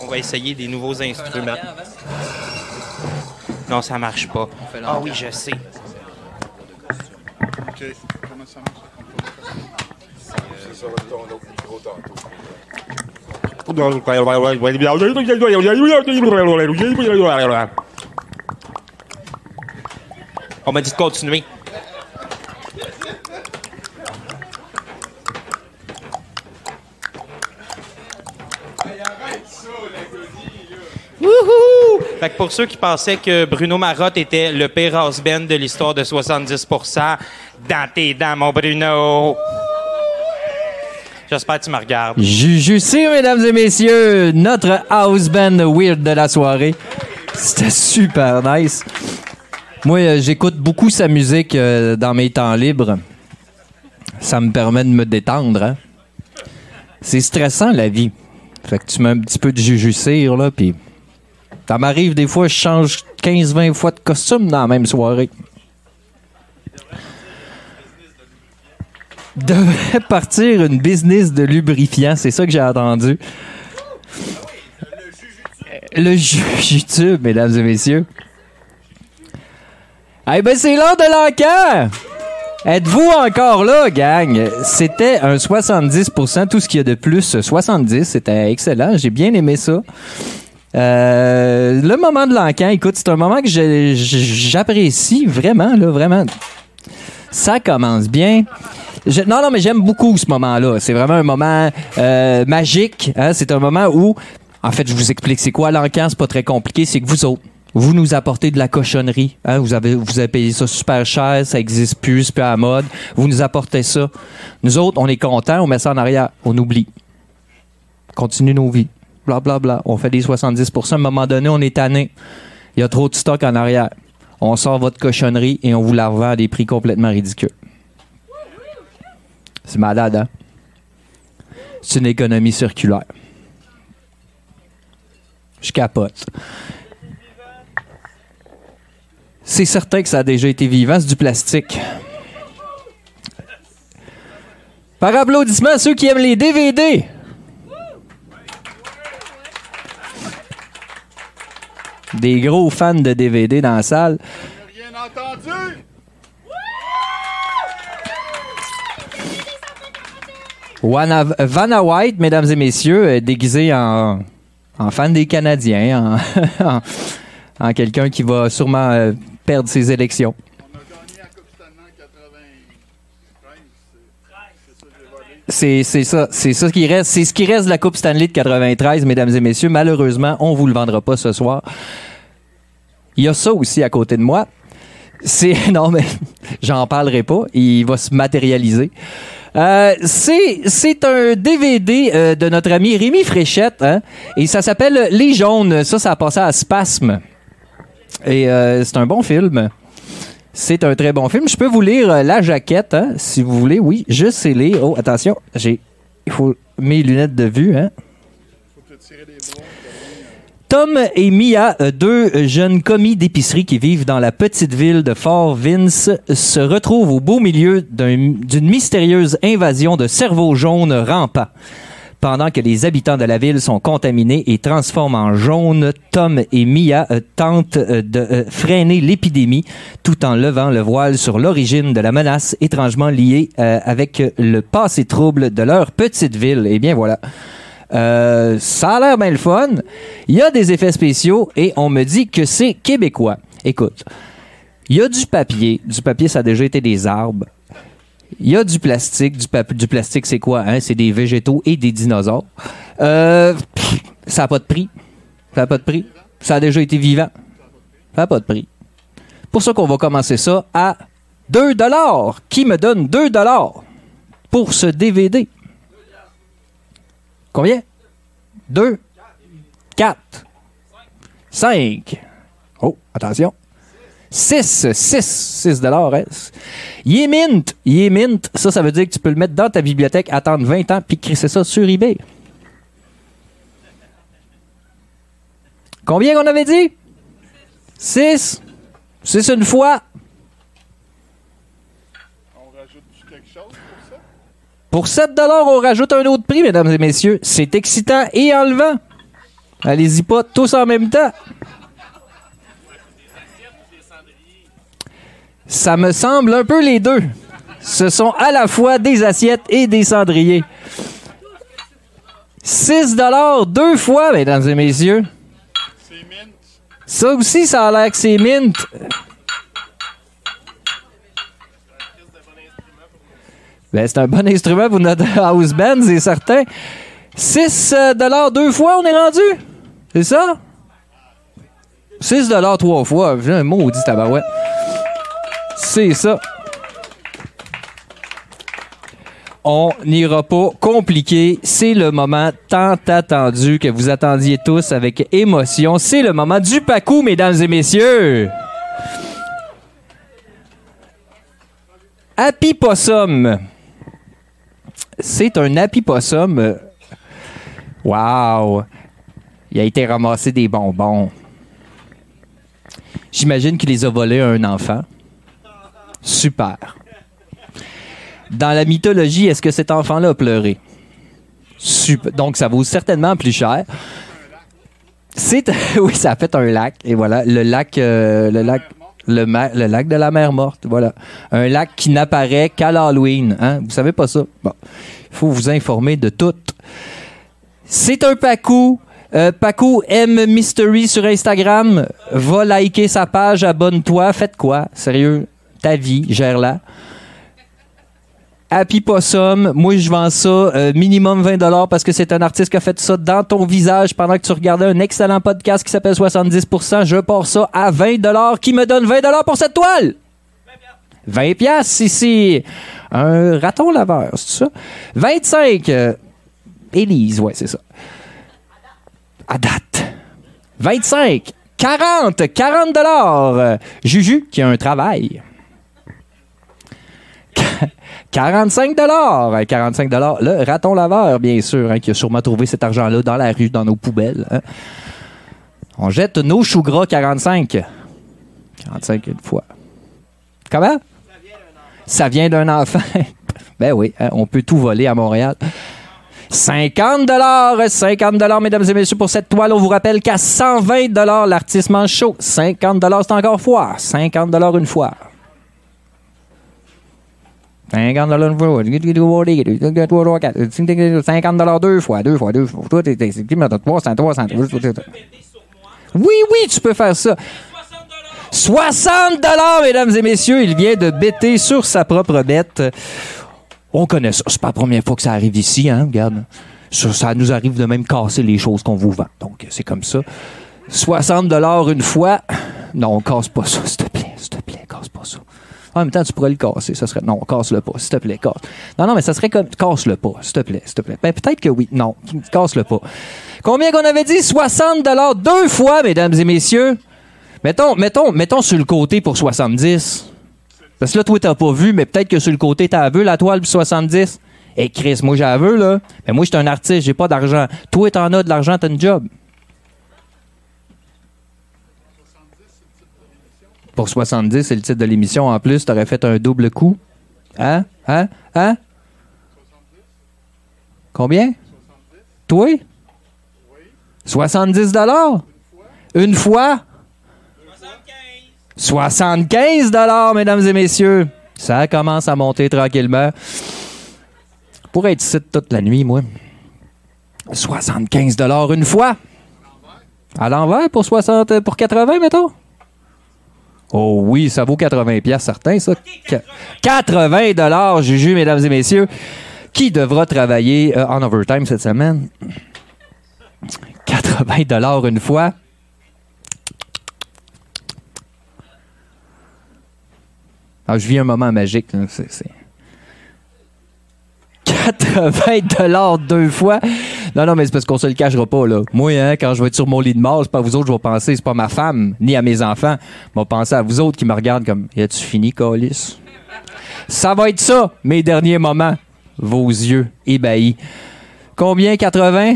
On va essayer des nouveaux instruments. Non, ça marche pas. Ah oui, je sais. On m'a dit de continuer.
Fait que pour ceux qui pensaient que Bruno Marotte était le pire house band de l'histoire de 70%, dans tes dents, mon Bruno. J'espère que tu me regardes.
Juju Cyr, mesdames et messieurs, notre house band weird de la soirée. C'était super nice. Moi, euh, j'écoute beaucoup sa musique euh, dans mes temps libres. Ça me permet de me détendre. hein. C'est stressant, la vie. Fait que tu mets un petit peu de Juju là, puis... Ça m'arrive des fois, je change 15-20 fois de costume dans la même soirée. devait partir une business de lubrifiant, c'est ça que j'ai entendu. Le ju- YouTube, mesdames et messieurs. Eh ben, c'est l'heure de l'enquête! Êtes-vous encore là, gang? C'était un 70%, tout ce qu'il y a de plus, 70. C'était excellent, j'ai bien aimé ça. Euh, le moment de l'encan, écoute, c'est un moment que j'apprécie vraiment, là, vraiment. Ça commence bien. Non, non, mais j'aime beaucoup ce moment-là. C'est vraiment un moment euh, magique. hein. C'est un moment où, en fait, je vous explique c'est quoi l'encan? C'est pas très compliqué. C'est que vous autres, vous nous apportez de la cochonnerie. hein. Vous avez, vous avez payé ça super cher. Ça existe plus, c'est plus à la mode. Vous nous apportez ça. Nous autres, on est contents. On met ça en arrière. On oublie. Continue nos vies. Bla, bla, bla. On fait des 70% À un moment donné, on est tanné. Il y a trop de stock en arrière. On sort votre cochonnerie et on vous la revend à des prix complètement ridicules. C'est malade, hein? C'est une économie circulaire. Je capote. C'est certain que ça a déjà été vivant, c'est du plastique. Par applaudissement à ceux qui aiment les DVD. Des gros fans de DVD dans la salle. Wana- Vanna White, mesdames et messieurs, euh, déguisé en, en fan des Canadiens, en, en- en quelqu'un qui va sûrement euh, perdre ses élections. C'est ça, c'est ça qui reste, c'est ce qui reste de la Coupe Stanley de 93, mesdames et messieurs. Malheureusement, on vous le vendra pas ce soir. Il y a ça aussi à côté de moi. C'est non mais j'en parlerai pas. Il va se matérialiser. Euh, c'est c'est un DVD euh, de notre ami Rémi Fréchette hein, et ça s'appelle Les Jaunes. Ça, ça a passé à Spasme. Et euh, c'est un bon film. C'est un très bon film. Je peux vous lire euh, la jaquette, hein, si vous voulez. Oui, je sais lire. Oh, attention, j'ai, il faut mes lunettes de vue. Hein. Tom et Mia, euh, deux jeunes commis d'épicerie qui vivent dans la petite ville de Fort Vince, se retrouvent au beau milieu d'un- d'une mystérieuse invasion de cerveaux jaunes rampants. Pendant que les habitants de la ville sont contaminés et transforment en jaune, Tom et Mia euh, tentent euh, de euh, freiner l'épidémie tout en levant le voile sur l'origine de la menace étrangement liée avec le passé trouble de leur petite ville. Et bien voilà. Ça a l'air bien le fun. Il y a des effets spéciaux et on me dit que c'est québécois. Écoute, il y a du papier. Du papier, ça a déjà été des arbres. Il y a du plastique. Du, du plastique, c'est quoi? Hein? C'est des végétaux et des dinosaures. Euh, ça n'a pas de prix. Ça n'a pas de prix. Ça a déjà été vivant. Ça n'a pas de prix. Pour ça qu'on va commencer ça à 2 dollars. Qui me donne 2 dollars pour ce DVD? Combien? 2, 4, 5. Oh, attention. 6, 6, 6 dollars. hein? Il est mint. Il est mint. Ça, ça veut dire que tu peux le mettre dans ta bibliothèque, attendre 20 ans, puis crisser ça sur eBay. Combien qu'on avait dit? 6. 6 une fois. Pour 7 on rajoute un autre prix, mesdames et messieurs. C'est excitant et enlevant. Allez-y pas tous en même temps. Ça me semble un peu les deux. Ce sont à la fois des assiettes et des cendriers. 6 deux fois, mesdames et messieurs. Ça aussi, ça a l'air que c'est mint. Ben, c'est un bon instrument pour notre house band, c'est certain. 6 dollars deux fois, on est rendu? C'est ça? 6 trois fois. J'ai un maudit tabarouette. C'est ça. On n'ira pas compliqué. C'est le moment tant attendu que vous attendiez tous avec émotion. C'est le moment du pacou, mesdames et messieurs. Happy Possum. C'est un Happy Possum. Wow. Il a été ramassé des bonbons. J'imagine qu'il les a volés à un enfant. Super. Dans la mythologie, est-ce que cet enfant-là a pleuré? Super. Donc, ça vaut certainement plus cher. C'est oui, ça a fait un lac et voilà le lac, euh, le lac, le, lac de la mer morte. Voilà, un lac qui n'apparaît qu'à l'Halloween. Hein? Vous savez pas ça? Bon, il faut vous informer de tout. C'est un Pacou. Euh, Pacou M Mystery sur Instagram. Va liker sa page, abonne-toi. Faites quoi? Sérieux, ta vie, gère-la. Happy Possum, moi je vends ça euh, minimum 20 parce que c'est un artiste qui a fait ça dans ton visage pendant que tu regardais un excellent podcast qui s'appelle 70%. Je pars ça à 20 qui me donne 20 pour cette toile? 20 pièces ici. Un raton laveur, c'est ça? 25. euh, Élise, ouais, c'est ça. À date. 25. 40. 40 dollars. Juju qui a un travail. 45 dollars. 45 dollars. Le raton laveur, bien sûr, hein, qui a sûrement trouvé cet argent-là dans la rue, dans nos poubelles. hein. On jette nos choux gras 45. 45 une fois. Comment? Ça vient d'un enfant. ben oui, hein, on peut tout voler à Montréal. 50 dollars, 50 dollars, mesdames et messieurs, pour cette toile. On vous rappelle qu'à 120 dollars, l'artiste mange chaud. 50 dollars, c'est encore foire. 50 dollars une fois. 50 dollars une fois. 50 dollars deux fois, deux fois, deux fois. Toi, t'es, t'es, t'es, 300, 300. Oui, oui, tu peux faire ça. 60 dollars, mesdames et messieurs. Il vient de bêter sur sa propre bête. On connaît ça. C'est pas la première fois que ça arrive ici, hein. Regarde. Ça, ça nous arrive de même casser les choses qu'on vous vend. Donc, c'est comme ça. 60 dollars une fois. Non, on casse pas ça, s'il te plaît. S'il te plaît, casse pas ça. En même temps, tu pourrais le casser. Ça serait... Non, casse-le pas, s'il te plaît, casse. Non, non, mais ça serait comme... Casse-le pas, s'il te plaît, s'il te plaît. Ben, peut-être que oui. Non, casse-le pas. Combien qu'on avait dit? 60 dollars deux fois, mesdames et messieurs. Mettons, mettons, mettons sur le côté pour 70. Parce que là, toi, t'as pas vu, mais peut-être que sur le côté, t'as vu la toile pour 70. Et Chris, moi, veux, là. Mais moi, je suis un artiste, j'ai pas d'argent. Toi, t'en as de l'argent, t'as une job. Pour 70, c'est le titre de l'émission. En plus, t'aurais fait un double coup. Hein? Hein? Hein? Combien? Toi? 70 dollars? Une fois? 75 dollars, mesdames et messieurs. Ça commence à monter tranquillement. Pour être ici toute la nuit, moi. 75 dollars une fois. À l'envers pour 60 pour 80 mettons. Oh oui, ça vaut 80 pièces certain ça. Qu- 80 dollars Juju mesdames et messieurs. Qui devra travailler euh, en overtime cette semaine? 80 dollars une fois. Ah, je vis un moment magique. là. C'est, c'est- 80 dollars deux fois. Non, non, mais c'est parce qu'on se le cachera pas, là. Moi, hein, quand je vais être sur mon lit de mort, c'est pas vous autres que je vais penser, c'est pas ma femme, ni à mes enfants. Je vais penser à vous autres qui me regardent comme, y a-tu fini, Calis? Ça va être ça, mes derniers moments. Vos yeux ébahis. Combien? 80?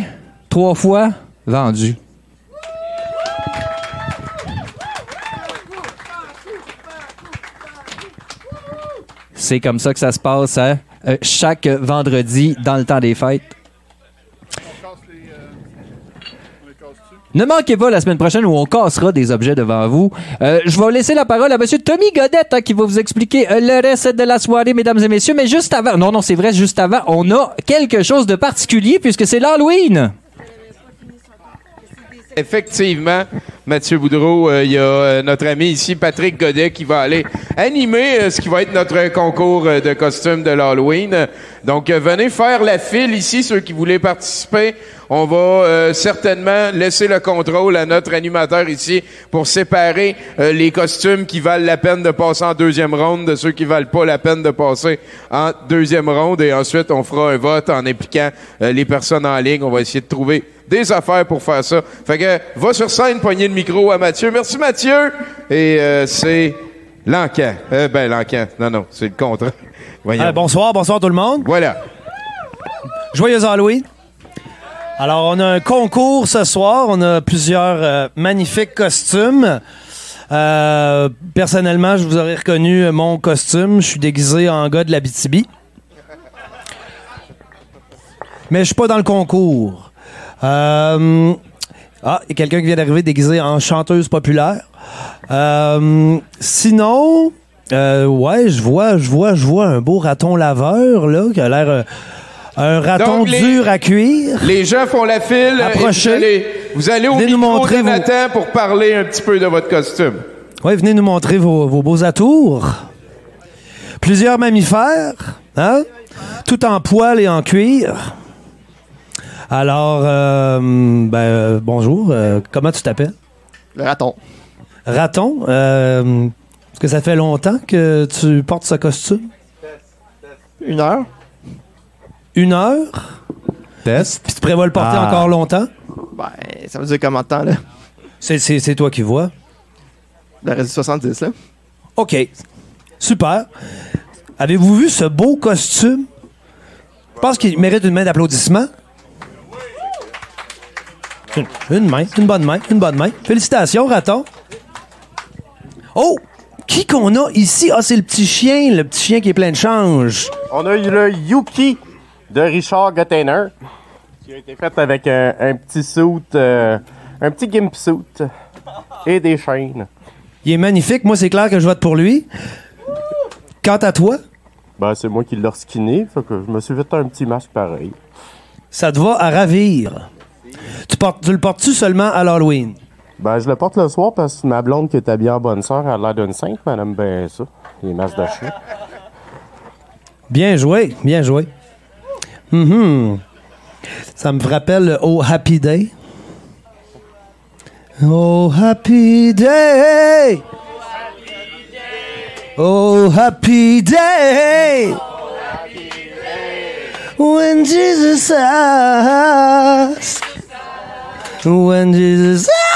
Trois fois? Vendu. C'est comme ça que ça se passe, hein? Euh, chaque vendredi dans le temps des fêtes. Ne manquez pas la semaine prochaine où on cassera des objets devant vous. Euh, je vais laisser la parole à M. Tommy Godette hein, qui va vous expliquer euh, le reste de la soirée, mesdames et messieurs. Mais juste avant, non, non, c'est vrai, juste avant, on a quelque chose de particulier puisque c'est l'Halloween.
Effectivement, Mathieu Boudreau, euh, il y a euh, notre ami ici, Patrick Godet, qui va aller animer euh, ce qui va être notre concours de costumes de l'Halloween. Donc, venez faire la file ici, ceux qui voulaient participer. On va certainement laisser le contrôle à notre animateur ici pour séparer les costumes qui valent la peine de passer en deuxième ronde de ceux qui valent pas la peine de passer en deuxième ronde. Et ensuite, on fera un vote en impliquant les personnes en ligne. On va essayer de trouver des affaires pour faire ça. Fait que, va sur scène, poignée de micro à Mathieu. Merci Mathieu! Et euh, c'est l'encan. Euh, ben, l'encan. Non, non, c'est le. Voyons.
Ah, bonsoir, bonsoir tout le monde.
Voilà.
Joyeux Halloween. Alors, on a un concours ce soir. On a plusieurs euh, magnifiques costumes. Euh, personnellement, je vous aurais reconnu mon costume. Je suis déguisé en gars de la BTB. Mais je suis pas dans le concours. Euh, ah, il y a quelqu'un qui vient d'arriver déguisé en chanteuse populaire. Euh, sinon, euh, ouais, je vois, je vois, je vois un beau raton laveur là qui a l'air euh, un raton
Donc, les-
dur à cuire.
Les gens font la file.
Approchez.
Vous allez, vous allez au
Venez nous
micro
montrer
de
vos-
pour parler un petit peu de votre costume.
Oui, venez nous montrer vos, vos beaux atours. Plusieurs mammifères, hein? Tout en poil et en cuir. Alors, euh, ben, euh, bonjour. euh, comment tu t'appelles?
Le raton.
Raton. euh, Est-ce que ça fait longtemps que tu portes ce costume?
Une heure.
Une heure?
Test.
Puis tu prévois le porter
Ah.
encore longtemps?
Ben, ça veut dire combien de temps, là?
C'est, c'est, c'est toi qui vois.
Le reste du 70, là.
OK. Super. Avez-vous vu ce beau costume? Je pense qu'il mérite une main d'applaudissement. Une, une main, une bonne main, une bonne main. Félicitations, raton. Oh! Qui qu'on a ici? Ah, c'est le petit chien, le petit chien qui est plein de change.
On a eu le Yuki de Richard Gottener, qui a été fait avec un, un petit suit, euh, un petit gimp suit et des chaînes.
Il est magnifique. Moi, c'est clair que je vote pour lui. Quant à toi?
Ben, c'est moi qui l'ai skinné, fait que je me suis fait un petit masque pareil.
Ça te va à ravir. Tu, portes, tu le portes-tu seulement à l'Halloween?
Ben, je le porte le soir parce que ma blonde qui est habillée en bonne sœur a l'air d'une sainte, aime bien ça. Les masques de chien.
Bien joué, bien joué. Mhm. Ça me rappelle Oh Happy Day. Oh Happy Day. Oh Happy Day. When Jesus asked. When Jesus asked.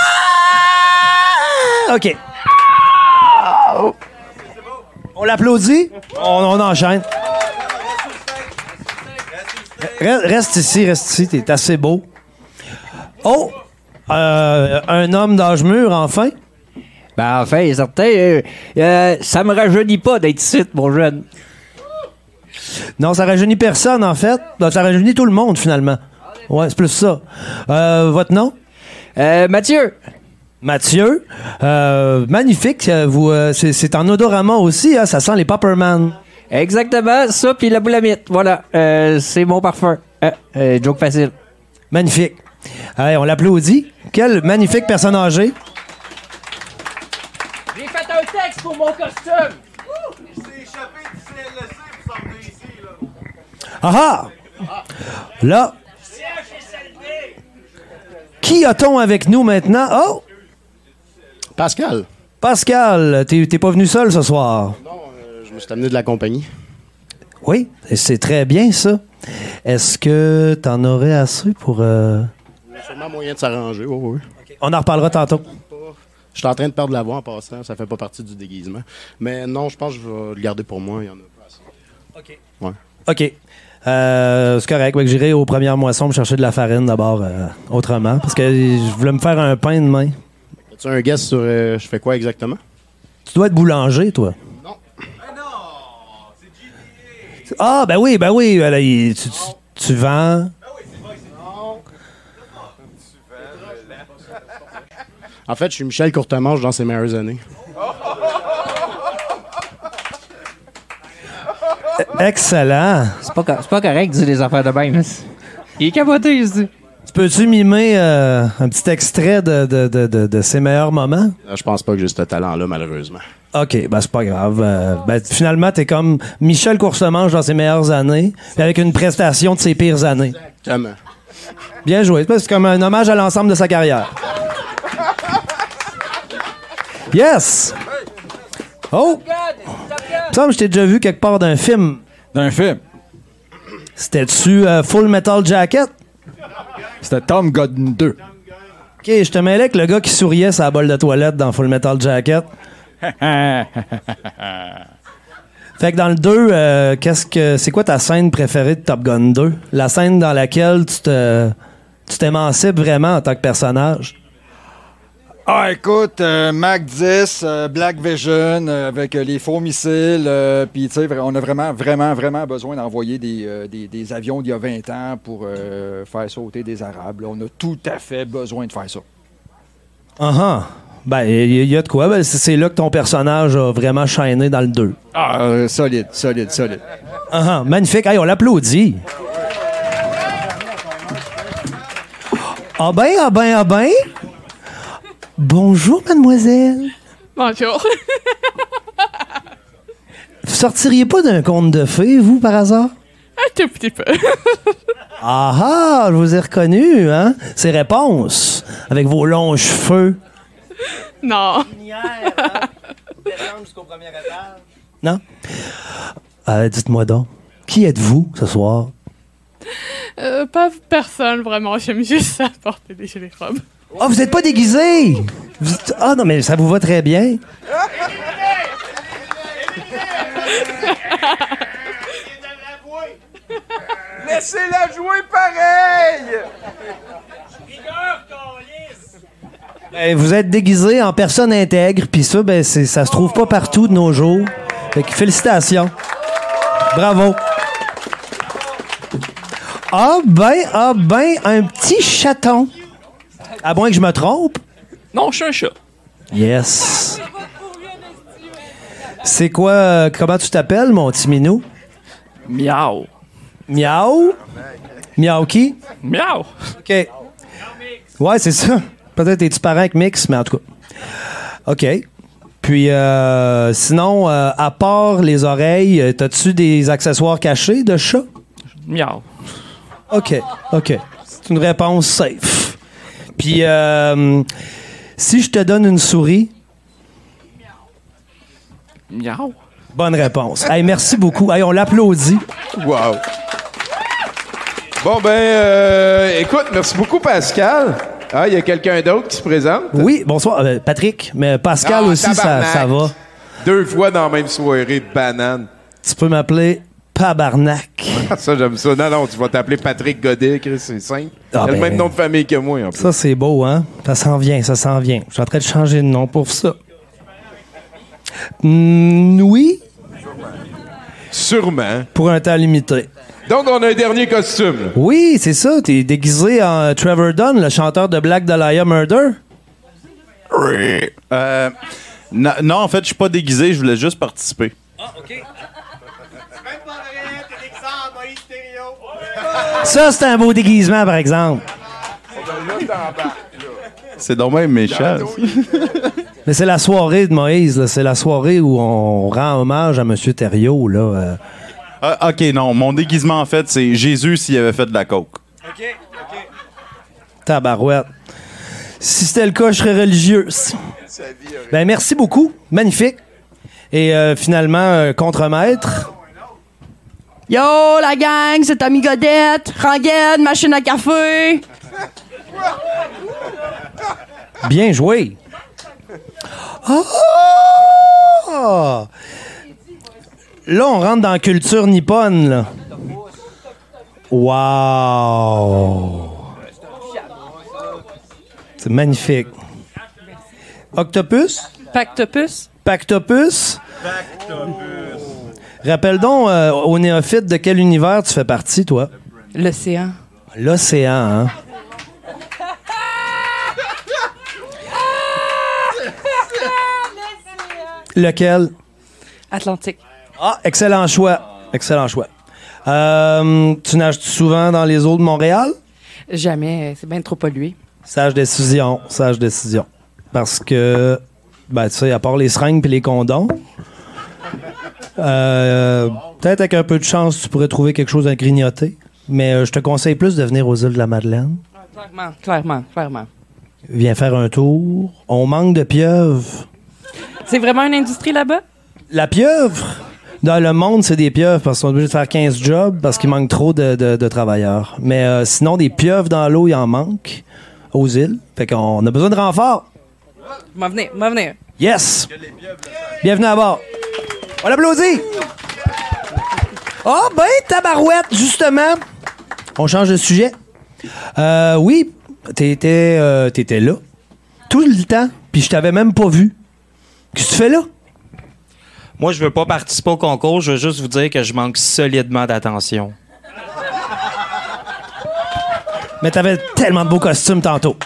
OK. On l'applaudit? On, on enchaîne. Reste, reste ici, reste ici, t'es assez beau. Oh! Euh, un homme d'âge mûr, enfin?
Ben, enfin, certain, euh, euh, ça me rajeunit pas d'être ici, mon jeune.
Non, ça rajeunit personne, en fait. Non, ça rajeunit tout le monde, finalement. Ouais, c'est plus ça. Euh, votre nom?
Mathieu.
Mathieu. Euh, magnifique. euh, Vous, euh, c'est, c'est en odorama aussi, hein, ça sent les Popperman.
Exactement, ça, puis la boulamite. Voilà, euh, c'est mon parfum. Euh, euh, joke facile.
Magnifique. Allez, on l'applaudit. Quelle magnifique personne âgée.
J'ai fait un texte pour mon costume.
Ah ah! Là. Qui a-t-on avec nous maintenant? Oh!
Pascal.
Pascal, t'es, pas venu seul ce soir.
Euh, je me suis amené de la compagnie.
Oui, c'est très bien ça. Est-ce que t'en aurais assez pour. euh,
Il y a sûrement moyen de s'arranger, oui, oui.
On en reparlera tantôt.
Je suis en train de perdre la voix en passant, ça fait pas partie du déguisement. Mais non, je pense que je vais le garder pour moi, il y en a pas assez.
OK.
Ouais.
OK. Euh, c'est correct. Ouais, que J'irai aux premières moissons me chercher de la farine d'abord euh, autrement. Parce que je voulais me faire un pain demain.
As-tu un guess sur euh, je fais quoi exactement?
Tu dois être boulanger, toi. Ah, ben oui, ben oui. ben là, il- tu, tu- tu vends.
En fait, je suis Michel Courtemanche dans ses meilleures années.
Excellent.
C'est pas, c'est pas correct de dire des affaires de même. Il est capoté, ici.
Tu peux-tu mimer euh, un petit extrait de, de, de, de, de ses meilleurs moments?
Je pense pas que j'ai ce talent-là, malheureusement.
OK, ben c'est pas grave. Euh, ben, finalement, t'es comme Michel Coursemanche dans ses meilleures années, puis avec une prestation de ses pires années.
Exactement.
Bien joué. C'est comme un hommage à l'ensemble de sa carrière. Yes! Oh! Que je t'ai déjà vu quelque part d'un film.
D'un film?
C'était-tu euh, Full Metal Jacket?
C'était Tom Godden 2.
OK, je te mêlais avec le gars qui souriait la bolle de toilette dans Full Metal Jacket. Fait que dans le 2, euh, qu'est-ce que c'est quoi ta scène préférée de Top Gun 2? La scène dans laquelle tu te tu t'émancipes vraiment en tant que personnage?
Ah, écoute, euh, Mac 10, euh, Black Vision, euh, avec les faux missiles, puis tu sais, on a vraiment, vraiment, vraiment besoin d'envoyer des, des, des avions d'il y a 20 ans pour faire sauter des Arabes. là. On a tout à fait besoin de faire ça.
Ah ah. Ben, il y, a de quoi. Ben, c'est- là que ton personnage a vraiment shiné dans le 2.
Ah, solide, solide, solide.
Ah ah, magnifique. Hey, on l'applaudit. Ah ben, ah ben, ah ben. Bonjour, mademoiselle.
Bonjour.
Vous sortiriez pas d'un conte de fées, vous, par hasard?
Un tout petit peu.
Ah ah, je vous ai reconnu, hein? C'est réponse. Avec vos longs cheveux.
non.
Non? Euh, Dites-moi donc, qui êtes-vous ce soir?
Euh, pas personne, vraiment. J'aime juste ça, porter des gilets robes.
Ah, vous êtes pas déguisé! Ah non, mais ça vous va très bien.
Laissez-la jouer pareil!
Ben, vous êtes déguisé en personne intègre, puis ça, ben, c'est- ça se trouve pas partout de nos jours. Fait que félicitations. Bravo. Ah ben, ah ben, un petit chaton. À moins que je me trompe.
Non, je suis un chat.
Yes. C'est quoi, euh, comment tu t'appelles, mon petit minou?
Miaou.
Miaou? Miaou qui?
Miaou.
OK. Ouais, c'est ça. Peut-être es-tu parent avec Mix, mais en tout cas. OK. Puis, euh, sinon, euh, à part les oreilles, euh, t'as-tu des accessoires cachés de chat?
Miaou.
OK. OK. C'est une réponse safe. Puis, euh, si je te donne une souris,
Miaou.
bonne réponse. Hey, merci beaucoup. Hey, on l'applaudit.
Wow. Bon, ben, euh, écoute, merci beaucoup, Pascal. Ah, il y a quelqu'un d'autre qui se présente?
Oui, bonsoir. Euh, Patrick, mais Pascal
Ah,
aussi, ça, ça va.
Deux fois dans la même soirée, banane.
Tu peux m'appeler Pabarnac.
Ah, ça, j'aime ça. Non, non, tu vas t'appeler Patrick Godet, Chris, c'est simple.
Ah,
il a le
ben.
même nom de famille que moi, en plus.
Ça, c'est beau, hein? Ça s'en vient, ça s'en vient. Je suis en train de changer de nom pour ça. Hmm, oui?
Sûrement.
Pour un temps limité.
Donc, on a un dernier costume.
Oui, c'est ça. T'es déguisé en Trevor Dunn, le chanteur de Black Dahlia Murder.
Euh, non, non, en fait, je suis pas déguisé, je voulais juste participer.
Ça, c'est un beau déguisement, par exemple.
C'est dommage méchant.
Mais c'est la soirée de Moïse, là. C'est la soirée où on rend hommage à M. Thériault, là. euh.
Ah, ok, non, mon déguisement, en fait, c'est Jésus s'il avait fait de la coke.
Tabarouette. Si c'était le cas, je serais religieuse. Ben, merci beaucoup. Magnifique. Et euh, finalement, euh, contremaître.
Yo, la gang, c'est Tommy Godette, rengaine, machine à café.
Bien joué. Ah! Là, on rentre dans la culture nippone, là. Wow! C'est magnifique. Octopus?
Pactopus?
Pactopus? Rappelle donc euh, au néophyte de quel univers tu fais partie, toi?
L'océan.
L'océan, hein? Lequel?
Atlantique.
Ah, excellent choix. Excellent choix. Euh, tu nages souvent dans les eaux de Montréal?
Jamais, c'est bien trop pollué.
Sage décision, sage décision. Parce que, ben, tu sais, à part les seringues et les condoms, euh, peut-être avec un peu de chance, tu pourrais trouver quelque chose à grignoter. Mais euh, je te conseille plus de venir aux îles de la Madeleine.
Clairement, clairement, clairement.
Viens faire un tour. On manque de pieuvres.
C'est vraiment une industrie là-bas?
La pieuvre? Dans le monde, c'est des pieuvres parce qu'ils sont obligés de faire 15 jobs parce qu'il manque trop de, de- de travailleurs. Mais euh, sinon, des pieuvres dans l'eau, il en manque aux îles. Fait qu'on a besoin de renfort.
M'en venir, m'en venir.
Yes! Bienvenue à bord. On l'applaudit! Ah, ben, tabarouette, justement. On change de sujet. Euh, oui, t'étais, euh, t'étais là. Tout le temps, puis je t'avais même pas vu. Qu'est-ce que tu fais là?
Moi, je veux pas participer au concours. Je veux juste vous dire que je manque solidement d'attention.
Mais t'avais tellement de beaux costumes tantôt.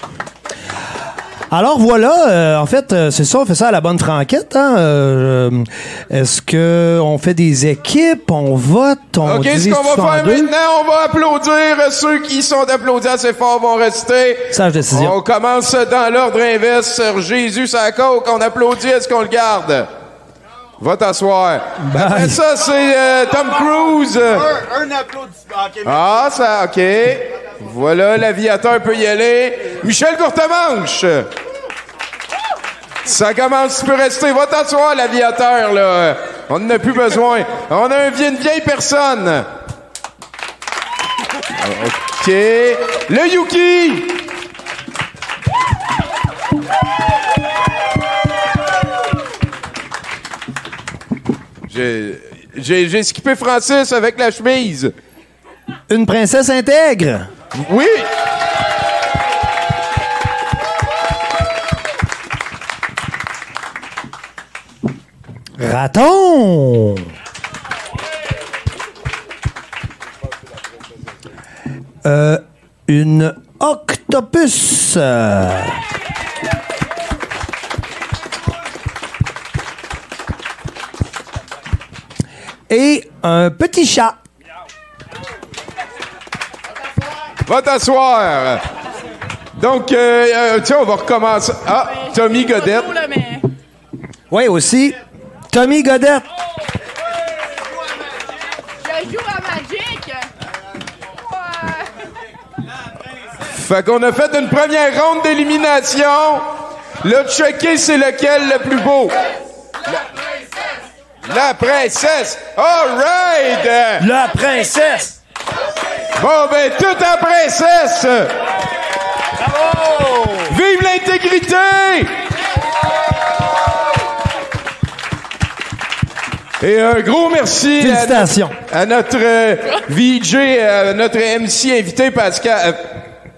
Alors voilà, euh, en fait, euh, c'est ça, on fait ça à la bonne franquette. Hein? Euh, Est-ce que on fait des équipes, on vote, on
OK, ce qu'on va
tout en
faire
deux?
maintenant, on va applaudir. Ceux qui sont applaudis assez fort vont rester.
Sage décision.
On commence dans l'ordre inverse. Jésus, ça coque. On applaudit. Est-ce qu'on le garde? Va t'asseoir. Après ça, c'est euh, Tom Cruise.
Un, un applaudissement.
Ah, ça, OK. Voilà, l'aviateur peut y aller. Michel Courtemanche. Ça commence, tu peux rester. Va t'asseoir, l'aviateur, là. On n'en a plus besoin. On a une vieille personne. OK. Le Yuki. J'ai, skippé Francis avec la chemise.
Une princesse intègre?
Oui.
Raton. Euh, une octopus. Et un petit chat.
Va t'asseoir. Donc, euh, euh, tiens, on va recommencer. Ah, Tommy Godette.
Oui, aussi. Tommy Godette.
Je joue à Magic.
Fait qu'on a fait une première ronde d'élimination. Là, checker c'est lequel le plus beau? La, princesse. All right.
La princesse.
Bon, ben, toute la princesse. Bravo. Vive l'intégrité. Et un gros merci à
Félicitations.
notre, à notre euh, VJ, à notre MC invité Pascal. euh,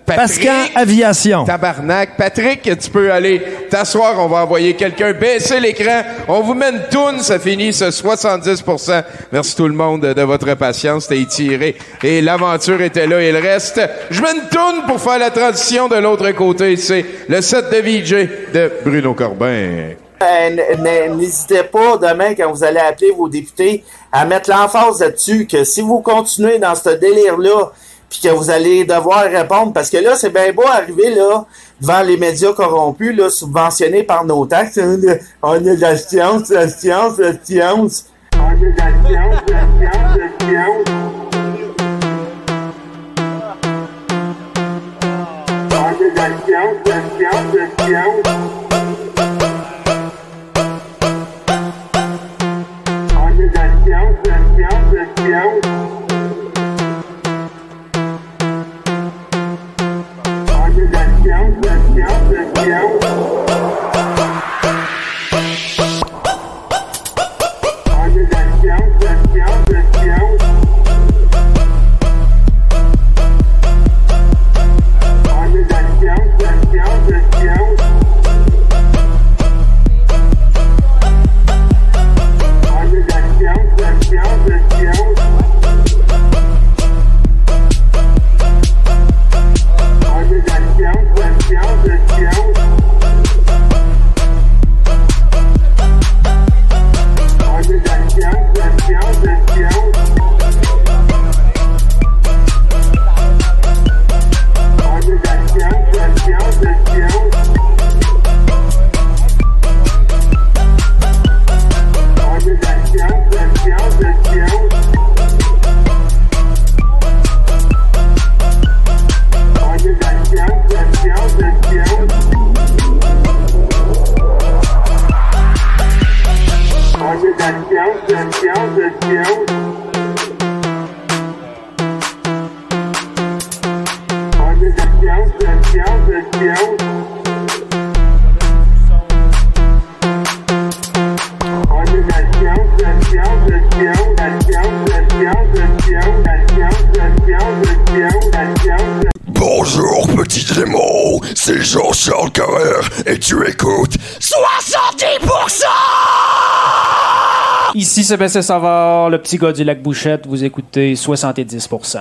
Patrick.
Pascal Aviation.
Tabarnak. Patrick, tu peux aller t'asseoir. On va envoyer quelqu'un baisser l'écran. On vous met une toune. Ça finit ce 70%. Merci tout le monde de votre patience. C'était étiré. Et l'aventure était là. Il reste. Je mets une toune pour faire la transition de l'autre côté. C'est le set de VJ de Bruno Corbin.
Euh, N'hésitez pas demain quand vous allez appeler vos députés à mettre l'emphase là-dessus que si vous continuez dans ce délire-là, puis que vous allez devoir répondre, parce que là, c'est bien beau arriver là devant les médias corrompus, là, subventionnés par nos taxes. hein, On a de la science, la science, la science. On a de la science, la science, la science. On a de la science, la science, la science. Yeah.
Bonjour petit démon, c'est Jean-Charles Carrère et tu écoutes 70%
Ici Sébastien Savard, le petit gars du lac Bouchette, vous écoutez 70%.